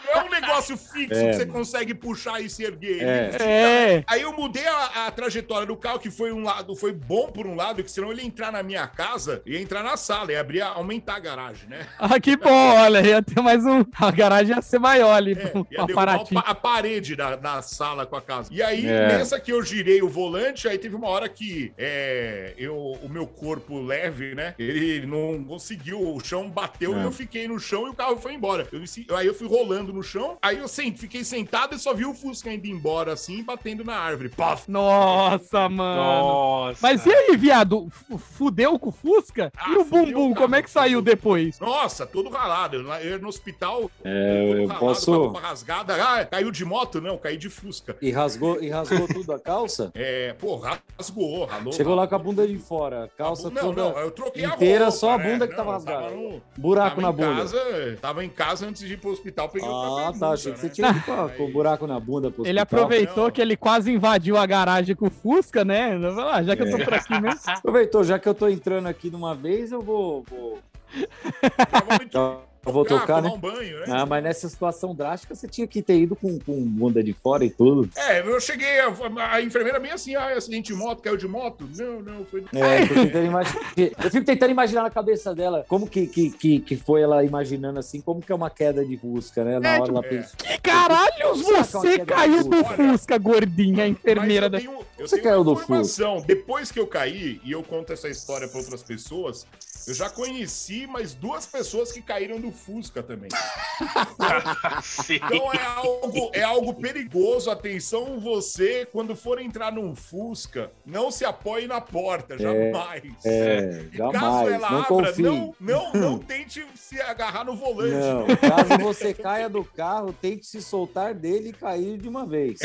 [SPEAKER 5] Não é um negócio fixo
[SPEAKER 4] É,
[SPEAKER 5] que você
[SPEAKER 4] mano.
[SPEAKER 5] consegue puxar e se erguer.
[SPEAKER 4] É.
[SPEAKER 5] Ele fica-
[SPEAKER 1] É.
[SPEAKER 5] Aí eu mudei a, a trajetória do carro, que foi um lado, foi bom por um lado, que senão ele entrar na minha casa, ia entrar na sala, ia abrir, aumentar a garagem, né?
[SPEAKER 1] Ah, que bom, olha, ia ter mais um. A garagem ia ser maior ali,
[SPEAKER 5] É, ia derrubar a parede da, da sala com a casa. E aí,
[SPEAKER 4] É.
[SPEAKER 5] nessa que eu girei o volante, aí teve uma hora que é, eu, o meu corpo leve, né? Ele não conseguiu, o chão bateu
[SPEAKER 4] É.
[SPEAKER 5] e eu fiquei no chão e o carro foi embora. Eu, aí eu fui rolando no chão, aí eu sent, fiquei sentado e só vi o Fusca indo embora assim, batendo na árvore. Paf!
[SPEAKER 1] Nossa, mano.
[SPEAKER 3] Nossa.
[SPEAKER 1] Mas e aí, viado? Fudeu com o Fusca?
[SPEAKER 5] Ah,
[SPEAKER 1] e o bumbum, como é que saiu depois?
[SPEAKER 5] Nossa, todo ralado. Eu, eu no hospital.
[SPEAKER 4] É,
[SPEAKER 5] todo
[SPEAKER 4] eu
[SPEAKER 5] ralado,
[SPEAKER 4] posso
[SPEAKER 5] com a roupa rasgada. Ah, caiu de moto? Não, caí de Fusca.
[SPEAKER 4] E rasgou, e rasgou tudo a calça?
[SPEAKER 5] É, pô, rasgou, ralou.
[SPEAKER 4] Chegou lá com a bunda de fora, a calça
[SPEAKER 5] Não,
[SPEAKER 4] toda
[SPEAKER 5] não, eu troquei
[SPEAKER 4] inteira,
[SPEAKER 5] a roupa.
[SPEAKER 4] só a
[SPEAKER 5] né?
[SPEAKER 4] bunda que
[SPEAKER 5] Não,
[SPEAKER 4] tava
[SPEAKER 5] eu tava
[SPEAKER 4] rasgada.
[SPEAKER 5] no-
[SPEAKER 4] buraco
[SPEAKER 5] tava
[SPEAKER 4] na bunda.
[SPEAKER 5] Casa, tava em casa antes de ir pro hospital, peguei o
[SPEAKER 4] Ah,
[SPEAKER 5] cabelo,
[SPEAKER 4] tá. Achei que você
[SPEAKER 5] né?
[SPEAKER 4] tinha ido com, com o buraco na bunda. pro
[SPEAKER 1] Ele aproveitou
[SPEAKER 5] Não.
[SPEAKER 1] que ele quase invadiu a garagem com o Fusca, né? Ah, já que eu tô por aqui mesmo.
[SPEAKER 4] Aproveitou, já que eu tô entrando aqui numa vez, eu vou. vou... Eu vou tocar,
[SPEAKER 5] tomar
[SPEAKER 4] né?
[SPEAKER 5] um banho, né?
[SPEAKER 4] Ah, mas nessa situação drástica, você tinha que ter ido com, com bunda de fora e tudo.
[SPEAKER 5] É, eu cheguei, a, a enfermeira bem assim, ah, acidente de moto, caiu de moto? Não, não, foi...
[SPEAKER 4] É, eu, tentando imaginar, eu fico tentando imaginar na cabeça dela como que, que, que, que foi ela imaginando assim, como que é uma queda de busca, né? Na
[SPEAKER 1] É,
[SPEAKER 4] hora
[SPEAKER 1] tipo,
[SPEAKER 4] ela
[SPEAKER 5] é.
[SPEAKER 4] pensa.
[SPEAKER 1] Que caralhos
[SPEAKER 4] Será que é uma
[SPEAKER 1] você caiu do
[SPEAKER 5] Fusca?
[SPEAKER 1] Fusca, gordinha, a enfermeira da.
[SPEAKER 5] Tenho, eu
[SPEAKER 4] Você
[SPEAKER 5] tenho
[SPEAKER 4] caiu do
[SPEAKER 5] informação. Depois que eu caí, e eu conto essa história para outras pessoas, eu já conheci mais duas pessoas que caíram do Fusca também. Então é algo, é algo perigoso. Atenção, você, quando for entrar num Fusca, não se apoie na porta, jamais.
[SPEAKER 4] É,
[SPEAKER 5] E caso
[SPEAKER 4] jamais,
[SPEAKER 5] ela
[SPEAKER 4] não
[SPEAKER 5] abra,
[SPEAKER 4] confie.
[SPEAKER 5] não, não, não tente se agarrar no volante.
[SPEAKER 4] Não, caso você caia do carro, tente se soltar dele e cair de uma vez.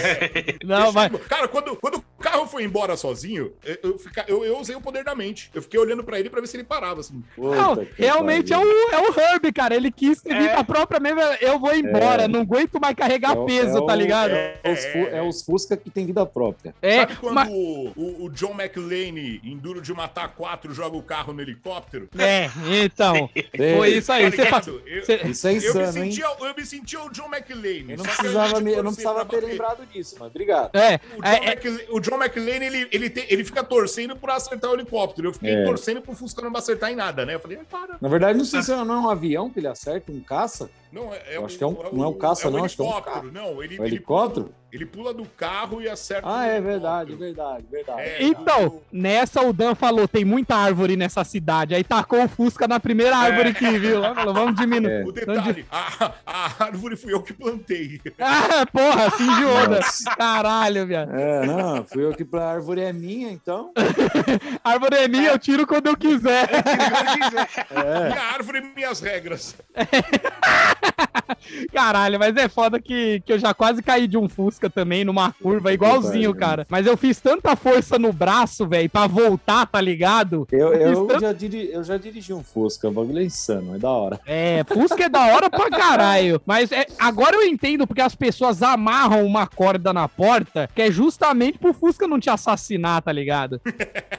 [SPEAKER 1] Não, mas.
[SPEAKER 5] Cara, quando, quando o carro foi embora sozinho, eu, eu, eu- eu usei o poder da mente. Eu fiquei olhando pra ele pra ver se ele parava, assim.
[SPEAKER 1] Não, realmente é o, é o Herb, cara. Ele quis vir
[SPEAKER 3] É.
[SPEAKER 1] própria mesmo. Eu vou embora,
[SPEAKER 4] É.
[SPEAKER 1] não aguento mais carregar
[SPEAKER 4] É
[SPEAKER 1] peso,
[SPEAKER 4] é o-
[SPEAKER 1] tá ligado? É,
[SPEAKER 4] É os, fu- é os Fusca que tem vida própria.
[SPEAKER 5] Sabe quando
[SPEAKER 1] mas-
[SPEAKER 5] o, o- o John McClane, em Duro de Matar 4, joga o carro no helicóptero?
[SPEAKER 1] É, então.
[SPEAKER 4] É,
[SPEAKER 1] Foi isso aí.
[SPEAKER 5] Tá
[SPEAKER 1] Você fa-
[SPEAKER 5] ligado? Eu-
[SPEAKER 4] Isso é
[SPEAKER 5] Eu me,
[SPEAKER 4] insano, hein?
[SPEAKER 5] sentia, eu me sentia o John McClane.
[SPEAKER 4] Eu não precisava, eu não
[SPEAKER 5] torcer
[SPEAKER 4] precisava ter
[SPEAKER 5] bater-
[SPEAKER 4] lembrado disso, mas obrigado.
[SPEAKER 1] É,
[SPEAKER 5] O John,
[SPEAKER 1] é, é,
[SPEAKER 5] McClane, o John McClane, ele, ele, tem- ele fica torcendo por acertar o helicóptero. Eu fiquei
[SPEAKER 4] É.
[SPEAKER 5] torcendo pro Fusca não acertar em nada, né? Eu falei, ah, para.
[SPEAKER 4] Na verdade, não sei se não é um avião que ele acerta, um caça.
[SPEAKER 5] Não, é, é
[SPEAKER 4] Eu
[SPEAKER 5] o-
[SPEAKER 4] acho que é um- não é um caça,
[SPEAKER 5] o
[SPEAKER 4] não, acho que é um
[SPEAKER 5] helicóptero. Não, ele,
[SPEAKER 4] É um
[SPEAKER 5] ele
[SPEAKER 4] helicóptero?
[SPEAKER 5] Pula, ele pula do carro e acerta
[SPEAKER 4] Ah, é verdade, verdade, verdade.
[SPEAKER 5] É,
[SPEAKER 1] Então, nessa o Dan falou, tem muita árvore nessa cidade. Aí tacou o Fusca na primeira árvore que viu. Falou, vamos diminuir.
[SPEAKER 4] É.
[SPEAKER 5] O detalhe, a, a árvore fui eu que plantei.
[SPEAKER 1] Ah, porra, fingiu, Dan.
[SPEAKER 4] Nossa.
[SPEAKER 1] Caralho, viado.
[SPEAKER 4] É, não, fui eu que a árvore é minha, então.
[SPEAKER 1] Árvore é minha, eu tiro quando eu quiser.
[SPEAKER 4] É.
[SPEAKER 5] Minha árvore, minhas regras.
[SPEAKER 1] Caralho, mas é foda que, que eu já quase caí de um Fusca também, numa curva, igualzinho, cara. Mas eu fiz tanta força no braço, velho, pra voltar, tá ligado?
[SPEAKER 4] Eu, eu,
[SPEAKER 1] tanto-
[SPEAKER 4] já diri, eu já dirigi um Fusca, o bagulho é insano, é da hora.
[SPEAKER 1] É, Fusca é da hora pra caralho. Mas é, agora eu entendo porque as pessoas amarram uma corda na porta, que é justamente pro Fusca não te assassinar, tá ligado?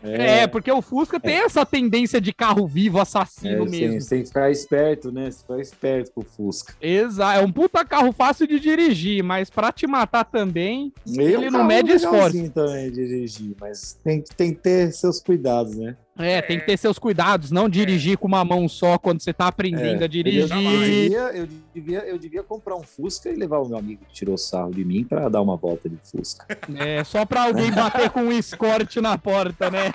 [SPEAKER 1] É, porque o Fusca tem essa tendência de carro vivo,
[SPEAKER 4] é,
[SPEAKER 1] assassino
[SPEAKER 4] você,
[SPEAKER 1] mesmo.
[SPEAKER 4] você tem que ficar esperto, né? Você ficar esperto com o Fusca.
[SPEAKER 1] Exato, é um puta carro fácil de dirigir, mas pra te matar também, ele não
[SPEAKER 4] carro
[SPEAKER 1] mede esforço.
[SPEAKER 4] também dirigir, mas tem, que- tem que ter seus cuidados, né?
[SPEAKER 1] É, tem que ter seus cuidados, não dirigir com uma mão só quando você tá aprendendo
[SPEAKER 4] É,
[SPEAKER 1] a dirigir.
[SPEAKER 4] Eu, devia, eu, devia, eu devia comprar um Fusca e levar o meu amigo que tirou sarro de mim pra dar uma volta de Fusca.
[SPEAKER 1] É, só pra alguém bater com um escorte na porta, né?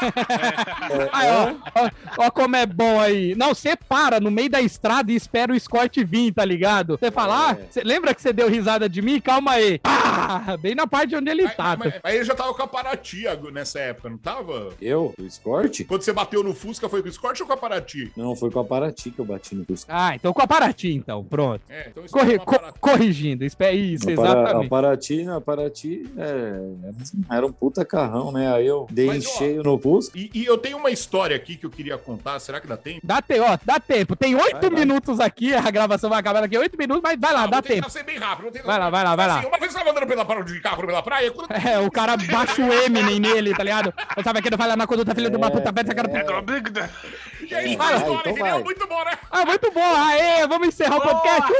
[SPEAKER 4] É,
[SPEAKER 1] Aí, ó, ó, ó como é bom aí. Não, você para no meio da estrada e espera o escorte vir, tá ligado? Você fala, ah,
[SPEAKER 4] É.
[SPEAKER 1] você lembra que você deu risada de mim? Calma aí. Pá! Bem na parte onde ele
[SPEAKER 5] Aí,
[SPEAKER 1] tá.
[SPEAKER 5] mas- aí ele já tava com a Paraty nessa época, não tava?
[SPEAKER 4] eu? O Escort?
[SPEAKER 5] Quando você bateu no Fusca, foi com o Escort ou com a Paraty?
[SPEAKER 4] Não, foi com a Paraty que eu bati no Fusca.
[SPEAKER 1] Ah, então com a Paraty, então. Pronto.
[SPEAKER 5] É, então
[SPEAKER 1] Corri-
[SPEAKER 5] é
[SPEAKER 1] co- corrigindo. Espera isso,
[SPEAKER 4] A, para, a
[SPEAKER 1] exatamente.
[SPEAKER 4] Paraty, a Paraty é, era um puta carrão, né? Aí eu dei
[SPEAKER 5] Mas,
[SPEAKER 4] em
[SPEAKER 5] ó,
[SPEAKER 4] cheio no Fusca.
[SPEAKER 5] E, e eu tenho uma história aqui que eu queria contar, será que dá tempo?
[SPEAKER 1] Dá tempo, ó, dá tempo. Tem oito
[SPEAKER 4] Vai, vai.
[SPEAKER 1] minutos aqui, a gravação vai acabar daqui oito minutos, mas vai lá,
[SPEAKER 5] Ah,
[SPEAKER 1] dá tempo.
[SPEAKER 5] ser bem rápido.
[SPEAKER 1] Vai lá, vai lá, vai lá.
[SPEAKER 5] Assim, Uma vez eu tava andando pela, pra- de carro pela praia, quando...
[SPEAKER 1] É, o cara baixa o Eminem nele, tá ligado? Eu tava querendo falar na conduta, filho de uma puta, peta, cara.
[SPEAKER 5] E aí,
[SPEAKER 4] Vai, então vai.
[SPEAKER 5] Muito bom, né?
[SPEAKER 1] Ah, muito bom. Aê, vamos encerrar o podcast.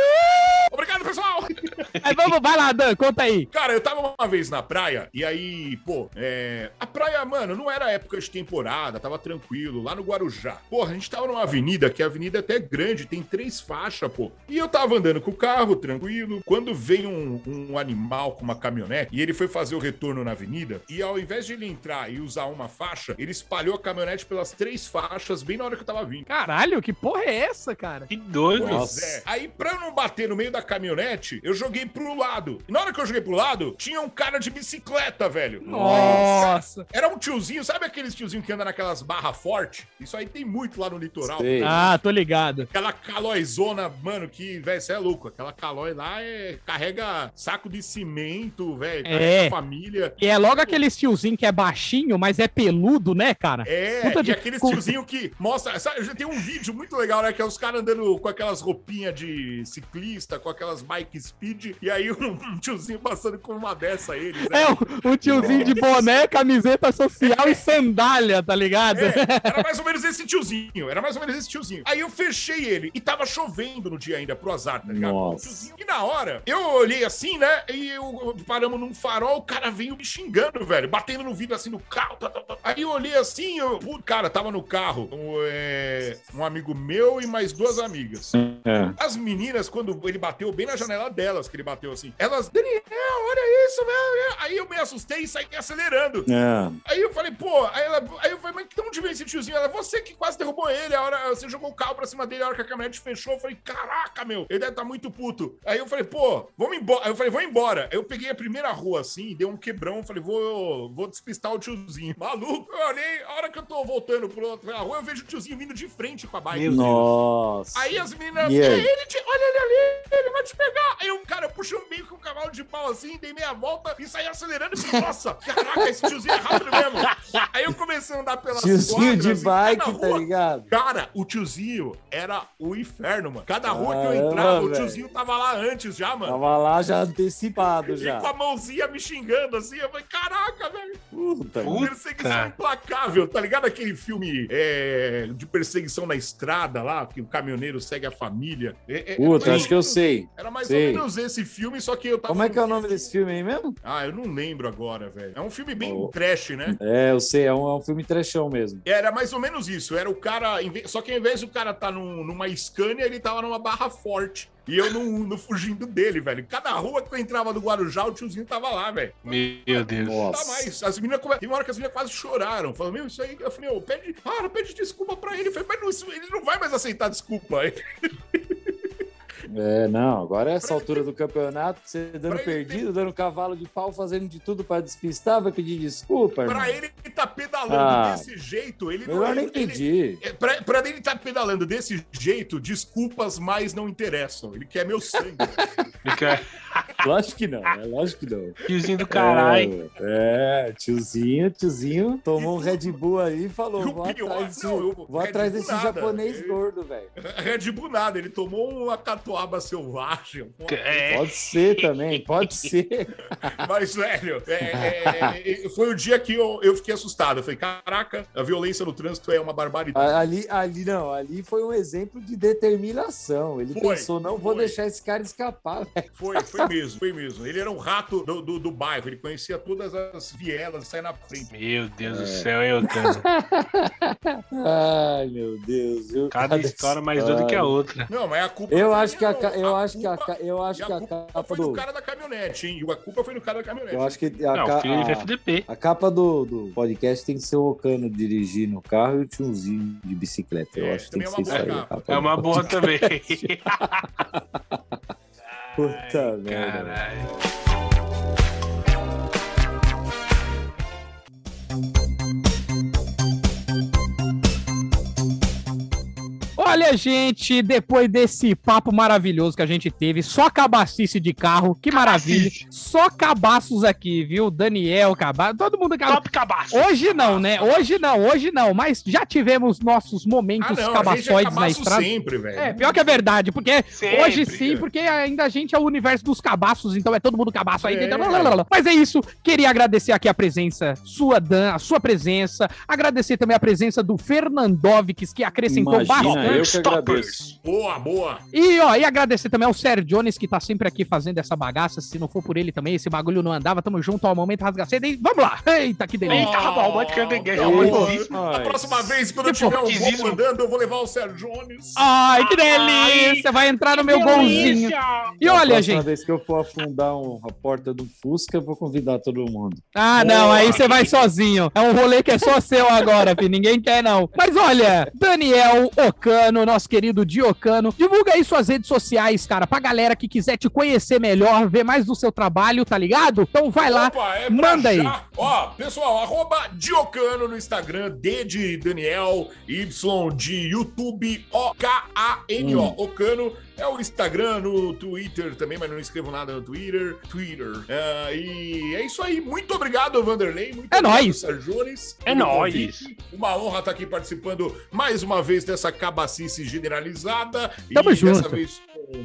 [SPEAKER 5] Obrigado, pessoal!
[SPEAKER 1] Aí vamos, vai lá, Dan, conta aí.
[SPEAKER 5] Cara, eu tava uma vez na praia e aí, pô, é... a praia, mano, não era época de temporada, tava tranquilo, lá no Guarujá. Porra, a gente tava numa avenida, que a avenida é até grande, tem três faixas, pô. E eu tava andando com o carro, tranquilo, quando veio um, um animal com uma caminhonete e ele foi fazer o retorno na avenida e ao invés de ele entrar e usar uma faixa, ele espalhou a caminhonete pelas três faixas bem na hora que eu tava vindo.
[SPEAKER 1] Caralho, que porra é essa, cara?
[SPEAKER 3] Que doido.
[SPEAKER 5] Pois é. Aí, pra eu não bater no meio da caminhonete, eu joguei pro lado. E na hora que eu joguei pro lado, tinha um cara de bicicleta, velho.
[SPEAKER 1] Nossa.
[SPEAKER 5] Era um tiozinho, sabe aqueles tiozinhos que anda naquelas barras fortes? Isso aí tem muito lá no litoral.
[SPEAKER 4] Sei.
[SPEAKER 1] Ah, tô ligado.
[SPEAKER 5] Aquela calóizona, mano, que, velho, você é louco. Aquela calói lá é, carrega saco de cimento, velho.
[SPEAKER 1] É.
[SPEAKER 5] família.
[SPEAKER 1] E é logo aquele tiozinho que é baixinho, mas é peludo, né, cara?
[SPEAKER 5] É,
[SPEAKER 1] Puta
[SPEAKER 5] e
[SPEAKER 1] de-
[SPEAKER 5] aqueles
[SPEAKER 1] com-
[SPEAKER 5] tiozinho que mostra. Sabe, já tem um vídeo muito legal, né? Que é os caras andando com aquelas roupinhas de ciclista, com aquelas bike speed, e aí um, um tiozinho passando com uma dessa eles. né?
[SPEAKER 1] É, o, o tiozinho de boné, camiseta social e sandália, tá ligado?
[SPEAKER 5] É, era mais ou menos esse tiozinho. Era mais ou menos esse tiozinho. Aí eu fechei ele e tava chovendo no dia ainda pro azar, tá ligado?
[SPEAKER 4] Nossa.
[SPEAKER 5] E na hora, eu olhei assim, né? E eu paramos num farol, o cara veio me xingando, velho. Batendo no vidro assim no carro. tá, tá, tá. Aí eu olhei assim, eu. Cara, tava no carro um, é, um amigo meu e mais duas amigas.
[SPEAKER 4] É.
[SPEAKER 5] As meninas, quando ele bateu bem na janela delas, que ele bateu assim, elas, Daniel, olha isso, velho. Aí eu me assustei e saí acelerando.
[SPEAKER 4] É.
[SPEAKER 5] Aí eu falei, pô, aí, ela, aí eu falei, mas de onde veio esse tiozinho? Ela, você que quase derrubou ele, a hora, você jogou o carro pra cima dele, a hora que a caminhonete fechou, eu falei, caraca, meu, ele deve estar muito puto. Aí eu falei, pô, vamos embora. Aí eu falei, vou embora. Aí eu peguei a primeira rua assim, dei um quebrão, falei, vou, vou despistar o tiozinho. Maluco, eu olhei, a hora que eu tô voltando pro outro pela rua, eu vejo o tiozinho vindo de frente com a bike.
[SPEAKER 3] Meu
[SPEAKER 4] Nossa.
[SPEAKER 5] Aí as meninas,
[SPEAKER 4] E
[SPEAKER 5] é
[SPEAKER 4] aí?
[SPEAKER 5] ele, te- olha ele ali, ele vai te pegar. Aí um cara puxou um bico com um cavalo de pau assim, dei meia volta e saí acelerando e falei, nossa, caraca, esse tiozinho é rápido mesmo. Aí eu comecei a andar pelas
[SPEAKER 4] Tiozinho de
[SPEAKER 5] quadras, assim,
[SPEAKER 4] bike, tá ligado?
[SPEAKER 5] Cara, o tiozinho era o inferno, mano. Cada rua que eu
[SPEAKER 4] Caramba,
[SPEAKER 5] entrava, o
[SPEAKER 4] velho.
[SPEAKER 5] tiozinho tava lá antes já, mano.
[SPEAKER 4] Tava lá já antecipado
[SPEAKER 5] E
[SPEAKER 4] já.
[SPEAKER 5] com a mãozinha me xingando assim, eu falei, caraca, velho.
[SPEAKER 4] Puta.
[SPEAKER 3] Puta.
[SPEAKER 5] Perseguição implacável, tá ligado? Aquele filme é, de perseguição na estrada lá, que o caminhoneiro segue a família. É, é,
[SPEAKER 4] Puta, acho que eu sei.
[SPEAKER 5] Era mais
[SPEAKER 4] Sei.
[SPEAKER 5] ou menos esse filme, só que eu tava.
[SPEAKER 4] Como é que é o nome desse filme aí mesmo?
[SPEAKER 5] Ah, eu não lembro agora, velho. É um filme bem
[SPEAKER 4] Oh.
[SPEAKER 5] trash, né?
[SPEAKER 4] É, eu sei, é um, é um filme trechão mesmo.
[SPEAKER 5] Era mais ou menos isso. Era o cara. Só que ao invés do cara tá num- numa Scania, ele tava numa barra forte. E eu não, não fugindo dele, velho. Cada rua que eu entrava do Guarujá, o tiozinho tava lá, velho.
[SPEAKER 3] Meu Deus.
[SPEAKER 5] Não
[SPEAKER 4] Nossa.
[SPEAKER 5] mais. As meninas, come- teve uma hora que as meninas quase choraram. Falaram, meu, isso aí. Eu falei, meu, pede. Cara, pede desculpa pra ele. Eu falei, mas não, isso- ele não vai mais aceitar desculpa.
[SPEAKER 4] É, não, agora é essa altura do campeonato, você dando
[SPEAKER 5] Pra ele
[SPEAKER 4] perdido, dando cavalo de pau, fazendo de tudo pra despistar, vai pedir desculpa, irmão.
[SPEAKER 5] Pra ele tá pedalando
[SPEAKER 4] Ah.
[SPEAKER 5] desse jeito, ele não.
[SPEAKER 4] Nem
[SPEAKER 5] ele- ele-
[SPEAKER 4] pedir.
[SPEAKER 5] É, Pra, pra ele tá pedalando desse jeito, desculpas mais não interessam. Ele quer meu sangue.
[SPEAKER 3] Fica
[SPEAKER 4] Lógico que não, é lógico que não.
[SPEAKER 3] tiozinho do caralho.
[SPEAKER 4] É, é, tiozinho, tiozinho tomou um Red Bull aí e falou:
[SPEAKER 5] E
[SPEAKER 4] vou
[SPEAKER 5] pior,
[SPEAKER 4] atrás desse,
[SPEAKER 5] não, eu-
[SPEAKER 4] vou
[SPEAKER 5] Red
[SPEAKER 4] atrás
[SPEAKER 5] Bull
[SPEAKER 4] desse
[SPEAKER 5] nada,
[SPEAKER 4] japonês
[SPEAKER 5] ele-
[SPEAKER 4] gordo, velho.
[SPEAKER 5] Red Bull nada, ele tomou uma catuaba selvagem.
[SPEAKER 3] É.
[SPEAKER 4] Pode ser também, pode ser.
[SPEAKER 5] Mas, velho, é, é, é, foi o dia que eu, eu fiquei assustado. Eu falei, caraca, a violência no trânsito é uma barbaridade.
[SPEAKER 4] Ali, ali não, ali foi um exemplo de determinação. Ele
[SPEAKER 5] Foi,
[SPEAKER 4] pensou: não vou
[SPEAKER 5] foi.
[SPEAKER 4] deixar esse cara escapar, velho.
[SPEAKER 5] Foi, foi mesmo, foi mesmo. Ele era um rato do, do, do bairro, ele conhecia todas as vielas, saia na frente.
[SPEAKER 3] Meu Deus
[SPEAKER 4] É.
[SPEAKER 3] do céu, eu Tano.
[SPEAKER 4] Ai, meu Deus. viu?
[SPEAKER 3] Cada história mais doida que a outra.
[SPEAKER 5] Não, mas a culpa
[SPEAKER 4] Eu acho que a, ca- eu acho que a, ca- eu acho que a capa
[SPEAKER 5] foi
[SPEAKER 4] do
[SPEAKER 5] do cara da caminhonete, hein? E a culpa foi do cara da caminhonete.
[SPEAKER 4] eu acho que a,
[SPEAKER 3] Não,
[SPEAKER 4] ca-
[SPEAKER 3] o filho
[SPEAKER 4] a-
[SPEAKER 3] FDP.
[SPEAKER 4] a capa do, do podcast tem que ser o Ocano dirigindo o carro e o tiozinho de bicicleta. Eu
[SPEAKER 5] É,
[SPEAKER 4] acho que tem
[SPEAKER 5] também
[SPEAKER 4] que
[SPEAKER 5] é
[SPEAKER 4] ser
[SPEAKER 5] uma
[SPEAKER 4] isso aí.
[SPEAKER 5] boa
[SPEAKER 4] a capa
[SPEAKER 3] É uma boa também.
[SPEAKER 4] Puta merda.
[SPEAKER 3] Caralho.
[SPEAKER 1] Olha, gente, depois desse papo maravilhoso que a gente teve, só cabacice de carro, que maravilha.
[SPEAKER 3] Cabacice.
[SPEAKER 1] Só cabaços aqui, viu? Daniel, cabaço, todo mundo cabaço.
[SPEAKER 3] Top cabaço.
[SPEAKER 1] Hoje não, né? Hoje não, hoje não, mas já tivemos nossos
[SPEAKER 5] Ah,
[SPEAKER 1] momentos
[SPEAKER 5] não, a gente é
[SPEAKER 1] cabaçoides na
[SPEAKER 5] cabaço
[SPEAKER 1] estrada.
[SPEAKER 5] sempre, velho.
[SPEAKER 1] É, pior que é verdade, porque
[SPEAKER 3] Sempre.
[SPEAKER 1] hoje sim, porque ainda a gente é o universo dos cabaços, então é todo mundo cabaço aí.
[SPEAKER 5] É.
[SPEAKER 1] então, blá, blá, blá. Mas é isso, queria agradecer aqui a presença sua, Dan, a sua presença, agradecer também a presença do Fernandovics, que acrescentou
[SPEAKER 4] Imagina,
[SPEAKER 1] bastante.
[SPEAKER 4] Agradeço.
[SPEAKER 5] Boa, boa.
[SPEAKER 1] E, ó, e agradecer também ao Sérgio Jones, que tá sempre aqui fazendo essa bagaça. Se não for por ele também, esse bagulho não andava. Tamo junto ao momento rasgaceda. E vamos lá. Eita, que delícia.
[SPEAKER 3] Eita,
[SPEAKER 5] mas-
[SPEAKER 3] disso.
[SPEAKER 5] A próxima vez, quando eu
[SPEAKER 1] Que
[SPEAKER 5] tiver um gol andando, eu vou levar o Sérgio Jones.
[SPEAKER 1] Ai, que delícia. Vai entrar no meu golzinho. E olha,
[SPEAKER 4] próxima
[SPEAKER 1] gente.
[SPEAKER 4] vez que eu for afundar um- a porta do Fusca, eu vou convidar todo mundo.
[SPEAKER 1] Ah, não, aí você vai sozinho. É um rolê que é só seu agora, filho. Ninguém quer, não. Mas olha, Daniel Ocano, Diocano, nosso querido Diocano. Divulga aí suas redes sociais, cara, pra galera que quiser te conhecer melhor, ver mais do seu trabalho, tá ligado? Então vai lá,
[SPEAKER 5] Opa, é
[SPEAKER 1] manda aí.
[SPEAKER 5] achar. Ó, pessoal, arroba Diocano no Instagram, D de Daniel, Y de YouTube, O-K-A-N-O.
[SPEAKER 1] Hum.
[SPEAKER 5] Ocano é o Instagram, no Twitter também, mas não escrevo nada no Twitter. Twitter. Ah, e é isso aí. Muito obrigado, Vanderlei. Muito
[SPEAKER 1] É nóis.
[SPEAKER 5] Sarjones,
[SPEAKER 3] É nóis.
[SPEAKER 5] Uma honra estar aqui participando mais uma vez dessa cabacice generalizada.
[SPEAKER 1] Tamo
[SPEAKER 5] e
[SPEAKER 1] junto.
[SPEAKER 5] dessa vez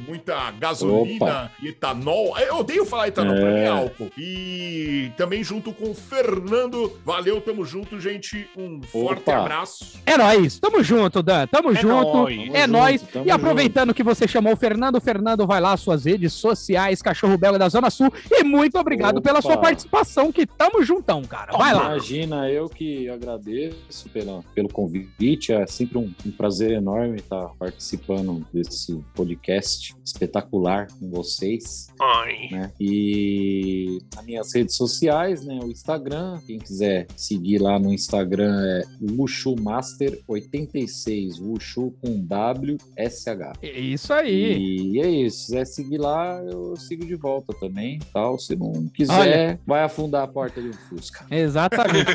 [SPEAKER 5] muita gasolina, etanol. Eu odeio falar etanol, pra
[SPEAKER 4] É.
[SPEAKER 5] mim é álcool. E também junto com o Fernando. Valeu, tamo junto, gente. Um forte
[SPEAKER 4] Opa.
[SPEAKER 5] abraço.
[SPEAKER 1] É nóis. Tamo junto, Dan. Tamo
[SPEAKER 3] É
[SPEAKER 1] junto.
[SPEAKER 3] nóis.
[SPEAKER 1] É nóis.
[SPEAKER 4] junto, tamo
[SPEAKER 1] E aproveitando que você chamou o Fernando, Fernando, vai lá suas redes sociais, Cachorro Belga da Zona Sul. E muito obrigado pela
[SPEAKER 4] Opa.
[SPEAKER 1] sua participação, que tamo juntão, cara. Vai lá.
[SPEAKER 4] Imagina, eu que agradeço pela, pelo convite. É sempre um, um prazer enorme estar participando desse podcast espetacular com vocês.
[SPEAKER 3] Ai.
[SPEAKER 4] né? E nas minhas redes sociais, né? O Instagram, quem quiser seguir lá no Instagram é WushuMaster86, Wushu com W, SH.
[SPEAKER 1] É Isso aí.
[SPEAKER 4] E é isso, se quiser seguir lá, eu sigo de volta também, tal. Se não quiser,
[SPEAKER 1] Olha.
[SPEAKER 4] vai afundar a porta de um Fusca.
[SPEAKER 1] Exatamente.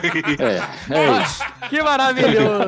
[SPEAKER 4] É, é isso.
[SPEAKER 1] que maravilhoso.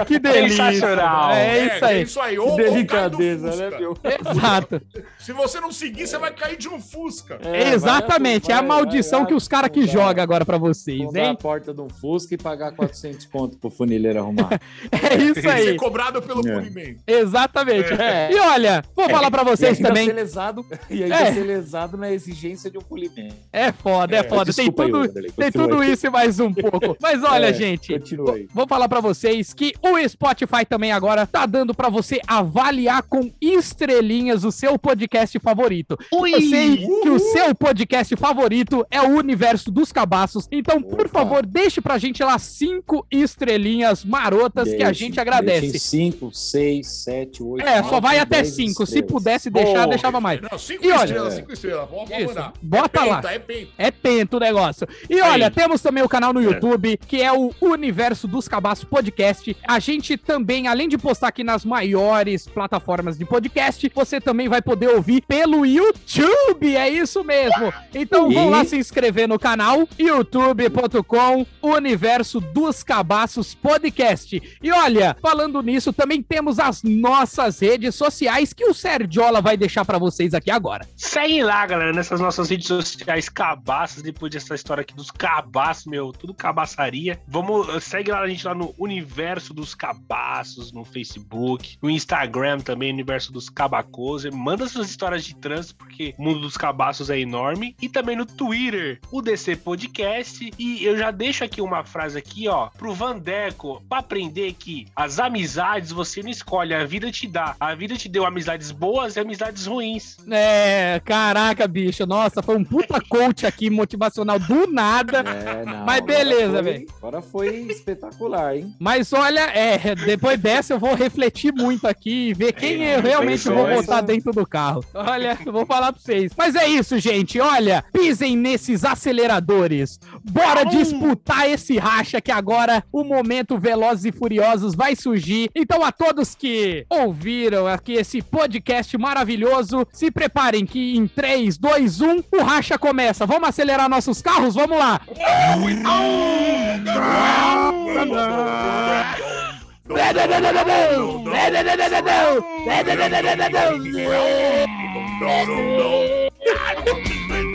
[SPEAKER 1] Oh, que delícia.
[SPEAKER 3] Sensacional.
[SPEAKER 1] É isso
[SPEAKER 5] É
[SPEAKER 1] aí.
[SPEAKER 5] isso aí. Ou,
[SPEAKER 4] Delicadeza, né, meu?
[SPEAKER 1] Exato.
[SPEAKER 5] Se você não seguir, você vai cair de um Fusca.
[SPEAKER 4] É,
[SPEAKER 1] Exatamente.
[SPEAKER 4] vai-
[SPEAKER 1] é a maldição
[SPEAKER 4] vai-
[SPEAKER 1] que os caras que jogam agora pra vocês,
[SPEAKER 4] afundar a
[SPEAKER 1] hein?
[SPEAKER 4] porta de um Fusca e pagar 400 conto pro funileiro arrumar.
[SPEAKER 1] É isso
[SPEAKER 5] Ser
[SPEAKER 1] aí.
[SPEAKER 5] cobrado pelo
[SPEAKER 4] É.
[SPEAKER 5] polimento.
[SPEAKER 1] Exatamente.
[SPEAKER 4] É.
[SPEAKER 1] E olha, vou falar pra vocês
[SPEAKER 4] e
[SPEAKER 1] também.
[SPEAKER 4] Ser lesado, e ainda
[SPEAKER 1] É.
[SPEAKER 4] ser lesado na exigência de um polimento.
[SPEAKER 1] É foda, é
[SPEAKER 5] É,
[SPEAKER 1] foda. Tem
[SPEAKER 4] Desculpa aí,
[SPEAKER 1] tudo, tem tudo
[SPEAKER 4] aí.
[SPEAKER 1] isso e mais um pouco. Mas olha,
[SPEAKER 4] É,
[SPEAKER 1] gente,
[SPEAKER 4] continua aí.
[SPEAKER 1] Vou falar pra vocês que o Spotify também agora tá dando pra você avaliar com estrelinhas o seu podcast favorito. Eu sei que o seu podcast favorito é o Universo dos Cabaços, então, por
[SPEAKER 4] Opa.
[SPEAKER 1] favor, deixe pra gente lá cinco estrelinhas marotas que a gente agradece.
[SPEAKER 4] 5, 6, 7, 8.
[SPEAKER 1] É, só vai até cinco. Se pudesse deixar, deixava mais.
[SPEAKER 5] Não, cinco
[SPEAKER 1] E olha-
[SPEAKER 5] estrelas,
[SPEAKER 4] É.
[SPEAKER 5] cinco estrelas. Pode pode
[SPEAKER 1] Isso,
[SPEAKER 5] mandar.
[SPEAKER 1] bota
[SPEAKER 5] é
[SPEAKER 1] lá.
[SPEAKER 5] penta, É penta.
[SPEAKER 1] É pento o negócio. E olha, temos também o canal no
[SPEAKER 5] É.
[SPEAKER 1] YouTube, que é o Universo dos Cabaços Podcast. A gente também, além de postar aqui nas maiores plataformas de podcast, você também vai poder ouvir pelo YouTube. É isso mesmo. Então vão
[SPEAKER 4] E-
[SPEAKER 1] lá se inscrever no canal youtube.com Universo dos Cabaços Podcast. E olha, falando nisso, também temos as nossas redes sociais que o Sergiola vai deixar pra vocês aqui agora.
[SPEAKER 3] Segue lá, galera, nessas nossas redes sociais cabaças, depois dessa história aqui dos cabaços, meu, tudo cabaçaria. Vamos, segue lá a gente lá no Universo dos Cabaços, no Facebook, no Instagram também, Universo dos Cabacos. Manda suas histórias de trânsito, porque o mundo dos cabaços é enorme. E também no Twitter, o DC Podcast. E eu já deixo aqui uma frase aqui, ó, pro Vandeco, pra aprender que as amizades você não escolhe, a vida te dá. A vida te deu amizades boas e amizades ruins.
[SPEAKER 1] É, caraca, bicho. Nossa, foi um puta coach aqui, motivacional do nada.
[SPEAKER 4] É, não,
[SPEAKER 1] Mas beleza, velho.
[SPEAKER 4] Agora foi espetacular, hein?
[SPEAKER 1] Mas olha, é, depois dessa eu vou refletir muito aqui e ver quem
[SPEAKER 3] É,
[SPEAKER 1] eu realmente vou botar dentro do carro. Olha, eu vou falar pra vocês. Mas é isso, gente. Olha, pisem nesses aceleradores. Bora disputar esse racha que agora o momento Velozes e Furiosos vai surgir. Então, a todos que ouviram aqui esse podcast maravilhoso, se preparem que em 3, 2, 1, o racha começa. Vamos acelerar nossos carros? Vamos lá.
[SPEAKER 5] Não, não, não.